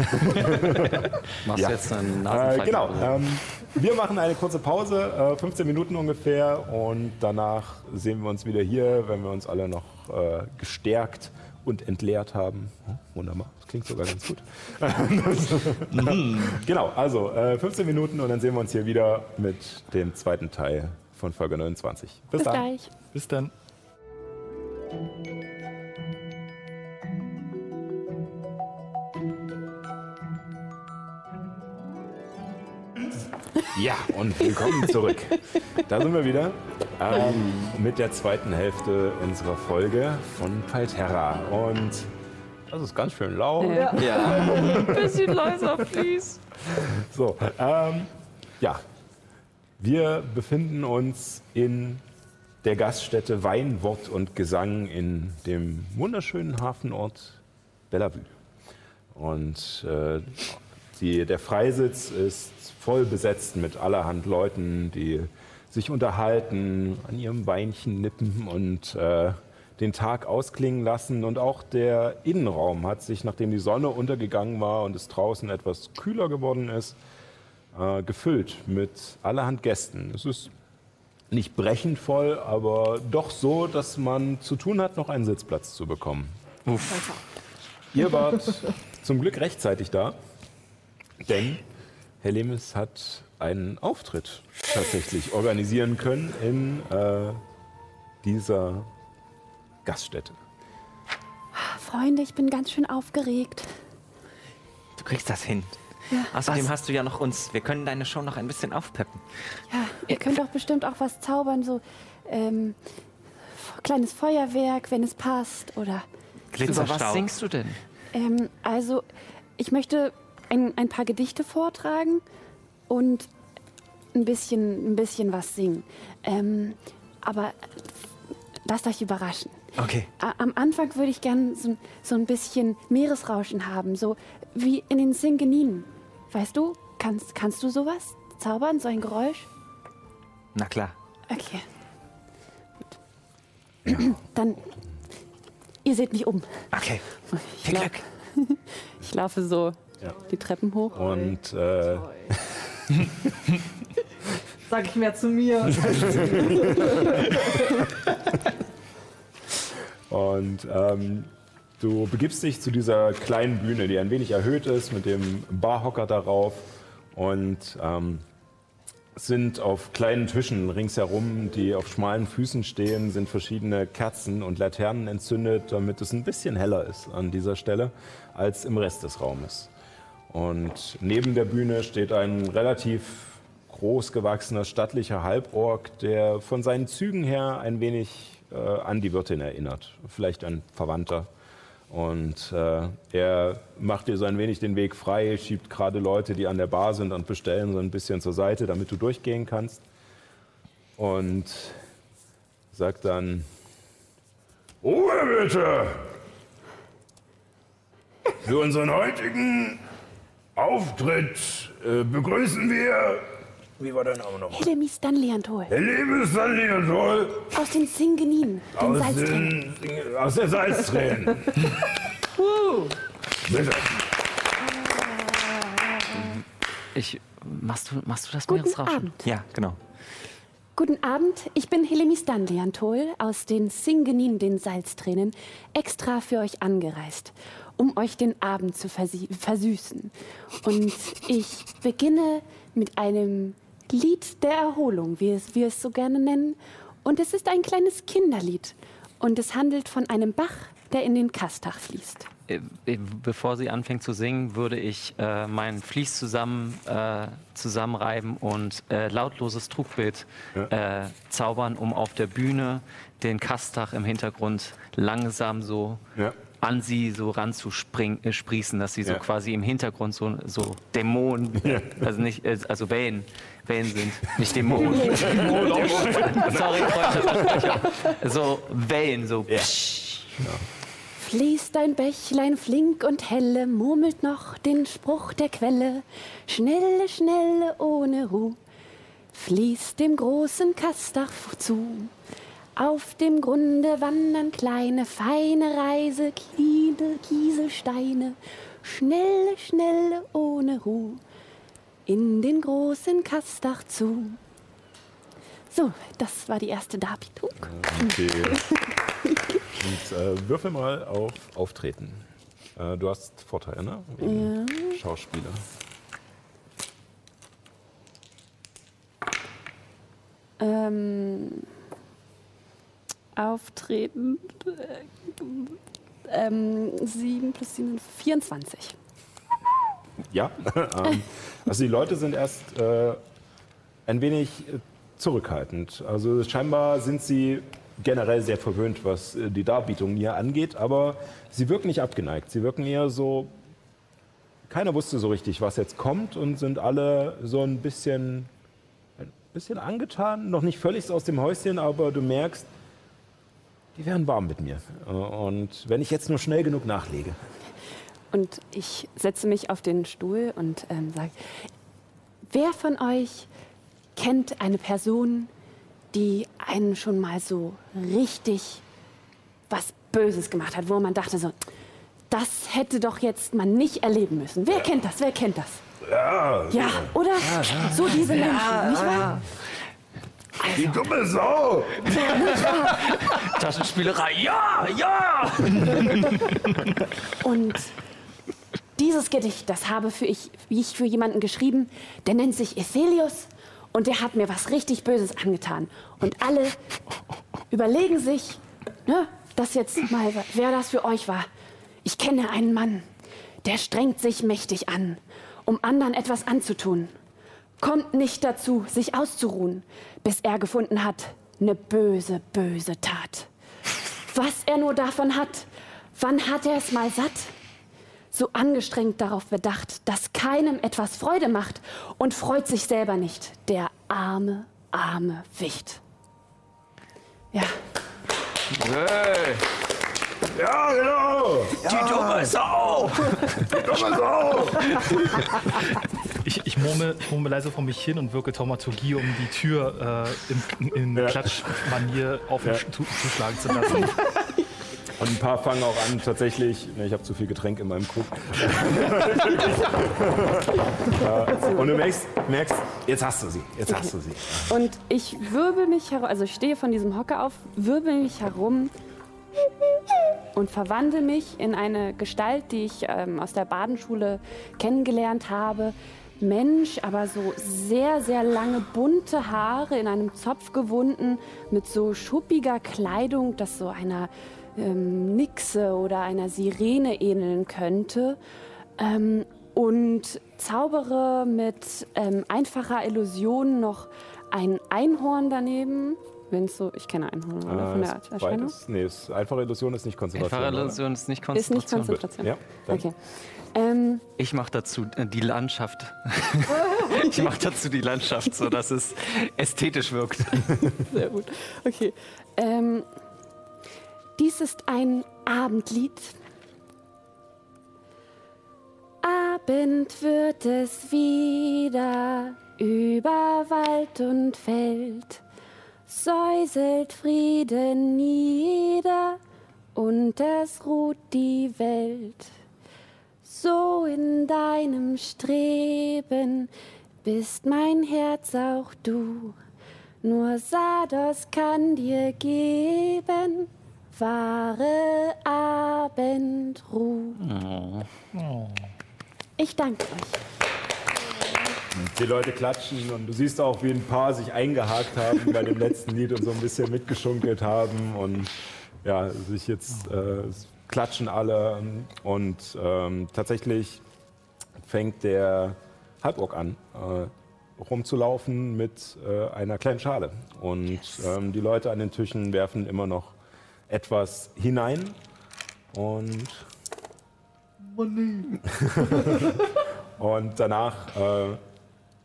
Machst
Ja.
du jetzt einen
Äh,
Nasenfall?
genau. Ähm, wir machen eine kurze Pause, äh, 15 Minuten ungefähr, und danach sehen wir uns wieder hier, wenn wir uns alle noch äh, gestärkt und entleert haben. Hm, wunderbar, das klingt sogar ganz gut. genau, also äh, 15 Minuten und dann sehen wir uns hier wieder mit dem zweiten Teil von Folge 29. Bis,
Bis
dann.
gleich.
Bis dann.
Ja, und willkommen zurück. Da sind wir wieder ähm, mit der zweiten Hälfte unserer Folge von Palterra. Und Das ist ganz schön laut.
Ja.
Ja. Bisschen leiser, please.
So, ähm, ja. Wir befinden uns in der Gaststätte Wein, Wort und Gesang in dem wunderschönen Hafenort Bellevue. Und äh, die, der Freisitz ist voll besetzt mit allerhand Leuten, die sich unterhalten, an ihrem Weinchen nippen und äh, den Tag ausklingen lassen. Und auch der Innenraum hat sich, nachdem die Sonne untergegangen war und es draußen etwas kühler geworden ist, äh, gefüllt mit allerhand Gästen. Es ist nicht brechend voll, aber doch so, dass man zu tun hat, noch einen Sitzplatz zu bekommen. Ihr wart zum Glück rechtzeitig da, denn Herr Lemes hat einen Auftritt tatsächlich organisieren können in äh, dieser Gaststätte.
Freunde, ich bin ganz schön aufgeregt.
Du kriegst das hin. Außerdem hast du ja noch uns. Wir können deine Show noch ein bisschen aufpeppen.
Ja, ihr könnt doch bestimmt auch was zaubern, so ähm, kleines Feuerwerk, wenn es passt. Oder
Über was
Glitzerstaub.
singst du denn?
ähm, also, ich möchte ein, ein paar Gedichte vortragen und ein bisschen, ein bisschen was singen. Ähm, aber lasst euch überraschen.
Okay.
Am Anfang würde ich gern so, so ein bisschen Meeresrauschen haben, so wie in den Singeninen. Weißt du, kannst, kannst du sowas zaubern, so ein Geräusch?
Na klar.
Okay. Gut. Dann, ihr seht mich um.
Okay.
Ich,
Viel
lau-
Glück.
Ich laufe so
Ja.
die Treppen hoch.
Und äh,
Sag ich mehr zu mir.
Und ähm, du begibst dich zu dieser kleinen Bühne, die ein wenig erhöht ist, mit dem Barhocker darauf. Und ähm, sind auf kleinen Tischen ringsherum, die auf schmalen Füßen stehen, sind verschiedene Kerzen und Laternen entzündet, damit es ein bisschen heller ist an dieser Stelle als im Rest des Raumes. Und neben der Bühne steht ein relativ groß gewachsener, stattlicher Halborg, der von seinen Zügen her ein wenig äh, an die Wirtin erinnert. Vielleicht ein Verwandter. Und äh, er macht dir so ein wenig den Weg frei, schiebt gerade Leute, die an der Bar sind und bestellen, so ein bisschen zur Seite, damit du durchgehen kannst. Und sagt dann, Ruhe bitte! Für unseren heutigen Auftritt äh, begrüßen wir, wie war dein Name noch?
Hillemy Stanley Antol.
Der Lebenssanlier
Aus den Singeninen, den
aus,
Salztränen.
den, aus der Salztränen. Bitte.
Ich, machst, du, machst du das
Guten
Meeresrauschen?
Abend.
Ja, genau.
Guten Abend, ich bin Hillemy Stanley Antol aus den Singeninen, den Salztränen, extra für euch angereist, um euch den Abend zu versüßen. Und ich beginne mit einem Lied der Erholung, wie es wir es so gerne nennen. Und es ist ein kleines Kinderlied. Und es handelt von einem Bach, der in den Kastach fließt.
Äh, äh, Bevor sie anfängt zu singen, würde ich äh, meinen Vlies zusammen, äh, zusammenreiben und äh, lautloses Trugbild äh, zaubern, um auf der Bühne den Kastach im Hintergrund langsam so
Ja.
an sie so ranzusprießen, äh, sprießen, dass sie so
Ja.
quasi im Hintergrund so, so Dämonen, also nicht, also Wellen, Wellen sind, nicht Dämonen. Sorry, Freunde. So Wellen, so.
Fließt ein Bächlein flink und helle, murmelt noch den Spruch der Quelle. Schnelle, schnelle, ohne Ruh, fließt dem großen Kastach zu. Auf dem Grunde wandern kleine, feine Reise, Kiedel, Kieselsteine. Schnelle, schnelle, ohne Ruh, in den großen Kastach zu. So, das war die erste Darbietung.
Okay. Und äh, würfel mal auf Auftreten. Äh, du hast Vorteile, ne? Wegen Schauspieler.
Ähm, auftreten. Äh, ähm, 7 plus 7, 24.
Ja. ähm, also die Leute sind erst äh, ein wenig äh, zurückhaltend. Also scheinbar sind sie generell sehr verwöhnt, was äh, die Darbietung hier angeht, aber sie wirken nicht abgeneigt. Sie wirken eher so, keiner wusste so richtig, was jetzt kommt und sind alle so ein bisschen, ein bisschen angetan, noch nicht völlig aus dem Häuschen, aber du merkst, die werden warm mit mir. Äh, Und wenn ich jetzt nur schnell genug nachlege.
Und ich setze mich auf den Stuhl und ähm, sage, wer von euch kennt eine Person, die einen schon mal so richtig was Böses gemacht hat, wo man dachte so, das hätte doch jetzt man nicht erleben müssen. Wer kennt das? Wer kennt das?
Ja,
Ja, oder? So diese Menschen, nicht wahr?
die dumme Sau!
Taschenspielerei, ja, ja!
Und dieses Gedicht, das habe für ich, ich für jemanden geschrieben, der nennt sich Ethelius und der hat mir was richtig Böses angetan. Und alle überlegen sich, ne, das jetzt mal, wer das für euch war. Ich kenne einen Mann, der strengt sich mächtig an, um anderen etwas anzutun. Kommt nicht dazu, sich auszuruhen, bis er gefunden hat, eine böse, böse Tat. Was er nur davon hat, wann hat er es mal satt? So angestrengt darauf bedacht, dass keinem etwas Freude macht und freut sich selber nicht, der arme, arme Wicht. Ja,
Hey,
Ja, genau!
die dumme Sau!
Dumme Sau!
Ich, ich, murmel, ich murmel leise vor mich hin und wirke Taumaturgie, um die Tür äh, in, in
Ja.
Klatschmanier auf
Ja.
mich zu, zuschlagen zu lassen.
Und ein paar fangen auch an, tatsächlich, ne, ich habe zu viel Getränk in meinem Krug. Und du merkst, merkst, jetzt hast du sie, jetzt hast du sie.
Und ich wirbel mich herum, also ich stehe von diesem Hocker auf, wirbel mich herum und verwandle mich in eine Gestalt, die ich ähm, aus der Badenschule kennengelernt habe. Mensch, aber so sehr, sehr lange bunte Haare in einem Zopf gewunden, mit so schuppiger Kleidung, das so einer ähm, Nixe oder einer Sirene ähneln könnte. Ähm, und zaubere mit ähm, einfacher Illusion noch ein Einhorn daneben. Wenn es so, ich kenne Einhorn oder von
Äh,
der
ist
Erscheinung.
beides, nee, ist, einfache Illusion ist nicht Konzentration.
Einfache
oder?
Illusion ist nicht
Ist
Konzentration.
nicht Konzentration.
Ja.
Okay. Ähm,
Ich mache dazu äh, die Landschaft. ich mache dazu die Landschaft, so dass es ästhetisch wirkt.
sehr gut. Okay. Ähm, dies ist ein Abendlied. Abend wird es wieder über Wald und Feld. Säuselt Frieden nieder und es ruht die Welt. So in deinem Streben bist mein Herz auch du. Nur Sados kann dir geben wahre Abendruhe. Ich danke euch.
Die Leute klatschen und du siehst auch, wie ein paar sich eingehakt haben bei dem letzten Lied und so ein bisschen mitgeschunkelt haben und ja, sich jetzt äh, klatschen alle und ähm, tatsächlich fängt der Halborg an, äh, rumzulaufen mit äh, einer kleinen Schale und ähm, die Leute an den Tischen werfen immer noch etwas hinein und Und danach äh,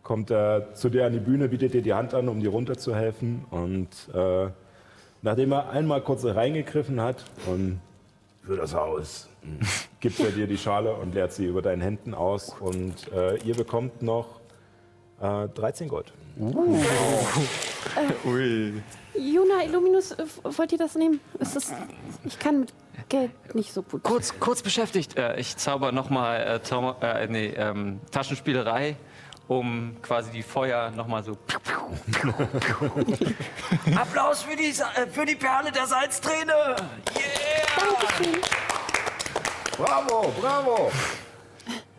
kommt er zu dir an die Bühne, bietet dir die Hand an, um dir runterzuhelfen. Und äh, nachdem er einmal kurz reingegriffen hat und für das Haus, mh, gibt er dir die Schale und leert sie über deinen Händen aus. Und äh, ihr bekommt noch äh, 13 Gold.
Juna, Illuminus, äh, wollt ihr das nehmen? Es ist, ich kann mit Geld nicht so gut.
Kurz, kurz beschäftigt. Äh, ich zauber nochmal äh, äh, nee, ähm, Taschenspielerei, um quasi die Feuer nochmal so. Applaus für die, äh, für die Perle der Salzträne!
Dankeschön.
Bravo, bravo!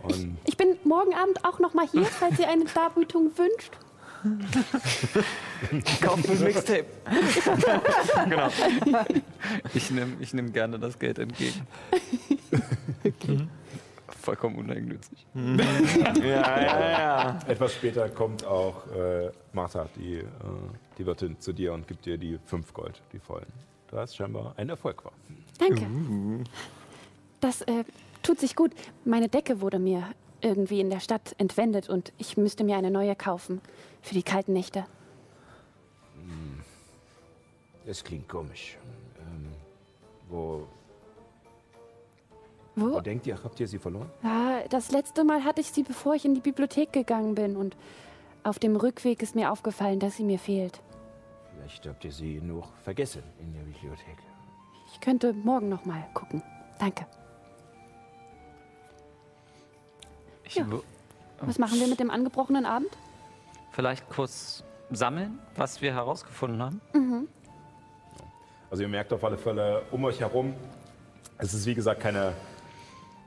Und
Ich bin morgen Abend auch noch mal hier, falls ihr eine Darbietung wünscht.
Kauf ein Mixtape. genau. Ich nehme ich nehm gerne das Geld entgegen. vollkommen uneigennützig.
ja, ja, ja.
Etwas später kommt auch äh, Martha, die, äh, die Wirtin, zu dir und gibt dir die fünf Gold, die vollen. Da es scheinbar ein Erfolg war.
Danke. Das äh, tut sich gut. Meine Decke wurde mir irgendwie in der Stadt entwendet und ich müsste mir eine neue kaufen für die kalten Nächte.
Das klingt komisch. Ähm, wo,
Wo?
wo denkt ihr, habt ihr sie verloren?
Ja, das letzte Mal hatte ich sie, bevor ich in die Bibliothek gegangen bin und auf dem Rückweg ist mir aufgefallen, dass sie mir fehlt.
Vielleicht habt ihr sie nur vergessen in der Bibliothek.
Ich könnte morgen noch mal gucken. Danke.
Ich
Ja. Was machen wir mit dem angebrochenen Abend?
Vielleicht kurz sammeln, was wir herausgefunden haben.
Also ihr merkt auf alle Fälle um euch herum, es ist wie gesagt keine,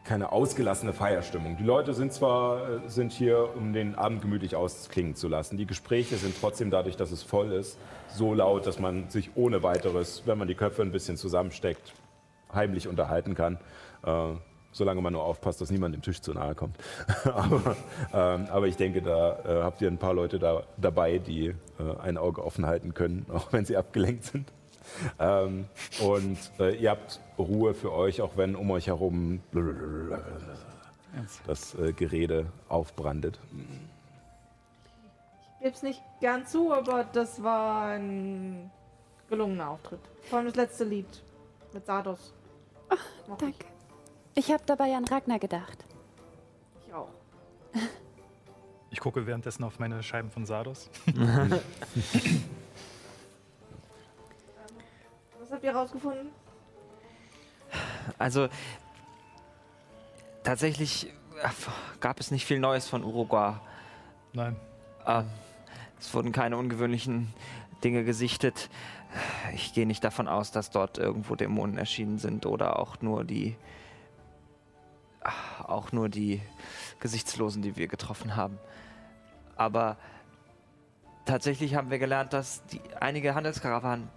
keine ausgelassene Feierstimmung. Die Leute sind zwar äh, sind hier, um den Abend gemütlich ausklingen zu lassen. Die Gespräche sind trotzdem dadurch, dass es voll ist, so laut, dass man sich ohne weiteres, wenn man die Köpfe ein bisschen zusammensteckt, heimlich unterhalten kann. Solange man nur aufpasst, dass niemand dem Tisch zu nahe kommt. aber, ähm, aber ich denke, da äh, habt ihr ein paar Leute da, dabei, die äh, ein Auge offen halten können, auch wenn sie abgelenkt sind. Ähm, und äh, ihr habt Ruhe für euch, auch wenn um euch herum das äh, Gerede aufbrandet.
Ich geb's nicht gern zu, aber das war ein gelungener Auftritt. Vor allem das letzte Lied mit Sardos. Mochte
Danke. Ich habe dabei an Ragnar gedacht.
Ich, ich auch.
Ich gucke währenddessen auf meine Scheiben von Sardos.
Was habt ihr rausgefunden?
Also tatsächlich äh, gab es nicht viel Neues von Uruguay.
Nein.
Ähm, es wurden keine ungewöhnlichen Dinge gesichtet. Ich gehe nicht davon aus, dass dort irgendwo Dämonen erschienen sind oder auch nur die auch nur die Gesichtslosen, die wir getroffen haben. Aber tatsächlich haben wir gelernt, dass die, einige Handelskarawanen,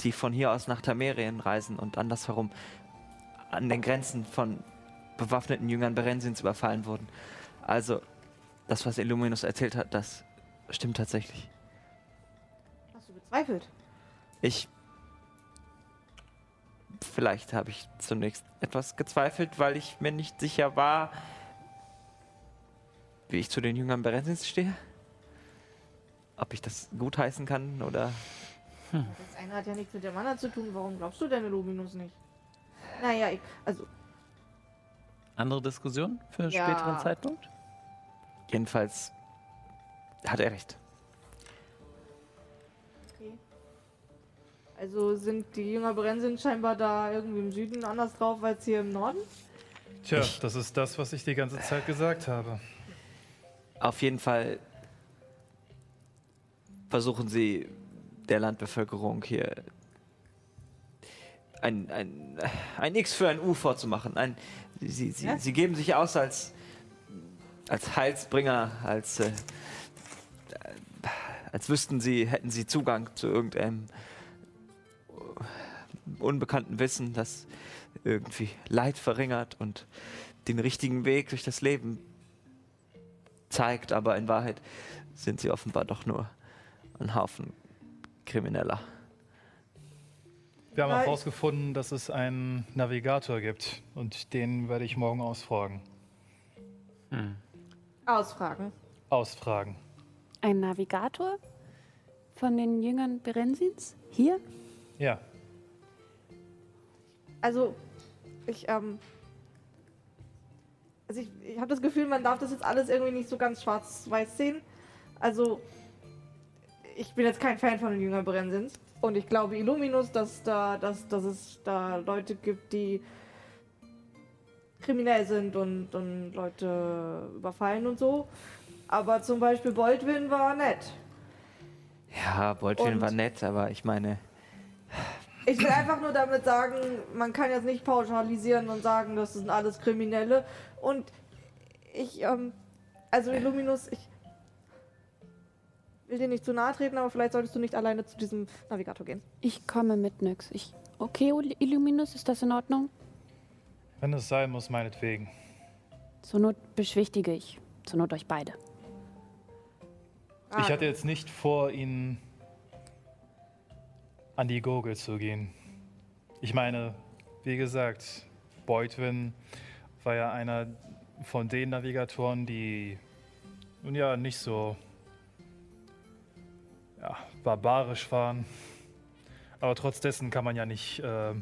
die von hier aus nach Tamerien reisen und andersherum an den Grenzen von bewaffneten Jüngern Berensins überfallen wurden. Also, das, was Illuminus erzählt hat, das stimmt tatsächlich.
Hast du bezweifelt?
Ich. Vielleicht habe ich zunächst etwas gezweifelt, weil ich mir nicht sicher war, wie ich zu den Jüngern Berensins stehe. Ob ich das gutheißen kann oder.
Das eine hat ja nichts mit dem anderen zu tun. Warum glaubst du denn Illuminus nicht? Naja, ich, also,
Andere Diskussion für einen
Ja.
späteren Zeitpunkt?
Jedenfalls hat er recht.
Also sind die Jünger Brennsinn scheinbar da irgendwie im Süden anders drauf als hier im Norden?
Tja, das ist das, was ich die ganze Zeit gesagt habe.
Auf jeden Fall versuchen sie der Landbevölkerung hier ein, ein, ein X für ein U vorzumachen. Ein, sie, sie,
Ja?
sie geben sich aus als, als Heilsbringer, als, äh, als wüssten sie, hätten sie Zugang zu irgendeinem unbekannten Wissen, das irgendwie Leid verringert und den richtigen Weg durch das Leben zeigt, aber in Wahrheit sind sie offenbar doch nur ein Haufen Krimineller.
Wir haben auch herausgefunden, dass es einen Navigator gibt und den werde ich morgen ausfragen.
Ausfragen.
Ausfragen.
Ein Navigator von den Jüngern Berensins? Hier?
Ja,
Also, ich, ähm. Also, ich, ich habe das Gefühl, man darf das jetzt alles irgendwie nicht so ganz schwarz-weiß sehen. Also, ich bin jetzt kein Fan von den Jünger Brennsins. Und ich glaube Illuminus, dass, da, dass, dass es da Leute gibt, die kriminell sind und, und Leute überfallen und so. Aber zum Beispiel Boldwin war nett.
Ja, Beutlin
Und-
war nett, aber ich meine,
Ich will einfach nur damit sagen, man kann jetzt nicht pauschalisieren und sagen, das sind alles Kriminelle. Und ich, ähm, also Illuminus, ich will dir nicht zu nahe treten, aber vielleicht solltest du nicht alleine zu diesem Navigator gehen.
Ich komme mit Nyx. Ich, okay, Illuminus, ist das in Ordnung?
wenn es sein muss, meinetwegen.
Zur Not beschwichtige ich. Zur Not euch beide.
Ich hatte jetzt nicht vor, ihn an die Gurgel zu gehen. Ich meine, wie gesagt, Beutwin war ja einer von den Navigatoren, die nun ja nicht so ja, barbarisch waren. Aber trotz dessen kann man ja nicht. Äh,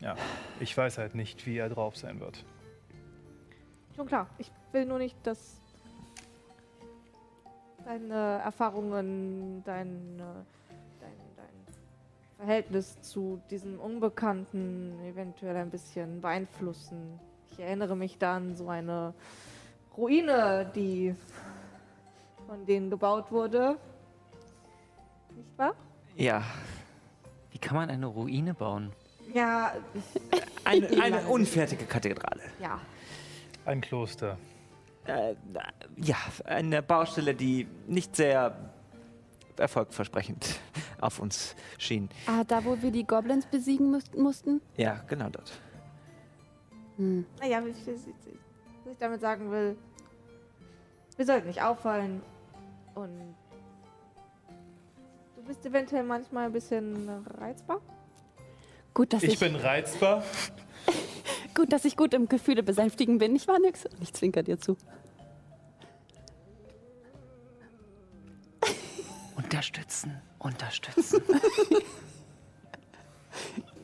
ja, ich weiß halt nicht, wie er drauf sein wird.
Schon klar. Ich will nur nicht, dass deine Erfahrungen, dein, dein, dein Verhältnis zu diesem Unbekannten eventuell ein bisschen beeinflussen. Ich erinnere mich da an so eine Ruine, die von denen gebaut wurde. Nicht wahr?
Ja. Wie kann man eine Ruine bauen?
Ja,
Eine, eine unfertige Kathedrale.
ja.
Ein Kloster.
Äh, ja, eine Baustelle, die nicht sehr erfolgversprechend auf uns schien.
Ah, da, wo wir die Goblins besiegen mussten?
Ja, genau dort.
Hm.
Naja, was ich, was ich damit sagen will, wir sollten nicht auffallen und du bist eventuell manchmal ein bisschen reizbar.
Gut, dass ich,
Ich bin reizbar.
gut, dass ich gut im Gefühle besänftigen bin. Ich war nix. Ich zwinker dir zu.
Unterstützen, unterstützen.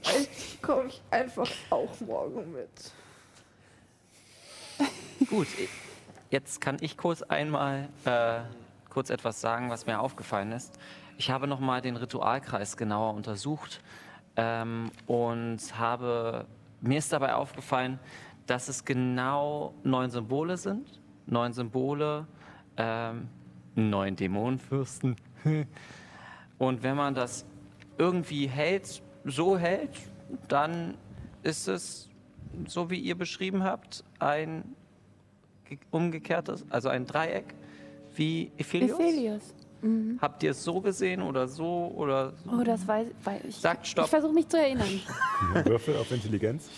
Ich komme einfach auch morgen mit.
Gut, jetzt kann ich kurz einmal äh, kurz etwas sagen, was mir aufgefallen ist. Ich habe nochmal den Ritualkreis genauer untersucht ähm, und habe mir ist dabei aufgefallen, dass es genau neun Symbole sind, neun Symbole, ähm, neun Dämonenfürsten. und wenn man das irgendwie hält, so hält, dann ist es so wie ihr beschrieben habt, ein ge- umgekehrtes, also ein Dreieck wie Ephelios?
Ephelios.
Habt ihr es so gesehen oder so oder
Oh, das weiß, weiß ich.
Sagt Stopp.
Ich versuche mich zu erinnern.
Würfel auf Intelligenz.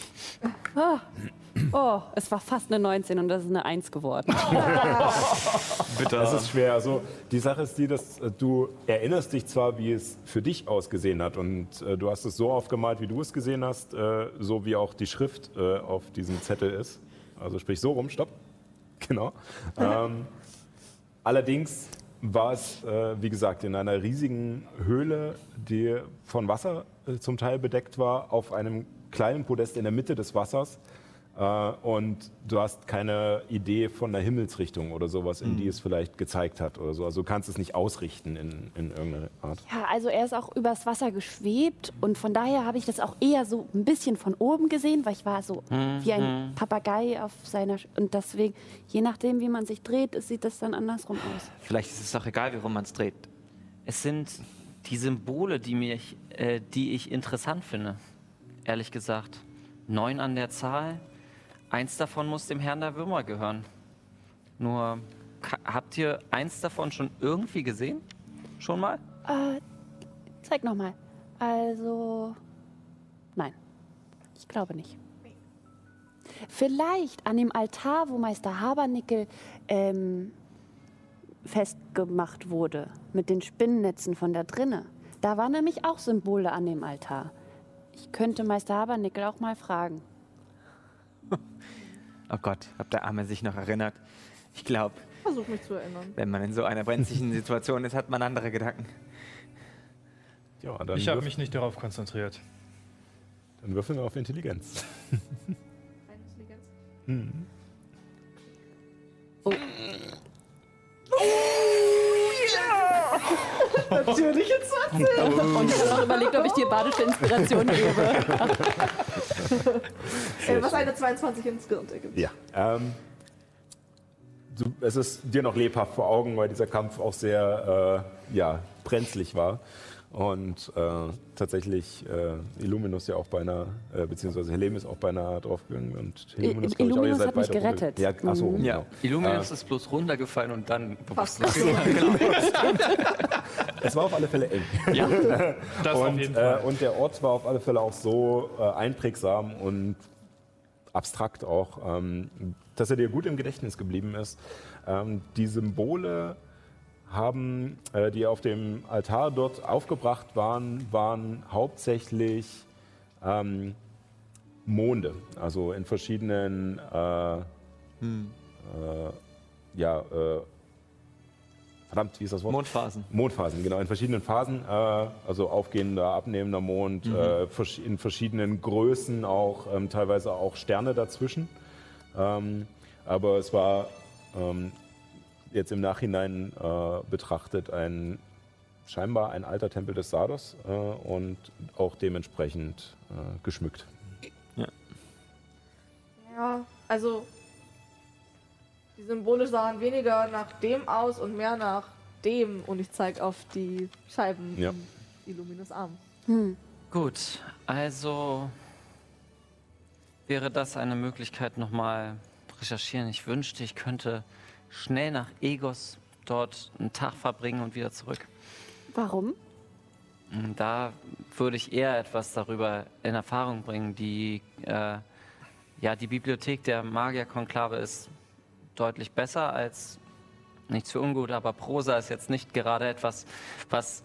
Oh, es war fast eine 19 und das ist eine 1 geworden.
Das ist schwer. Also die Sache ist die, dass äh, du erinnerst dich zwar, wie es für dich ausgesehen hat und äh, du hast es so aufgemalt, wie du es gesehen hast, äh, so wie auch die Schrift äh, auf diesem Zettel ist. Also sprich so rum, stopp. Genau. ähm, allerdings war es, äh, wie gesagt, in einer riesigen Höhle, die von Wasser äh, zum Teil bedeckt war, auf einem kleinen Podest in der Mitte des Wassers. Äh, und du hast keine Idee von der Himmelsrichtung oder sowas, in die es vielleicht gezeigt hat oder so. Also du kannst es nicht ausrichten in, in irgendeiner Art.
Ja, also er ist auch übers Wasser geschwebt und von daher habe ich das auch eher so ein bisschen von oben gesehen, weil ich war so wie ein Papagei auf seiner Sch und deswegen, je nachdem, wie man sich dreht, sieht das dann andersrum aus.
Vielleicht ist es auch egal, wie rum man es dreht.
es sind die Symbole, die mich, äh, die ich interessant finde. Ehrlich gesagt, neun an der Zahl. Eins davon muss dem Herrn der Würmer gehören. Nur habt ihr eins davon schon irgendwie gesehen? Schon mal?
Äh, zeig noch mal. Also, nein, ich glaube nicht. Vielleicht an dem Altar, wo Meister Habernickel ähm, festgemacht wurde, mit den Spinnennetzen von da drinne. Da waren nämlich auch Symbole an dem Altar. Ich könnte Meister Habernickel auch mal fragen.
Oh Gott, ob der Arme sich noch erinnert. Ich glaube,
Versuch mich zu erinnern.
wenn man in so einer brenzlichen Situation ist, hat man andere Gedanken.
Ja, dann,
Ich habe mich nicht darauf konzentriert.
dann würfeln wir auf Intelligenz.
Natürlich jetzt.
Und ich habe noch überlegt, ob ich dir badische Inspiration gebe.
Äh, was eine 22 insgesamt ergibt.
Ja. Ähm, du, es ist dir noch lebhaft vor Augen, weil dieser Kampf auch sehr äh, ja, brenzlig war. Und äh, tatsächlich äh, Illuminus ja auch beinahe, äh, beziehungsweise Helemis auch beinahe draufgegangen. Und Illuminus, glaub ich, auch, ihr
Illuminus
seid
hat mich gerettet.
Ja, ach so,
Mhm.
genau.
Ja. Illuminus ist bloß runtergefallen und dann bewusstlos.
Es war auf alle Fälle eng.
Das auf
und,
jeden
äh,
Fall.
und der Ort war auf alle Fälle auch so äh, einprägsam und abstrakt auch, ähm, dass er dir gut im Gedächtnis geblieben ist. Ähm, die Symbole haben, äh, die auf dem Altar dort aufgebracht waren, waren hauptsächlich ähm, Monde, also in verschiedenen äh, hm. äh, ja, äh, verdammt, wie ist das Wort?
Mondphasen.
Mondphasen, genau, in verschiedenen Phasen, äh, also aufgehender, abnehmender Mond, mhm. äh, in verschiedenen Größen auch, ähm, teilweise auch Sterne dazwischen. Ähm, aber es war ähm, jetzt im Nachhinein äh, betrachtet ein scheinbar ein alter Tempel des Sardos äh, und auch dementsprechend äh, geschmückt.
Ja. ja, also die Symbole sahen weniger nach dem aus und mehr nach dem und ich zeige auf die Scheiben ja. Illuminus Arm. Hm.
Gut, also wäre das eine Möglichkeit nochmal recherchieren. Ich wünschte, ich könnte schnell nach Egos dort einen Tag verbringen und wieder zurück.
Warum?
Hm, da würde ich eher etwas darüber in Erfahrung bringen. Die, äh, ja, die Bibliothek der Magierkonklave ist deutlich besser als, nichts für ungut, aber Prosa ist jetzt nicht gerade etwas, was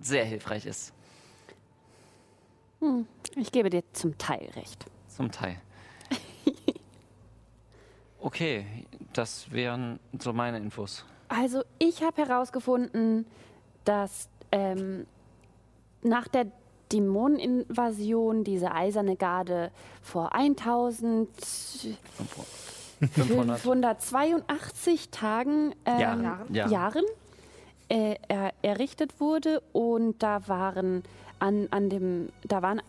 sehr hilfreich ist.
Hm, ich gebe dir zum Teil recht.
Zum Teil. Okay, das wären so meine Infos.
Also ich habe herausgefunden, dass ähm, nach der Dämoneninvasion diese eiserne Garde vor 1000 582 Tagen ähm,
Jahren,
ja. Jahren äh, er, errichtet wurde und da waren an, an dem da waren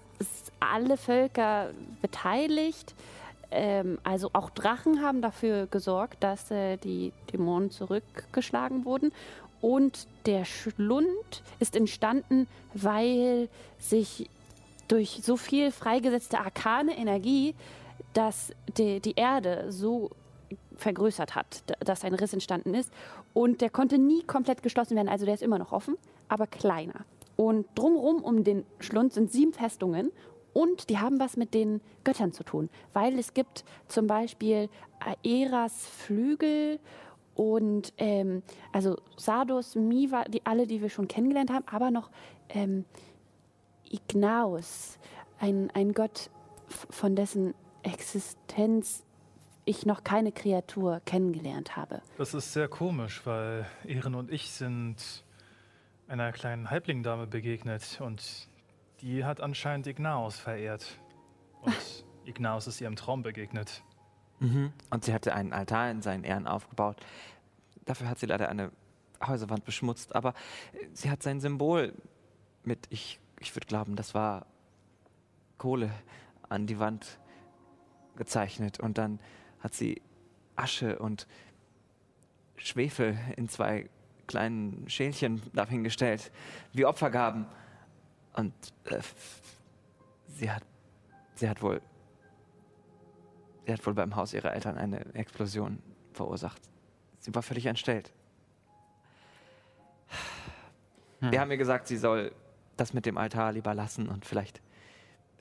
alle Völker beteiligt ähm, also auch Drachen haben dafür gesorgt, dass äh, die Dämonen zurückgeschlagen wurden. Und der Schlund ist entstanden, weil sich durch so viel freigesetzte arkane Energie, dass die, die Erde so vergrößert hat, dass ein Riss entstanden ist. Und der konnte nie komplett geschlossen werden. Also der ist immer noch offen, aber kleiner. Und drumherum um den Schlund sind sieben Festungen und die haben was mit den Göttern zu tun, weil es gibt zum Beispiel Aeras Flügel und ähm, also Sardos, Miva, die alle, die wir schon kennengelernt haben, aber noch ähm, Ignaus, ein, ein Gott, von dessen Existenz ich noch keine Kreatur kennengelernt habe.
Das ist sehr komisch, weil Ehren und ich sind einer kleinen Halblingdame begegnet und die hat anscheinend Ignaus verehrt. Und Ignaus ist ihrem Traum begegnet.
Mhm. Und sie hatte einen Altar in seinen Ehren aufgebaut. Dafür hat sie leider eine Häuserwand beschmutzt, aber sie hat sein Symbol mit, ich, ich würde glauben, das war Kohle an die Wand gezeichnet und dann hat sie Asche und Schwefel in zwei kleinen Schälchen dahingestellt, wie Opfergaben. Und äh, sie hat, sie hat wohl, sie hat wohl beim Haus ihrer Eltern eine Explosion verursacht. Sie war völlig entstellt. Hm. Wir haben ihr gesagt, sie soll das mit dem Altar lieber lassen und vielleicht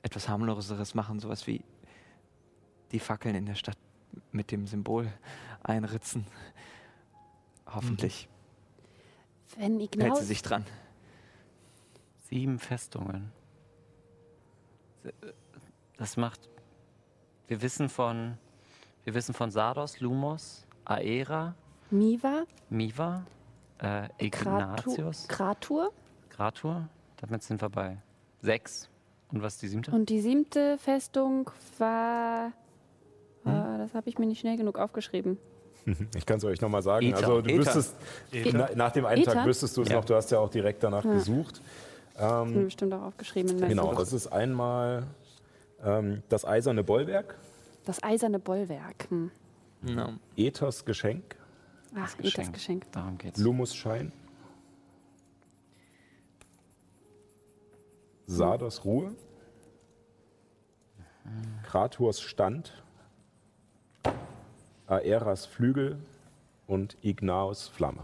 etwas harmloseres machen, sowas wie die Fackeln in der Stadt mit dem Symbol einritzen. Hoffentlich.
Wenn Ignaus
hält sie sich dran.
Sieben Festungen. Das macht. Wir wissen von. Wir wissen von Sardos, Lumos, Aera.
Miva.
Miva. Äh, Ignatius.
Kratur.
Kratur. Damit sind wir bei sechs. Und was ist die siebte?
Und die siebte Festung war. Hm? Uh, das habe ich mir nicht schnell genug aufgeschrieben.
Ich kann es euch nochmal sagen. Ether. Also du Ether. wüsstest, Ether. nach dem einen Tag wüsstest du es ja. noch, du hast ja auch direkt danach ja. gesucht.
Ähm, das bestimmt auch aufgeschrieben. In
genau, das ist einmal ähm, das eiserne Bollwerk.
Das eiserne Bollwerk. Hm.
Ja. Ethos Geschenk.
Ach, Geschenk. Ethos Geschenk.
Darum geht's.
Lumus Schein. Sardos Ruhe. Kraturs Stand. Aeras Flügel und Ignaus Flamme.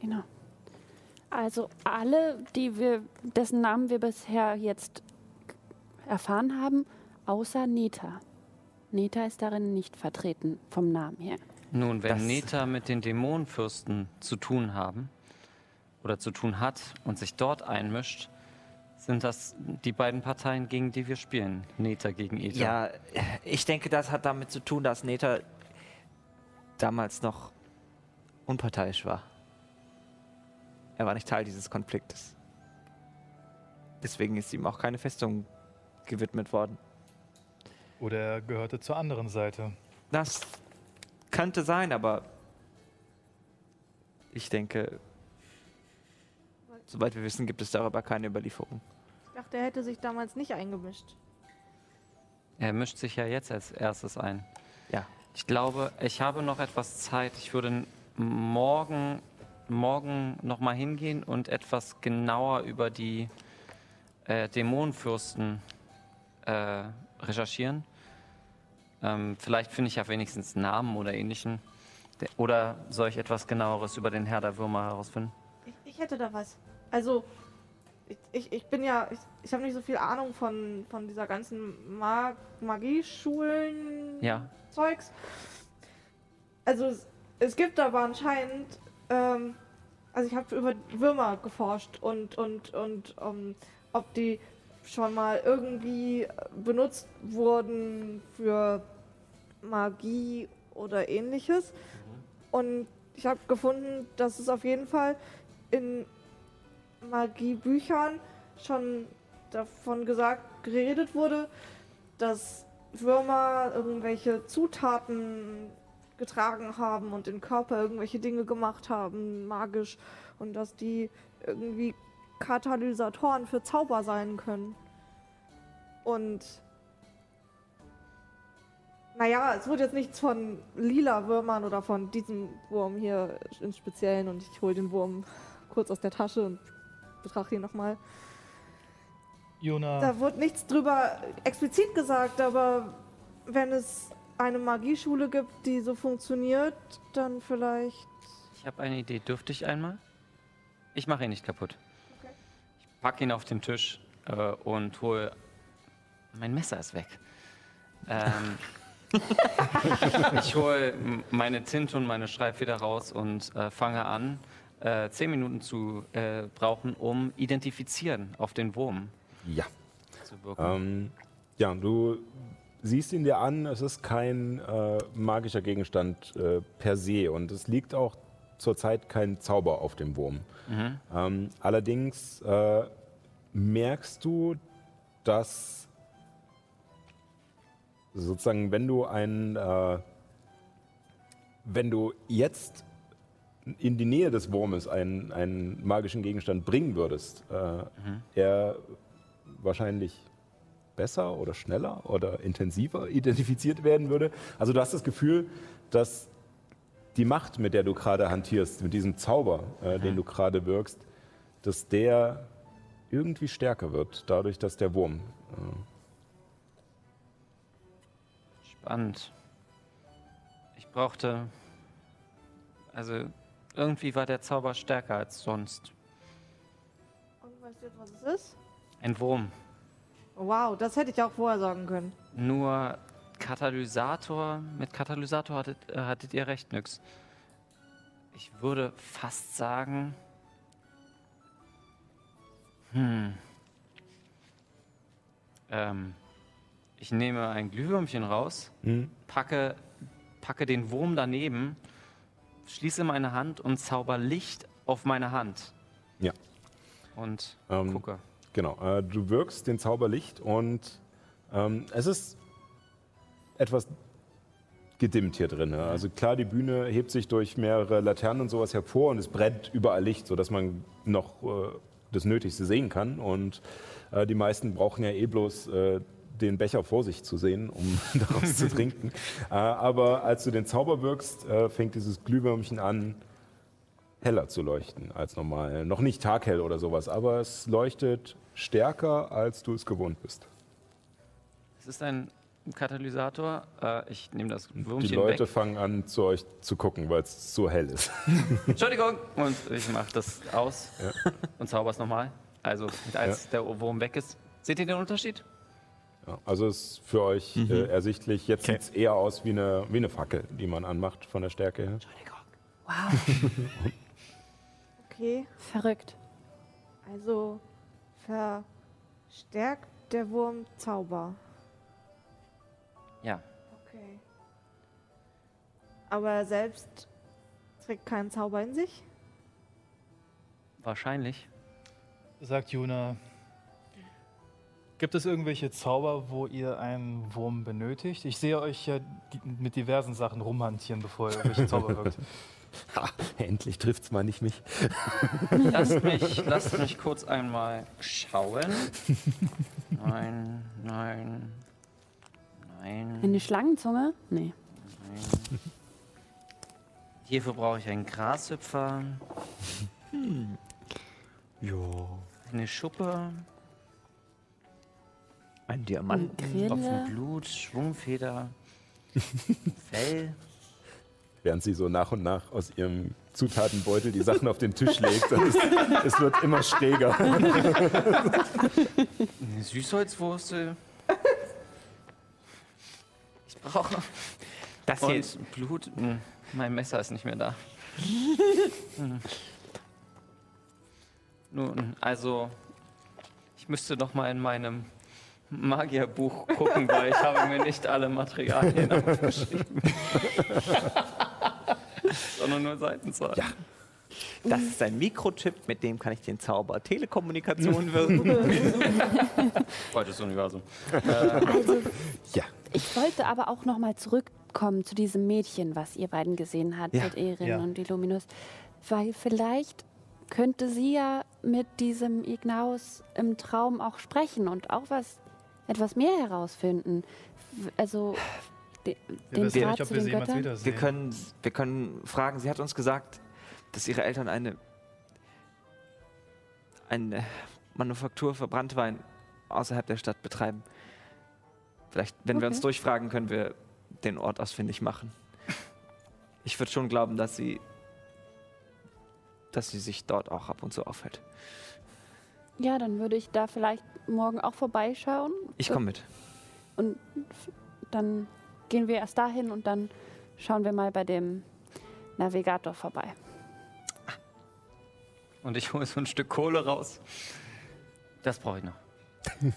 Genau. Also alle, die wir, dessen Namen wir bisher jetzt erfahren haben, außer Neta. Neta ist darin nicht vertreten, vom Namen her.
Nun, wenn
Das-
Neta mit den Dämonenfürsten zu tun haben oder zu tun hat und sich dort einmischt, sind das die beiden Parteien, gegen die wir spielen. Neta gegen Eta.
Ja, ich denke, das hat damit zu tun, dass Neta damals noch unparteiisch war. Er war nicht Teil dieses Konfliktes. Deswegen ist ihm auch keine Festung gewidmet worden.
Oder er gehörte zur anderen Seite.
Das könnte sein, aber ich denke, soweit wir wissen, gibt es darüber keine Überlieferung.
Ich dachte, er hätte sich damals nicht eingemischt.
Er mischt sich ja jetzt als erstes ein.
Ja.
Ich glaube, ich habe noch etwas Zeit. Ich würde morgen, morgen nochmal hingehen und etwas genauer über die äh, Dämonenfürsten äh, recherchieren. Ähm, vielleicht finde ich ja wenigstens Namen oder ähnlichen. De- Oder soll ich etwas genaueres über den Herr der Würmer herausfinden?
Ich, ich hätte da was. Also, ich, ich, ich bin ja, ich, ich habe nicht so viel Ahnung von, von dieser ganzen Mag Magieschulen
Ja.
Zeugs. Also, es, es gibt aber anscheinend, ähm, also ich habe über Würmer geforscht und, und, und ähm, ob die schon mal irgendwie benutzt wurden für Magie oder ähnliches. Und ich habe gefunden, dass es auf jeden Fall in Magiebüchern schon davon gesagt, geredet wurde, dass Würmer irgendwelche Zutaten getragen haben und den Körper irgendwelche Dinge gemacht haben, magisch, und dass die irgendwie Katalysatoren für Zauber sein können. Und naja, es wurde jetzt nichts von lila Würmern oder von diesem Wurm hier im Speziellen und ich hole den Wurm kurz aus der Tasche und betrachte ihn nochmal.
Jona,
Da wurde nichts drüber explizit gesagt, aber wenn es eine Magieschule gibt, die so funktioniert, dann vielleicht.
Ich habe eine Idee. Dürfte ich einmal? Ich mache ihn nicht kaputt.
Okay.
Ich packe ihn auf den Tisch äh, und hole. Mein Messer ist weg. Ähm, ich hole meine Tinte und meine Schreibfeder raus und äh, fange an, äh, zehn Minuten zu äh, brauchen, um identifizieren auf den Wurm
Ja.
zu wirken.
Ähm, ja, du siehst ihn dir an, es ist kein äh, magischer Gegenstand äh, per se. Und es liegt auch zurzeit kein Zauber auf dem Wurm. Ähm, allerdings äh, merkst du, dass sozusagen, wenn du ein, äh, wenn du jetzt in die Nähe des Wurmes einen, einen magischen Gegenstand bringen würdest, äh, er wahrscheinlich besser oder schneller oder intensiver identifiziert werden würde. Also du hast das Gefühl, dass die Macht, mit der du gerade hantierst, mit diesem Zauber, äh, den du gerade wirkst, dass der irgendwie stärker wird, dadurch, dass der Wurm. Äh,
Spannend. Ich brauchte. Also, irgendwie war der Zauber stärker als sonst.
Und weißt du jetzt, was es ist?
Ein Wurm.
Wow, das hätte ich auch vorher sagen können.
Nur Katalysator. Mit Katalysator hattet, äh, hattet ihr recht, nix. Ich würde fast sagen. Hm. Ähm. Ich nehme ein Glühwürmchen raus,
hm?
packe, packe den Wurm daneben, schließe meine Hand und zauber Licht auf meine Hand.
Ja.
Und
Ähm,
gucke.
Genau, äh, du wirkst den Zauberlicht und ähm, es ist etwas gedimmt hier drin. ne? Also klar, die Bühne hebt sich durch mehrere Laternen und sowas hervor und es brennt überall Licht, sodass man noch äh, das Nötigste sehen kann. Und äh, die meisten brauchen ja eh bloß äh, den Becher vor sich zu sehen, um daraus zu trinken. Äh, aber als du den Zauber wirkst, äh, fängt dieses Glühwürmchen an, heller zu leuchten als normal. Noch nicht taghell oder sowas, aber es leuchtet stärker, als du es gewohnt bist.
Es ist ein Katalysator. Äh, ich nehme das
Die
Würmchen
Leute
weg.
fangen an, zu euch zu gucken, weil es so hell ist.
Entschuldigung! Und ich mache das aus und zauber es nochmal. Also, als der Wurm weg ist. Seht ihr den Unterschied?
Ja, also ist für euch
Mhm.
äh, ersichtlich. Jetzt sieht es eher aus wie eine, wie eine Fackel, die man anmacht von der Stärke her.
Wow,
Okay,
verrückt.
also verstärkt der Wurm Zauber.
Ja.
Okay. Aber er selbst trägt keinen Zauber in sich?
Wahrscheinlich.
Sagt Juna. Gibt es irgendwelche Zauber, wo ihr einen Wurm benötigt? Ich sehe euch ja mit diversen Sachen rumhantieren, bevor ihr irgendwelche Zauber wirkt.
Ha, endlich trifft's mal nicht mich.
Lasst mich, lasst mich kurz einmal schauen. Nein, nein, nein.
Eine Schlangenzunge? Nee.
Hierfür brauche ich einen Grashüpfer,
Ja.
eine Schuppe,
Ein Diamant.
Grille.
Tropfen Blut, Schwungfeder, Fell.
Während sie so nach und nach aus ihrem Zutatenbeutel die Sachen auf den Tisch legt. Es, es wird immer schräger.
Eine Süßholzwurzel. Ich brauche.
Das hier
Und Blut. Hm, Mein Messer ist nicht mehr da. Nun, also. Ich müsste doch mal in meinem Magierbuch gucken, weil ich habe mir nicht alle Materialien aufgeschrieben. Sondern nur Seitenzahl. Ja.
Das ist ein Mikrochip, mit dem kann ich den Zauber Telekommunikation wirken.
Zweites Universum.
Also,
Ja.
ich wollte aber auch noch mal zurückkommen zu diesem Mädchen, was ihr beiden gesehen habt,
Ja,
mit Erin
ja.
und Illuminus. Weil vielleicht könnte sie ja mit diesem Ignaus im Traum auch sprechen und auch was, etwas mehr herausfinden. Also, de,
Wir
den
wissen
Draht
nicht, ob wir
den
sie jemals wiedersehen.
Wir können, wir können fragen. Sie hat uns gesagt, dass ihre Eltern eine, eine Manufaktur für Brandwein außerhalb der Stadt betreiben. Vielleicht, wenn wir uns
Okay.
durchfragen, können wir den Ort ausfindig machen. Ich würde schon glauben, dass sie, dass sie sich dort auch ab und zu aufhält.
Ja, dann würde ich da vielleicht morgen auch vorbeischauen.
Ich komme mit.
Und dann gehen wir erst dahin und dann schauen wir mal bei dem Navigator vorbei.
Und ich hole so ein Stück Kohle raus. Das brauche ich noch.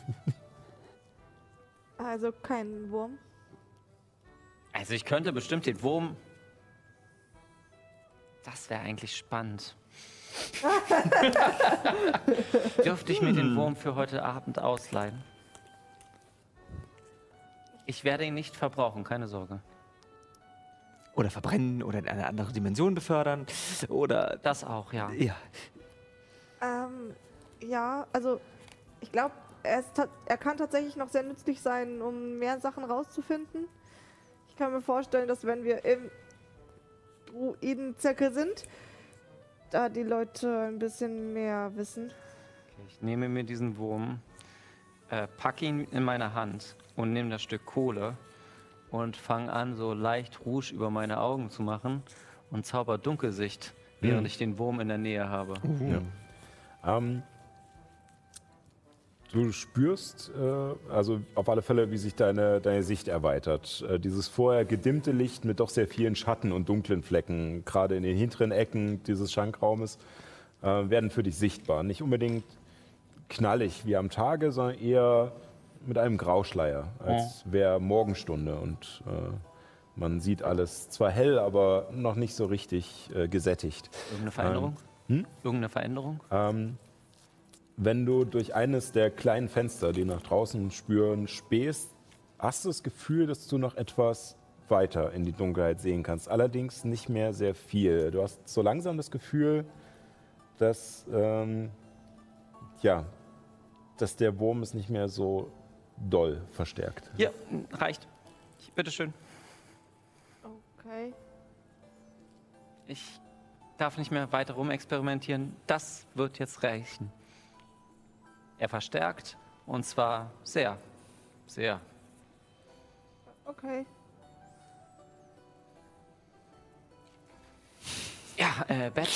Also kein Wurm.
Also ich könnte bestimmt den Wurm. Das wäre eigentlich spannend. Dürfte ich mir den Wurm für heute Abend ausleihen? Ich werde ihn nicht verbrauchen, keine Sorge.
Oder verbrennen oder in eine andere Dimension befördern. Oder.
Das auch, ja.
Ja.
Ähm, ja, also ich glaube, er, er kann tatsächlich noch sehr nützlich sein, um mehr Sachen rauszufinden. Ich kann mir vorstellen, dass wenn wir im Druidenzirkel sind, da die Leute ein bisschen mehr wissen.
Okay, ich nehme mir diesen Wurm, äh, packe ihn in meine Hand und nehme das Stück Kohle und fange an, so leicht Rouge über meine Augen zu machen und zauber Dunkelsicht, während ich den Wurm in der Nähe habe.
Ja. Ähm, du spürst äh, also auf alle Fälle, wie sich deine, deine Sicht erweitert. Äh, dieses vorher gedimmte Licht mit doch sehr vielen Schatten und dunklen Flecken, gerade in den hinteren Ecken dieses Schankraumes, äh, werden für dich sichtbar. Nicht unbedingt knallig wie am Tage, sondern eher mit einem Grauschleier, als wäre Morgenstunde. Und äh, man sieht alles zwar hell, aber noch nicht so richtig äh, gesättigt.
Irgendeine Veränderung? Irgendeine Veränderung?
Ähm, wenn du durch eines der kleinen Fenster, die nach draußen spüren, spähst, hast du das Gefühl, dass du noch etwas weiter in die Dunkelheit sehen kannst. Allerdings nicht mehr sehr viel. Du hast so langsam das Gefühl, dass, ähm, ja, dass der Wurm es nicht mehr so doll verstärkt.
Ja, reicht. Ich, bitteschön.
Okay.
Ich darf nicht mehr weiter rumexperimentieren. Das wird jetzt reichen. Er verstärkt und zwar sehr, sehr.
Okay.
Ja, äh, Bett.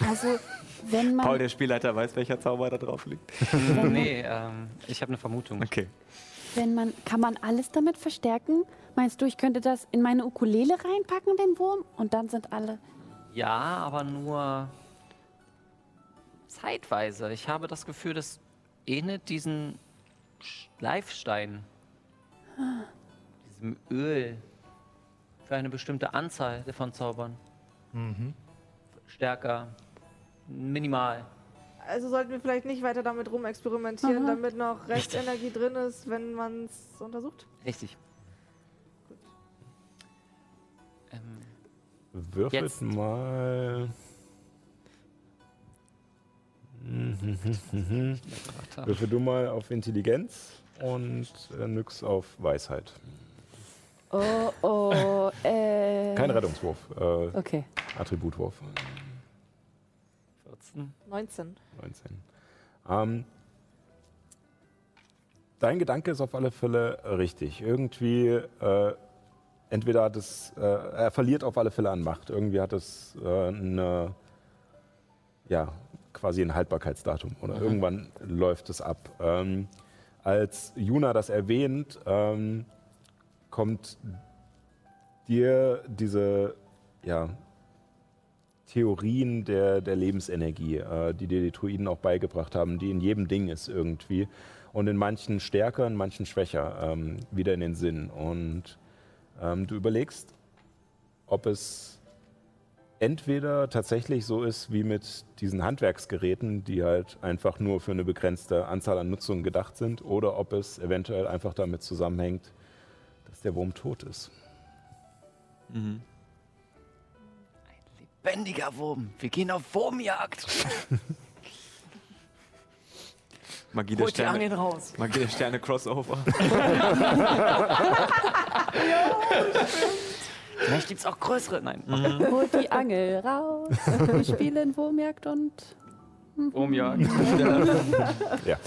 Also, wenn man.
Paul, der Spielleiter, weiß, welcher Zauber da drauf liegt.
nee, ähm, ich habe eine Vermutung.
Okay.
Wenn man, kann man alles damit verstärken? Meinst du, ich könnte das in meine Ukulele reinpacken, den Wurm? Und dann sind alle.
Ja, aber nur zeitweise. Ich habe das Gefühl, das ähnelt diesen Schleifstein. Diesem Öl. Für eine bestimmte Anzahl von Zaubern. Stärker. Minimal.
Also sollten wir vielleicht nicht weiter damit rumexperimentieren,
Aha.
damit noch Restenergie drin ist, wenn man es untersucht?
Richtig. Ähm,
Würfelt
Jetzt.
mal. Würfel du mal auf Intelligenz und äh, nix auf Weisheit.
Oh, oh, äh.
Kein Rettungswurf, äh,
Okay.
Attributwurf.
14.
19.
19. Ähm, dein Gedanke ist auf alle Fälle richtig. Irgendwie, äh, entweder hat es, äh, er verliert auf alle Fälle an Macht. Irgendwie hat es äh, eine, ja, quasi ein Haltbarkeitsdatum oder irgendwann läuft es ab. Ähm, als Juna das erwähnt, ähm, kommt dir diese, ja, Theorien der, der Lebensenergie, äh, die dir die Druiden auch beigebracht haben, die in jedem Ding ist irgendwie. Und in manchen stärker, in manchen schwächer ähm, wieder in den Sinn. Und ähm, du überlegst, ob es entweder tatsächlich so ist wie mit diesen Handwerksgeräten, die halt einfach nur für eine begrenzte Anzahl an Nutzungen gedacht sind, oder ob es eventuell einfach damit zusammenhängt, dass der Wurm tot ist.
Lebendiger Wurm. Wir gehen auf Wurmjagd.
Magie der
Holt die Angeln
Sterne.
raus.
Magie der Sterne Crossover.
Vielleicht gibt es auch größere. Nein.
Holt die Angel raus. Wir spielen Wurmjagd und.
Wurmjagd.
Ja.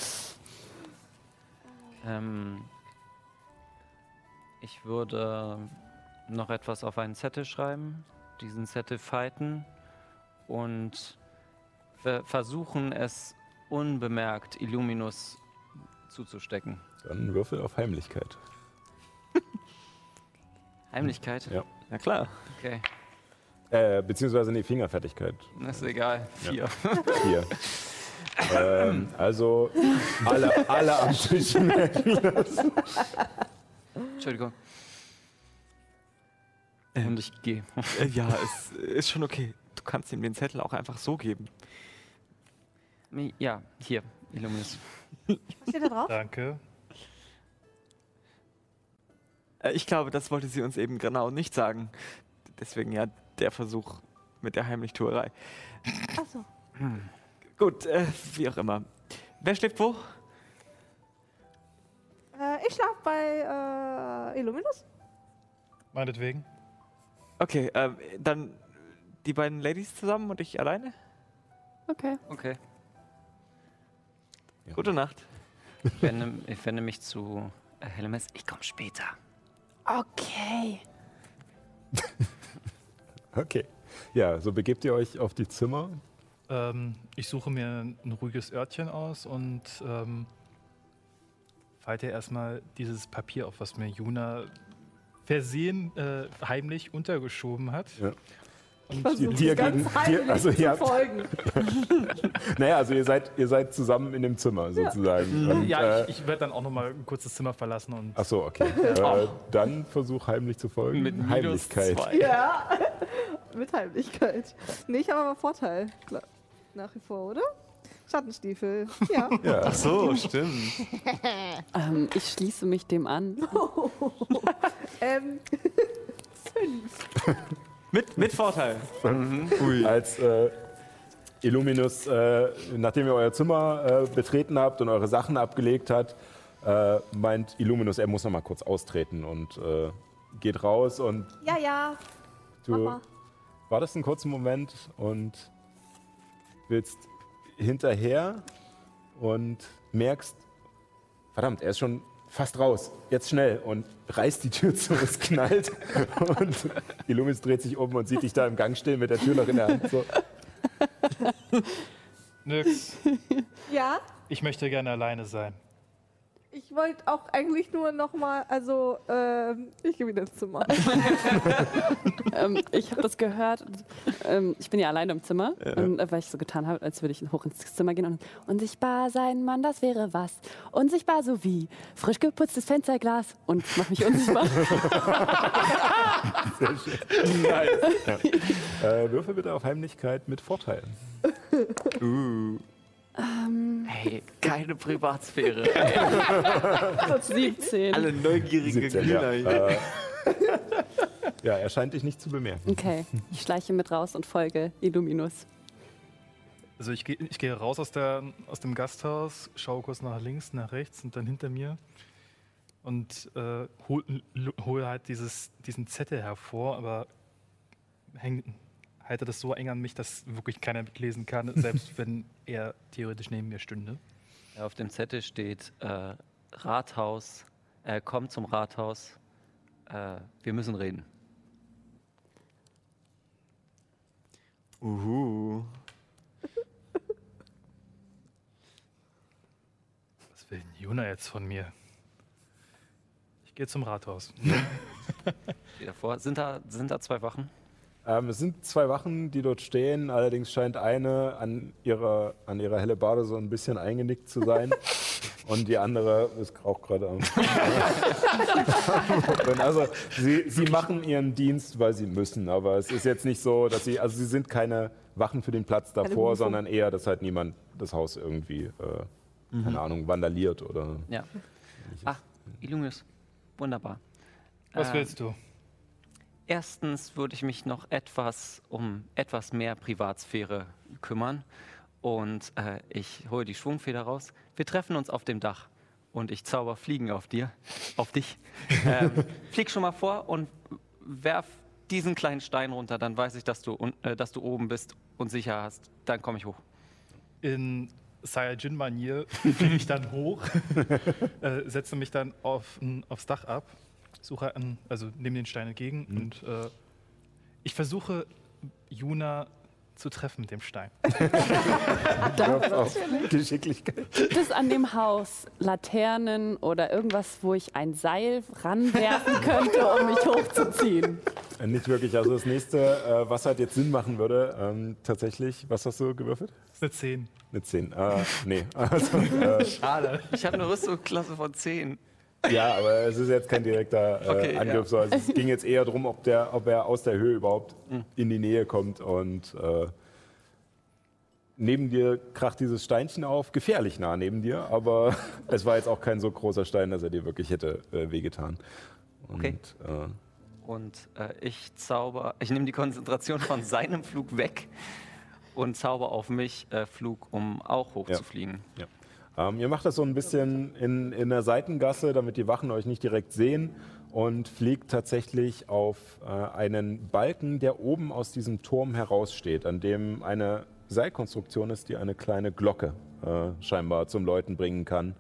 Ähm, ich würde noch etwas auf einen Zettel schreiben, diesen Zettel falten und ver versuchen, es unbemerkt Illuminus zuzustecken.
Dann Würfel auf Heimlichkeit.
Heimlichkeit?
Ja.
Na klar.
Okay,
Äh, beziehungsweise nee, Fingerfertigkeit.
das ist egal. Vier.
Hier. ähm, also alle, alle am Tisch merken das.
Entschuldigung. Und ich gehe.
Äh, ja, es ist schon okay. Du kannst ihm den Zettel auch einfach so geben.
Ja, hier, Illuminus.
Was steht da drauf?
Danke.
Äh, ich glaube, das wollte sie uns eben genau nicht sagen. Deswegen ja der Versuch mit der Heimlichtuerei.
Achso.
Gut, äh, wie auch immer. Wer schläft wo?
Äh, ich schlaf bei äh, Illuminus.
Meinetwegen.
Okay, ähm, dann die beiden Ladies zusammen und ich alleine.
Okay.
Okay.
Gute Nacht.
Ich wende, ich wende mich zu äh, Helmes. Ich komme später.
Okay.
Okay. Ja, so begebt ihr euch auf die Zimmer.
Ähm, ich suche mir ein ruhiges Örtchen aus und ähm, falte erstmal dieses Papier auf, was mir Juna versehen äh, heimlich untergeschoben hat.
Ja.
Und
Dir, dir gegen, dir, also ihr habt,
folgen.
naja, also ihr seid, ihr seid zusammen in dem Zimmer sozusagen. Und,
ja,
äh,
ich, ich werde dann auch noch mal ein kurzes Zimmer verlassen und
ach so, okay. Äh, dann versuch heimlich zu folgen.
Mit
Heimlichkeit.
zwei.
Ja. Mit Heimlichkeit. Nee, ich habe aber Vorteil. Klar. Nach wie vor, oder? Schattenstiefel. Ja.
Ja.
Ach so, stimmt.
Ähm, ich schließe mich dem an.
ähm,
Mit, mit Vorteil.
Als äh, Illuminus, äh, nachdem ihr euer Zimmer äh, betreten habt und eure Sachen abgelegt habt, äh, meint Illuminus, er muss noch mal kurz austreten und äh, geht raus und
ja, ja.
du
Mama.
wartest einen kurzen Moment und willst hinterher und merkst, verdammt, er ist schon fast raus, jetzt schnell und reißt die Tür zu, es knallt und Illuminus dreht sich um und sieht dich da im Gang stehen mit der Tür noch in der Hand. So.
Nix.
Ja?
Ich möchte gerne alleine sein.
Ich wollte auch eigentlich nur nochmal, also ähm, ich gehe wieder ins Zimmer.
ähm, ich habe das gehört. Und, ähm, ich bin ja alleine im Zimmer, und, äh, weil ich so getan habe, als würde ich hoch ins Zimmer gehen. Und unsichtbar sein, Mann, das wäre was. Unsichtbar so wie frisch geputztes Fensterglas und mach mich unsichtbar.
Sehr schön. Nice. Ja. Äh, würfel bitte auf Heimlichkeit mit Vorteilen.
Uh.
Ähm,
Hey, keine Privatsphäre.
17.
Alle neugierige
17, ja.
Glühler hier.
Äh, ja, er scheint dich nicht zu bemerken.
Okay, ich schleiche mit raus und folge Illuminus.
Also ich gehe ich gehe raus aus, der, aus dem Gasthaus, schaue kurz nach links, nach rechts und dann hinter mir und äh, hol, hol halt dieses, diesen Zettel hervor, aber häng, halte das so eng an mich, dass wirklich keiner mitlesen kann, selbst wenn er theoretisch neben mir stünde.
Ja, auf dem Zettel steht äh, Rathaus, äh, komm zum Rathaus, äh, wir müssen reden.
Uhu.
Was will denn Juna jetzt von mir? Ich gehe zum Rathaus.
Steht davor. Sind da, sind da zwei Wachen?
Ähm, es sind zwei Wachen, die dort stehen. Allerdings scheint eine an ihrer, an ihrer Hellebarde so ein bisschen eingenickt zu sein. Und die andere ist auch gerade am. Also, sie, sie machen ihren Dienst, weil sie müssen. Aber es ist jetzt nicht so, dass sie. Also, sie sind keine Wachen für den Platz davor, sondern eher, dass halt niemand das Haus irgendwie, äh, keine Ahnung, vandaliert oder.
Ja. Ach, Illuminus. Wunderbar.
Was
Äh,
willst du?
Erstens würde ich mich noch etwas um etwas mehr Privatsphäre kümmern. Und äh, ich hole die Schwungfeder raus. Wir treffen uns auf dem Dach. Und ich zauber Fliegen auf dir, auf dich. Ähm, flieg schon mal vor und werf diesen kleinen Stein runter. Dann weiß ich, dass du, äh, dass du oben bist und sicher hast. Dann komme ich hoch.
In Saiyajin-Manier fliege ich dann hoch, äh, setze mich dann auf, aufs Dach ab, suche an, also nehme den Stein entgegen und äh, ich versuche Juna zu treffen mit dem Stein.
Auf Geschicklichkeit.
Gibt es an dem Haus Laternen oder irgendwas, wo ich ein Seil ranwerfen könnte, um mich hochzuziehen?
Äh, Nicht wirklich. Also das nächste, äh, was halt jetzt Sinn machen würde, ähm, tatsächlich, was hast du gewürfelt?
Eine 10.
Eine 10. Äh, nee. Also, äh,
Schade.
Ich habe eine Rüstungsklasse von 10.
ja, aber es ist jetzt kein direkter äh,
Okay,
Angriff. So. Also es ging jetzt eher darum, ob, der, ob er aus der Höhe überhaupt
Mhm.
in die Nähe kommt. Und äh, neben dir kracht dieses Steinchen auf, gefährlich nah neben dir, aber es war jetzt auch kein so großer Stein, dass er dir wirklich hätte äh, wehgetan. Und,
Okay.
Äh,
Und äh, ich zauber, ich nehme die Konzentration von seinem Flug weg und zauber auf mich äh, Flug, um auch hochzufliegen.
Ähm, ihr macht das so ein bisschen in, in der Seitengasse, damit die Wachen euch nicht direkt sehen und fliegt tatsächlich auf äh, einen Balken, der oben aus diesem Turm heraussteht, an dem eine Seilkonstruktion ist, die eine kleine Glocke äh, scheinbar zum Läuten bringen kann,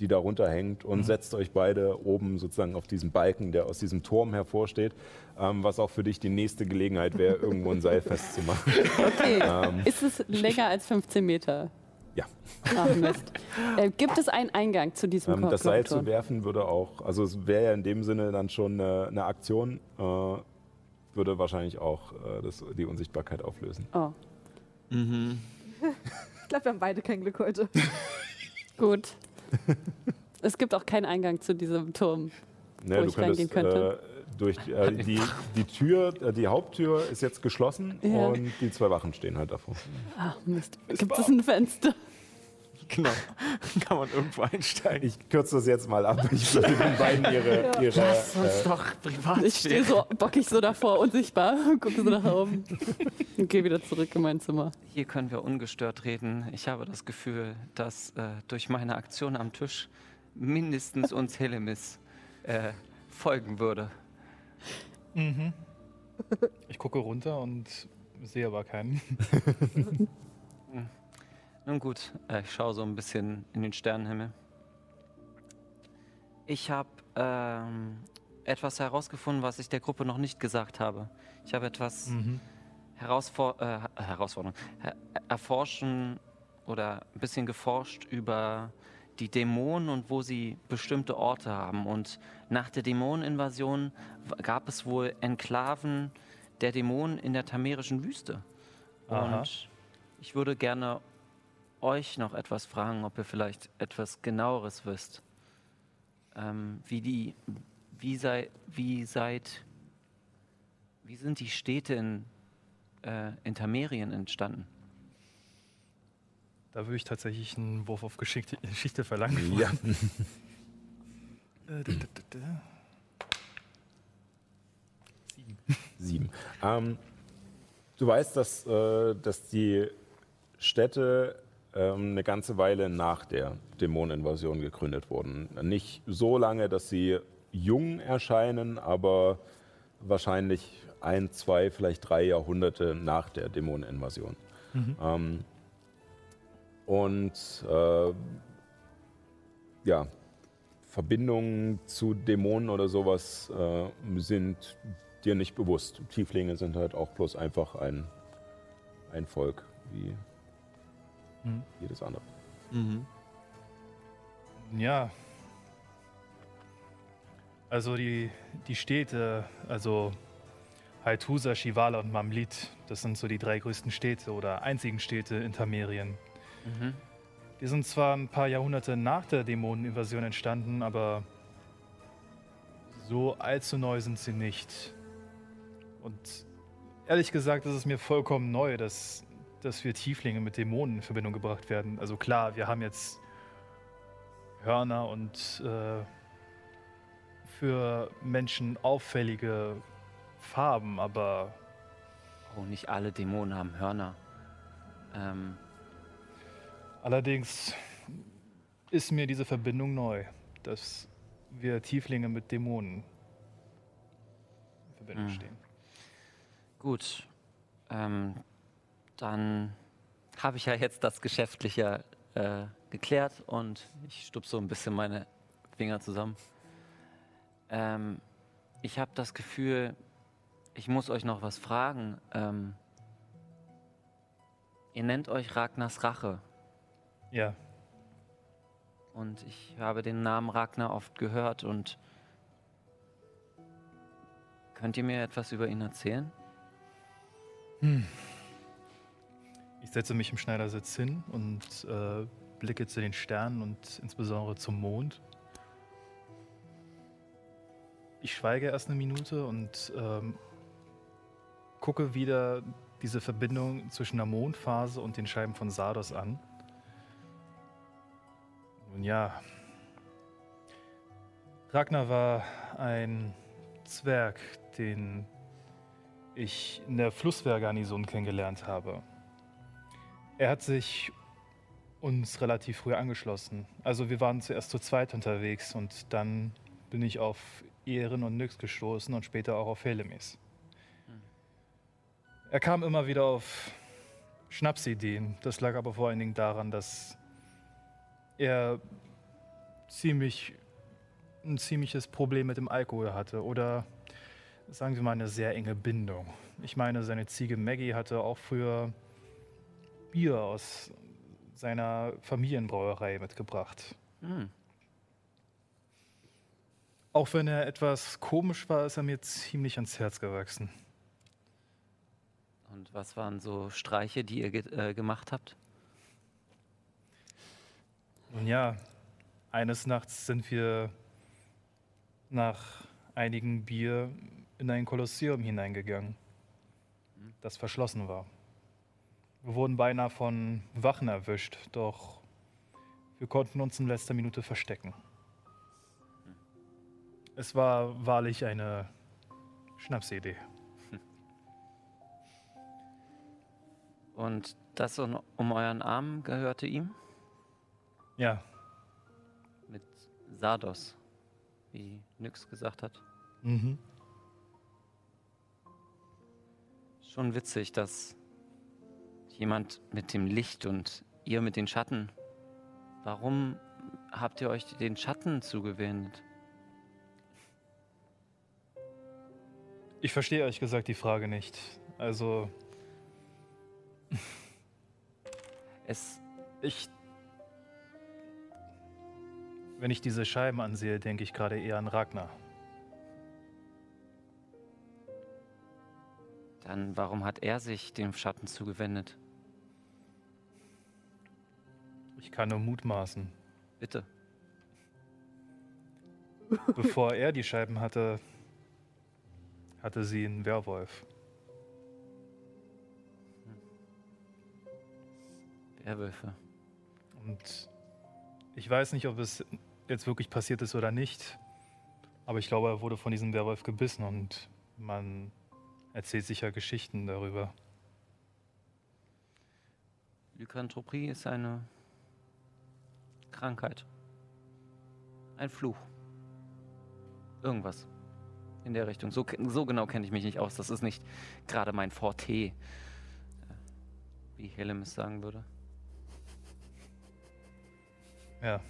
die darunter hängt und setzt euch beide oben sozusagen auf diesen Balken, der aus diesem Turm hervorsteht, ähm, was auch für dich die nächste Gelegenheit wäre, irgendwo ein Seil festzumachen.
Okay.
Ähm.
Ist es länger als 15 Meter?
Ja.
Ach Mist. Äh, gibt es einen Eingang zu diesem
Ähm, das Seil zu werfen würde auch, also es wäre ja in dem Sinne dann schon eine, eine Aktion, äh, würde wahrscheinlich auch äh, das, die Unsichtbarkeit auflösen.
Oh,
Ich glaube, wir haben beide kein Glück heute.
gut. es gibt auch keinen Eingang zu diesem Turm.
Ne,
Wo ich reingehen könnte.
Äh, durch äh, die, die Tür, äh, die Haupttür ist jetzt geschlossen
Ja.
und die zwei Wachen stehen halt davor.
Ach Mist. Gibt es ein Fenster?
Genau. Kann man irgendwo einsteigen.
Ich kürze das jetzt mal ab. Ich würde den beiden ihre, ihre äh,
doch privat
Ich stehe so bockig so davor, unsichtbar, gucke so nach oben und gehe wieder zurück in mein Zimmer.
Hier können wir ungestört reden. Ich habe das Gefühl, dass äh, durch meine Aktion am Tisch mindestens uns Helemis äh, folgen würde.
Mhm. Ich gucke runter und sehe aber keinen.
Nun gut, äh, ich schaue so ein bisschen in den Sternenhimmel. Ich habe ähm, etwas herausgefunden, was ich der Gruppe noch nicht gesagt habe. Ich habe etwas
Mhm.
Herausfor äh, Herausforderung, her erforschen oder ein bisschen geforscht über die Dämonen und wo sie bestimmte Orte haben. Und nach der Dämoneninvasion gab es wohl Enklaven der Dämonen in der tamerischen Wüste.
Aha.
Und ich würde gerne euch noch etwas fragen, ob ihr vielleicht etwas genaueres wisst. Ähm, wie die, wie sei, wie seid, wie sind die Städte in, äh, in Tamerien entstanden?
Da würde ich tatsächlich einen Wurf auf Geschichte, Geschichte verlangen.
Ja.
Äh, da.
Sieben. Ähm, du weißt, dass, äh, dass die Städte eine ganze Weile nach der Dämoneninvasion gegründet wurden. Nicht so lange, dass sie jung erscheinen, aber wahrscheinlich ein, zwei, vielleicht drei Jahrhunderte nach der Dämoneninvasion. Ähm, und äh, ja, Verbindungen zu Dämonen oder sowas äh, sind dir nicht bewusst. Tieflinge sind halt auch bloß einfach ein, ein Volk wie jedes andere.
Ja. Also die, die Städte, also Haithusa, Shivala und Mamlit, das sind so die drei größten Städte oder einzigen Städte in Tamerien. Die sind zwar ein paar Jahrhunderte nach der Dämoneninvasion entstanden, aber so allzu neu sind sie nicht. Und ehrlich gesagt ist es mir vollkommen neu, dass, dass wir Tieflinge mit Dämonen in Verbindung gebracht werden. Also klar, wir haben jetzt Hörner und äh, für Menschen auffällige Farben, aber
Oh, nicht alle Dämonen haben Hörner. Ähm,
allerdings ist mir diese Verbindung neu, dass wir Tieflinge mit Dämonen in Verbindung
Mhm.
stehen.
Gut, ähm, dann habe ich ja jetzt das Geschäftliche äh, geklärt und ich stupse so ein bisschen meine Finger zusammen. Ähm, ich habe das Gefühl, ich muss euch noch was fragen. Ähm, ihr nennt euch Ragnars Rache
Ja,
und ich habe den Namen Ragnar oft gehört und könnt ihr mir etwas über ihn erzählen?
Ich setze mich im Schneidersitz hin und äh, blicke zu den Sternen und insbesondere zum Mond. Ich schweige erst eine Minute und ähm, gucke wieder diese Verbindung zwischen der Mondphase und den Scheiben von Sardos an. Nun ja, Ragnar war ein Zwerg, den ich in der Flusswehrgarnison kennengelernt habe. Er hat sich uns relativ früh angeschlossen. Also wir waren zuerst zu zweit unterwegs und dann bin ich auf Ehren und Nyx gestoßen und später auch auf Helemis. Er kam immer wieder auf Schnapsideen. Das lag aber vor allen Dingen daran, dass er ziemlich ein ziemliches Problem mit dem Alkohol hatte oder sagen wir mal eine sehr enge Bindung. Ich meine, seine Ziege Maggie hatte auch früher Bier aus seiner Familienbrauerei mitgebracht.
Hm.
Auch wenn er etwas komisch war, ist er mir ziemlich ans Herz gewachsen.
Und was waren so Streiche, die ihr ge äh, gemacht habt?
Nun ja, eines Nachts sind wir nach einigen Bier in ein Kolosseum hineingegangen, das verschlossen war. Wir wurden beinahe von Wachen erwischt, doch wir konnten uns in letzter Minute verstecken. Es war wahrlich eine Schnapsidee.
Und das um, um euren Arm gehörte ihm?
Ja,
Mit Sardos, wie Nyx gesagt hat.
mhm.
Schon witzig, dass jemand mit dem Licht und ihr mit den Schatten. Warum habt ihr euch den Schatten zugewendet?
ich verstehe ehrlich gesagt die Frage nicht. Also,
Es,
ich Wenn ich diese Scheiben ansehe, denke ich gerade eher an Ragnar.
Dann warum hat er sich dem Schatten zugewendet?
Ich kann nur mutmaßen.
Bitte.
Bevor er die Scheiben hatte, hatte sie einen Werwolf.
Werwölfe.
Und ich weiß nicht, ob es jetzt wirklich passiert ist oder nicht. Aber ich glaube, er wurde von diesem Werwolf gebissen und man erzählt sicher Geschichten darüber.
Lykanthropie ist eine Krankheit. Ein Fluch. Irgendwas in der Richtung. So, so genau kenne ich mich nicht aus. Das ist nicht gerade mein Forte, äh, wie Helemis sagen würde.
Ja.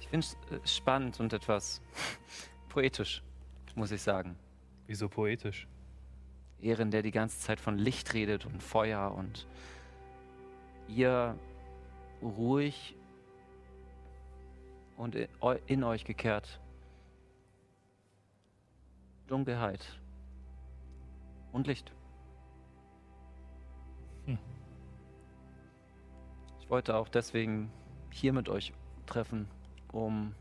Ich finde es äh, spannend und etwas poetisch, muss ich sagen.
Wieso poetisch?
Ehren, der die ganze Zeit von Licht redet und Feuer und ihr ruhig und in euch gekehrt. Dunkelheit und Licht. Hm. Ich wollte auch deswegen hier mit euch treffen, um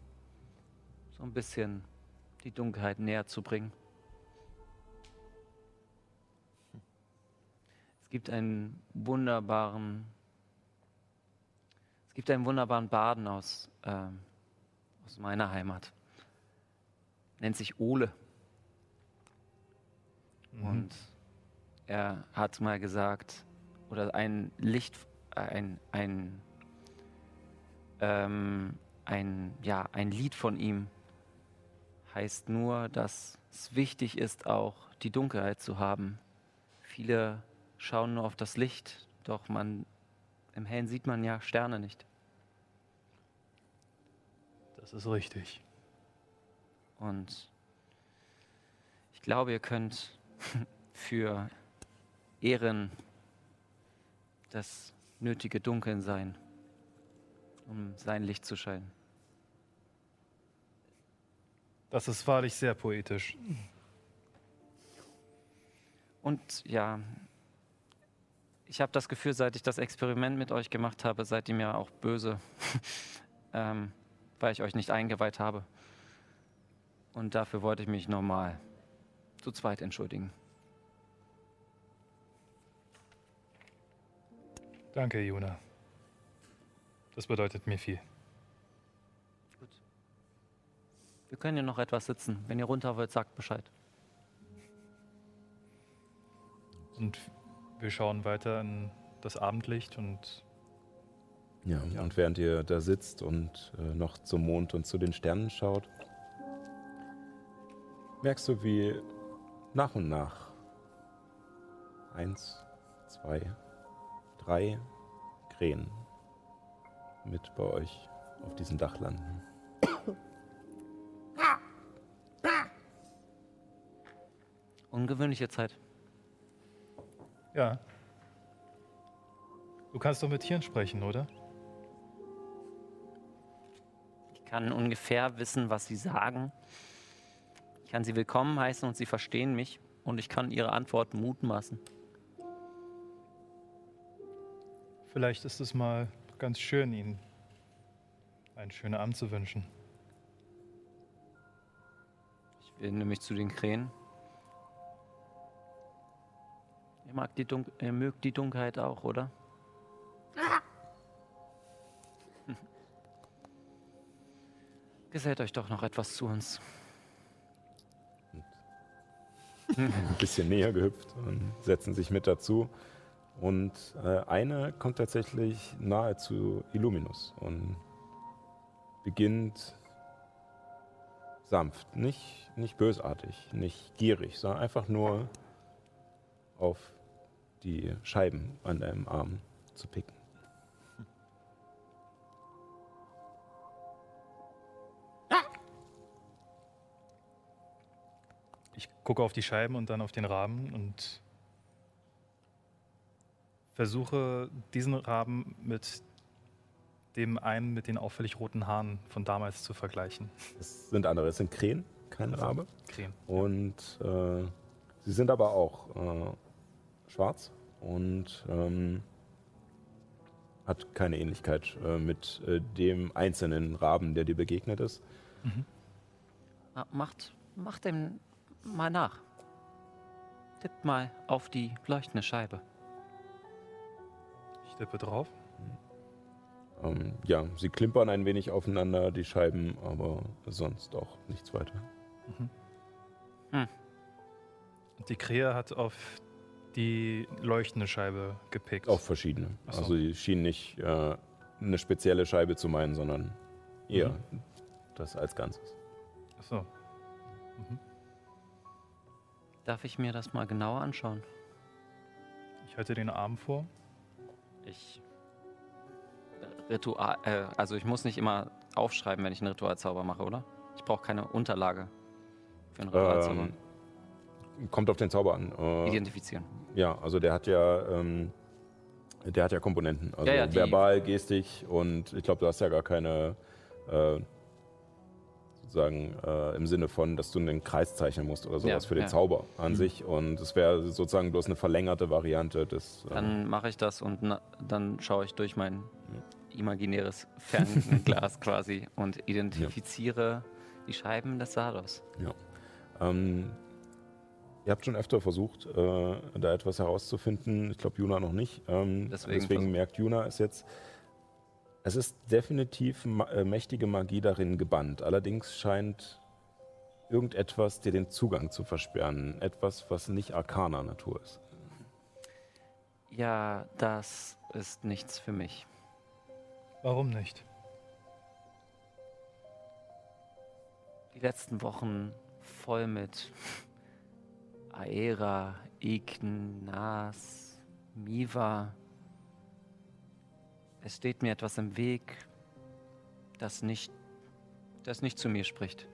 so ein bisschen die Dunkelheit näher zu bringen. Es gibt einen wunderbaren, gibt einen wunderbaren Baden aus, äh, aus meiner Heimat. Nennt sich Ole. Mhm. Und er hat mal gesagt, oder ein Licht, ein, ein, ähm, ein, ja, ein Lied von ihm heißt nur, dass es wichtig ist, auch die Dunkelheit zu haben. Viele schauen nur auf das Licht, doch man, im Hellen sieht man ja Sterne nicht.
Das ist richtig.
Und ich glaube, ihr könnt für Ehren das nötige Dunkeln sein, um sein Licht zu scheinen.
Das ist wahrlich sehr poetisch.
Und ja, ich habe das Gefühl, seit ich das Experiment mit euch gemacht habe, seid ihr mir auch böse, ähm, weil ich euch nicht eingeweiht habe. Und dafür wollte ich mich nochmal zu zweit entschuldigen.
Danke, Juna. Das bedeutet mir viel.
Gut. Wir können hier noch etwas sitzen. Wenn ihr runter wollt, sagt Bescheid.
Und wir schauen weiter in das Abendlicht und.
Ja, ja. und während ihr da sitzt und äh, noch zum Mond und zu den Sternen schaut, merkst du, wie nach und nach eins, zwei, drei Krähen mit bei euch auf diesem Dach landen.
Ungewöhnliche Zeit.
Ja. Du kannst doch mit Tieren sprechen, oder?
Ich kann ungefähr wissen, was sie sagen. Ich kann sie willkommen heißen und sie verstehen mich und ich kann ihre Antworten mutmaßen.
Vielleicht ist es mal ganz schön, Ihnen einen schönen Abend zu wünschen.
Ich wende mich zu den Krähen. Ihr, mag die Dun ihr mögt die Dunkelheit auch, oder? Gesellt euch doch noch etwas zu uns.
Ein bisschen näher gehüpft und setzen sich mit dazu. Und äh, eine kommt tatsächlich nahe zu Illuminus und beginnt sanft, nicht, nicht bösartig, nicht gierig, sondern einfach nur auf die Scheiben an deinem Arm zu picken.
Ich gucke auf die Scheiben und dann auf den Rahmen und versuche diesen Rahmen mit dem einen mit den auffällig roten Haaren von damals zu vergleichen.
Es sind andere, es sind Krähen, kein Rabe.
Krähen.
Und äh, sie sind aber auch äh, schwarz und ähm, hat keine Ähnlichkeit äh, mit äh, dem einzelnen Raben, der dir begegnet ist.
Ah, Macht, macht dem mal nach. Tippt mal auf die leuchtende Scheibe.
Ich tippe drauf.
Ähm, ja, sie klimpern ein wenig aufeinander, die Scheiben, aber sonst auch nichts weiter.
Und die Krähe hat auf die leuchtende Scheibe gepickt.
Auch verschiedene.
Ach so.
Also sie schienen nicht äh, eine spezielle Scheibe zu meinen, sondern eher
Mhm.
das als Ganzes.
Achso.
Darf ich mir das mal genauer anschauen?
Ich halte den Arm vor.
Ich. Ritual. Äh, also, ich muss nicht immer aufschreiben, wenn ich einen Ritualzauber mache, oder? Ich brauche keine Unterlage für einen Ritualzauber.
Ähm, kommt auf den Zauber an. Äh,
Identifizieren.
ja, also der hat ja, ähm, der hat ja Komponenten. Also
Ja, ja,
verbal, Gestik und ich glaube, du hast ja gar keine, äh, sozusagen äh, im Sinne von, dass du einen Kreis zeichnen musst oder sowas
Ja,
für den
ja.
Zauber an sich. Und es wäre sozusagen bloß eine verlängerte Variante des. äh,
Dann mache ich das und na, dann schaue ich durch mein imaginäres Fernglas quasi und identifiziere die Scheiben des Sados.
Ähm, ihr habt schon öfter versucht, äh, da etwas herauszufinden. Ich glaube, Juna noch nicht. Ähm,
Deswegen
deswegen merkt Juna es jetzt. Es ist definitiv ma äh, mächtige Magie darin gebannt. Allerdings scheint irgendetwas dir den Zugang zu versperren. Etwas, was nicht arkaner Natur ist.
Ja, das ist nichts für mich.
Warum nicht?
Die letzten Wochen voll mit Aera, Ign, Nas, Miva. Es steht mir etwas im Weg, das nicht, das nicht zu mir spricht.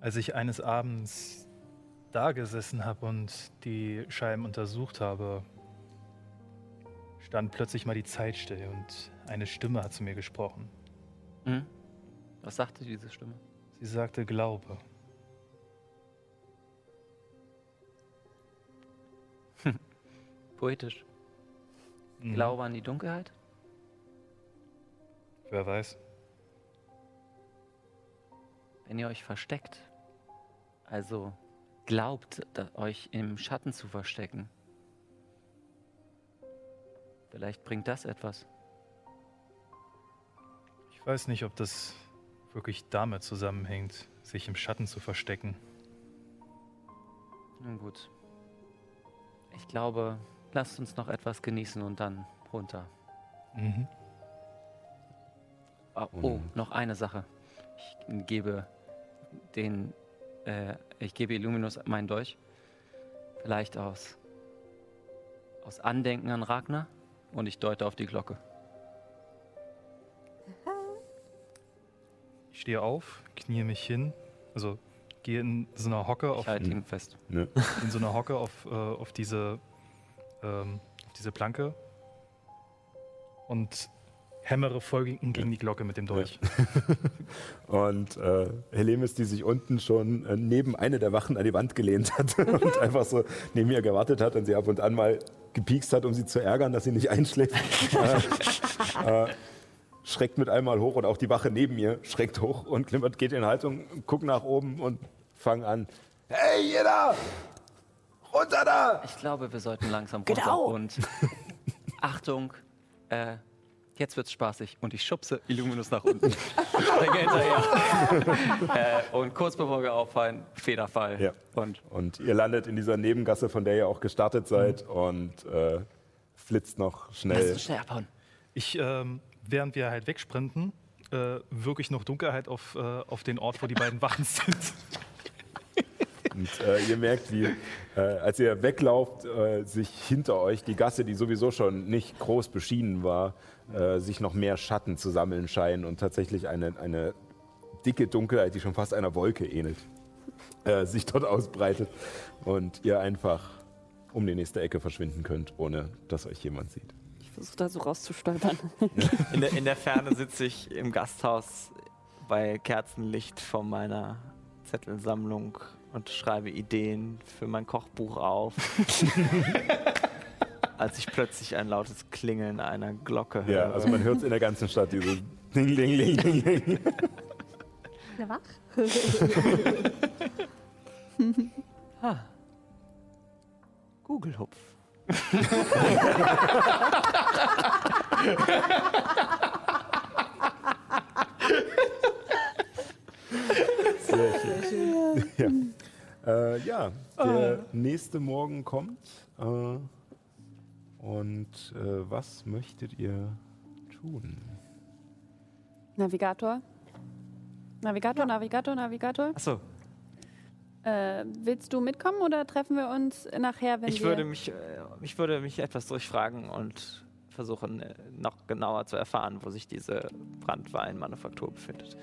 Als ich eines Abends da gesessen habe und die Scheiben untersucht habe, stand plötzlich mal die Zeit still und eine Stimme hat zu mir gesprochen.
Hm? Was sagte diese Stimme?
Sie sagte, glaube.
Poetisch.
Mhm.
Glaube an die Dunkelheit?
Wer weiß.
Wenn ihr euch versteckt, also glaubt, euch im Schatten zu verstecken, vielleicht bringt das etwas.
Ich weiß nicht, ob das wirklich damit zusammenhängt, sich im Schatten zu verstecken.
Nun gut. Ich glaube, lasst uns noch etwas genießen und dann runter.
Mhm.
Ah, oh, noch eine Sache. Ich gebe den, äh, ich gebe Illuminus meinen Dolch. Vielleicht aus, aus Andenken an Ragnar und ich deute auf die Glocke.
Ich stehe auf, knie mich hin, also gehe in so einer Hocke auf,
Ich halte ihn fest.
Ne?
in so einer Hocke auf, äh, auf diese ähm, auf diese Planke und hämmere folgend gegen die Glocke mit dem Dolch.
Und äh, Helemis, die sich unten schon äh, neben eine der Wachen an die Wand gelehnt hat und einfach so neben ihr gewartet hat und sie ab und an mal gepiekst hat, um sie zu ärgern, dass sie nicht einschläft, äh, schreckt mit einmal hoch und auch die Wache neben ihr schreckt hoch und klimpert, geht in Haltung, guckt nach oben und fangen an. Hey, jeder! Runter da!
Ich glaube, wir sollten langsam runter.
Genau.
Und Achtung, äh, jetzt wird's spaßig. Und ich schubse Illuminus nach unten. Springe hinterher. äh, und kurz bevor wir auffallen, Federfall.
Ja.
Und
Und ihr landet in dieser Nebengasse, von der ihr auch gestartet seid und äh, flitzt noch
lass
schnell.
uns schnell abhauen.
Ich, ähm, während wir halt wegsprinten, äh, wirklich noch Dunkelheit auf, äh, auf den Ort, wo die beiden Wachen sind.
Und äh, ihr merkt, wie, äh, als ihr weglauft, äh, sich hinter euch die Gasse, die sowieso schon nicht groß beschienen war, äh, sich noch mehr Schatten zu sammeln scheinen und tatsächlich eine, eine dicke Dunkelheit, die schon fast einer Wolke ähnelt, äh, sich dort ausbreitet und ihr einfach um die nächste Ecke verschwinden könnt, ohne dass euch jemand sieht.
Ich
versuche da so rauszustolpern.
In der, in der Ferne sitze ich im Gasthaus bei Kerzenlicht vor meiner Zettelsammlung und schreibe Ideen für mein Kochbuch auf. als ich plötzlich ein lautes Klingeln einer Glocke höre.
Ja, also man hört es in der ganzen Stadt, diese Ding, Ding, Ding, Ding, Ding.
Der wach?
Google-Hupf.
Sehr schön. Ja, äh, ja der nächste Morgen kommt. Äh, und äh, was möchtet ihr tun?
Navigator. Navigator, Navigator, Navigator.
Achso,
Äh, willst du mitkommen oder treffen wir uns nachher, wenn
ich
wir...
würde, mich, äh, ich würde mich etwas durchfragen und versuchen, äh, noch genauer zu erfahren, wo sich diese Brandweinmanufaktur befindet.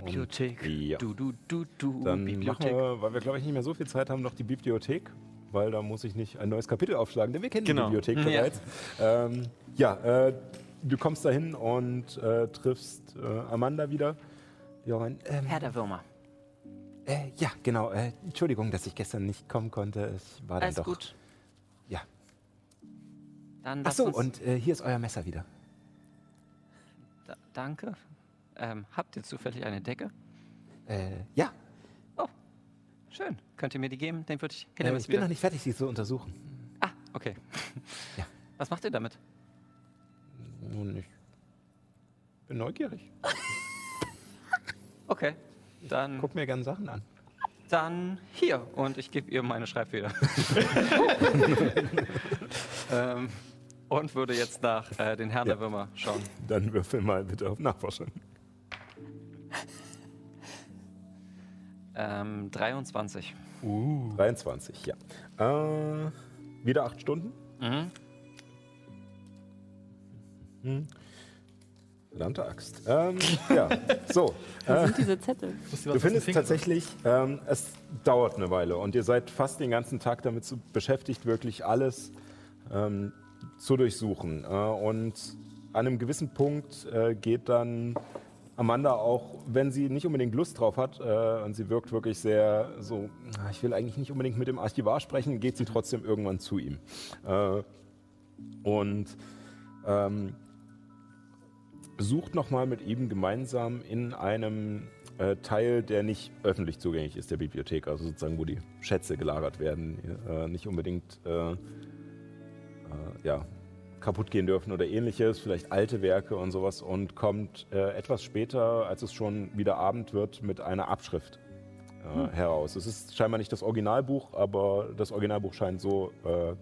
Bibliothek.
Ja.
Du, du, du, du.
Dann machen
Bibliothek.
wir, weil wir glaube ich nicht mehr so viel Zeit haben, noch die Bibliothek, weil da muss ich nicht ein neues Kapitel aufschlagen, denn wir kennen
Genau.
die Bibliothek
Ja.
bereits. Ähm, ja, äh, du kommst dahin und äh, triffst äh, Amanda wieder. Johann, ähm,
Herr der Würmer.
äh, ja, genau. Äh, Entschuldigung, dass ich gestern nicht kommen konnte. Ich war dann
Alles
doch.
gut.
Ja.
Dann
Ach so, und äh, hier ist euer Messer wieder.
Da, danke. Ähm, habt ihr zufällig eine Decke?
Äh, ja,
Schön. Könnt ihr mir die geben? Den würde ich
äh, ich bin
wieder.
noch nicht fertig, sie zu untersuchen.
Ah, okay.
Ja.
Was macht ihr damit?
Nun, ich bin neugierig.
Okay. Dann,
Guck mir gerne Sachen an.
dann hier. Und ich gebe ihr meine Schreibfeder. ähm, und würde jetzt nach äh, den Herrn
Ja.
der Würmer schauen.
Dann würfel mal bitte auf Nachforschung.
Ähm, 23.
23, ja. Äh, wieder acht Stunden.
Mhm.
Hm. Verdammte Axt. Ähm, ja, so.
Wo
Äh,
sind diese Zettel?
Du findest tatsächlich, ähm, es dauert eine Weile und ihr seid fast den ganzen Tag damit zu, beschäftigt, wirklich alles ähm, zu durchsuchen. Äh, und an einem gewissen Punkt äh, geht dann Amanda auch, wenn sie nicht unbedingt Lust drauf hat, äh, und sie wirkt wirklich sehr so, "Ah, ich will eigentlich nicht unbedingt mit dem Archivar sprechen, geht sie trotzdem irgendwann zu ihm. Äh, und ähm, sucht nochmal mit ihm gemeinsam in einem äh, Teil, der nicht öffentlich zugänglich ist, der Bibliothek, also sozusagen, wo die Schätze gelagert werden, äh, nicht unbedingt äh, äh, ja, kaputt gehen dürfen oder ähnliches, vielleicht alte Werke und sowas und kommt äh, etwas später, als es schon wieder Abend wird, mit einer Abschrift äh, heraus. Es ist scheinbar nicht das Originalbuch, aber das Originalbuch scheint so äh,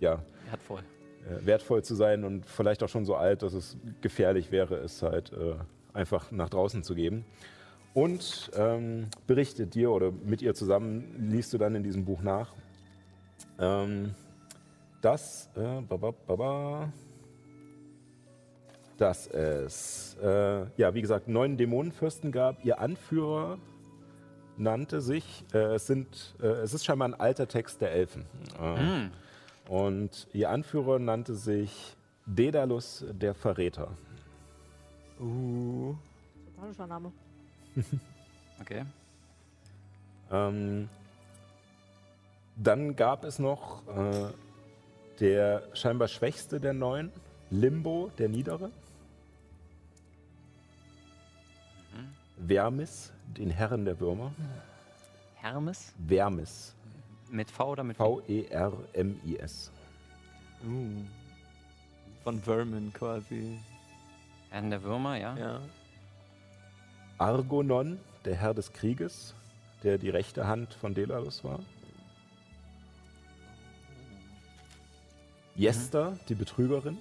ja,
Wertvoll.
äh, wertvoll zu sein und vielleicht auch schon so alt, dass es gefährlich wäre, es halt äh, einfach nach draußen zu geben. Und ähm, berichtet dir oder mit ihr zusammen liest du dann in diesem Buch nach, ähm, dass, äh, baba, baba, dass es, äh, ja, wie gesagt, neun Dämonenfürsten gab. Ihr Anführer nannte sich, äh, es, sind, äh, es ist scheinbar ein alter Text der Elfen. Äh, und ihr Anführer nannte sich Daedalus der Verräter.
Spanischer Name.
Okay.
Ähm, dann gab es noch äh, der scheinbar schwächste der neun, Limbo, der Niedere. Vermis, den Herren der Würmer.
Hermes?
Vermis.
Mit V oder mit
E V-E-R-M-I-S.
Uh. Von Vermin quasi.
Herrn der Würmer, ja.
Ja.
Argonon, der Herr des Krieges, der die rechte Hand von Daedalus war. Jester, die Betrügerin.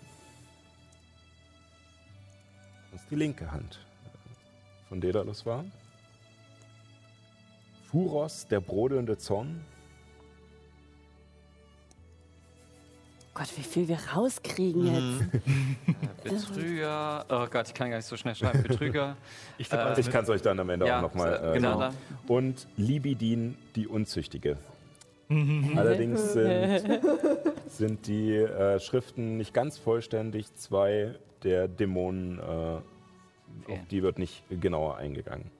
Was die linke Hand von Daedalus war. Furos, der brodelnde Zorn.
Gott, wie viel wir rauskriegen
Mhm.
jetzt.
Betrüger. Oh Gott, ich kann gar nicht so schnell schreiben. Betrüger.
Ich
Äh,
Ich kann es euch dann am Ende
Ja,
auch nochmal
äh, genau.
Und Libidin, die Unzüchtige. Allerdings sind, sind die äh, Schriften nicht ganz vollständig. Zwei der Dämonen, äh, okay. auf die wird nicht genauer eingegangen.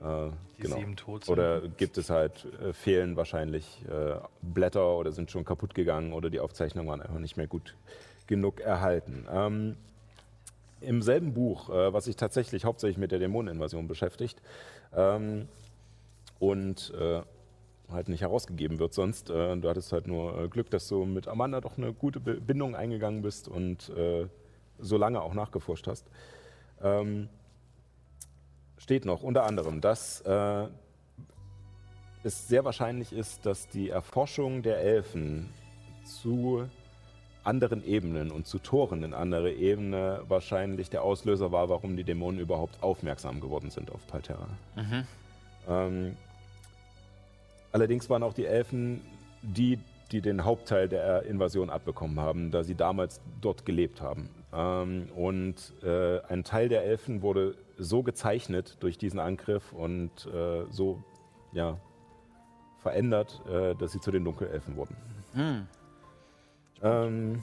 Äh, die genau. sieben tot
sind. Oder gibt es halt, äh, fehlen wahrscheinlich äh, Blätter oder sind schon kaputt gegangen oder die Aufzeichnungen waren einfach nicht mehr gut genug erhalten. Ähm, Im selben Buch, äh, was sich tatsächlich hauptsächlich mit der Dämoneninvasion beschäftigt ähm, und äh, halt nicht herausgegeben wird sonst. Äh, du hattest halt nur Glück, dass du mit Amanda doch eine gute Bindung eingegangen bist und so lange auch nachgeforscht hast. Ähm, steht noch unter anderem, dass äh, es sehr wahrscheinlich ist, dass die Erforschung der Elfen zu anderen Ebenen und zu Toren in andere Ebene wahrscheinlich der Auslöser war, warum die Dämonen überhaupt aufmerksam geworden sind auf Palterra. Mhm. Ähm, allerdings waren auch die Elfen die, die den Hauptteil der Invasion abbekommen haben, da sie damals dort gelebt haben. Ähm, und äh, ein Teil der Elfen wurde so gezeichnet durch diesen Angriff und äh, so ja, verändert, äh, dass sie zu den Dunkelelfen wurden. Mhm. Ähm,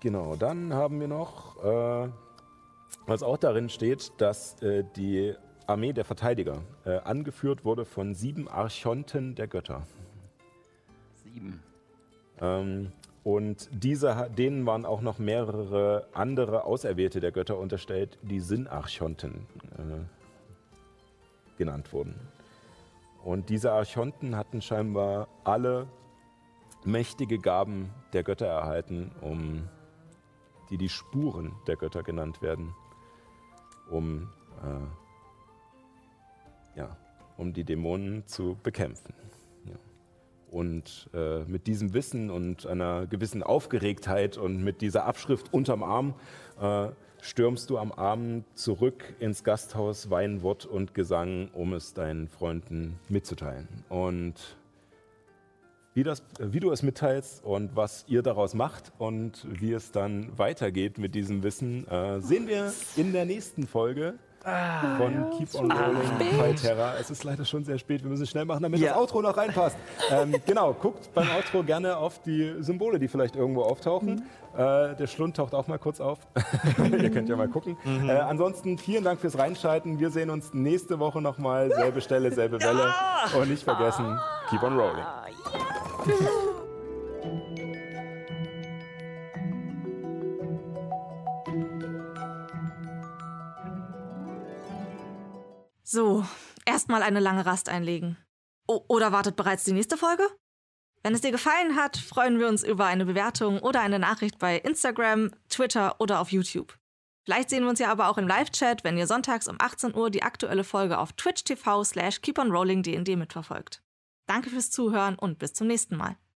genau, dann haben wir noch, was auch darin steht, dass die Armee der Verteidiger äh, angeführt wurde von sieben Archonten der Götter.
Sieben.
Ähm, und diese, denen waren auch noch mehrere andere Auserwählte der Götter unterstellt, die Sinnarchonten äh, genannt wurden. Und diese Archonten hatten scheinbar alle mächtige Gaben der Götter erhalten, um die die Spuren der Götter genannt werden, um, äh, ja, um die Dämonen zu bekämpfen. Und äh, mit diesem Wissen und einer gewissen Aufgeregtheit und mit dieser Abschrift unterm Arm äh, stürmst du am Abend zurück ins Gasthaus Weinwort und Gesang, um es deinen Freunden mitzuteilen. Und wie, das, wie du es mitteilst und was ihr daraus macht und wie es dann weitergeht mit diesem Wissen, äh, sehen wir in der nächsten Folge ah, von ja, Keep on Rolling bei Terra. Es ist leider schon sehr spät, wir müssen schnell machen, damit ja. das Outro noch reinpasst. ähm, genau, guckt beim Outro gerne auf die Symbole, die vielleicht irgendwo auftauchen. Mhm. Äh, der Schlund taucht auch mal kurz auf. Ihr könnt ja mal gucken. Mhm. Äh, ansonsten vielen Dank fürs Reinschalten. Wir sehen uns nächste Woche nochmal. Selbe Stelle, selbe Welle. Und nicht vergessen, keep on rolling.
So, erstmal eine lange Rast einlegen. O oder wartet bereits die nächste Folge? Wenn es dir gefallen hat, freuen wir uns über eine Bewertung oder eine Nachricht bei Instagram, Twitter oder auf YouTube. Vielleicht sehen wir uns ja aber auch im Live-Chat, wenn ihr sonntags um 18 Uhr die aktuelle Folge auf Twitch TV slash keeponrollingdnd mitverfolgt. Danke fürs Zuhören und bis zum nächsten Mal.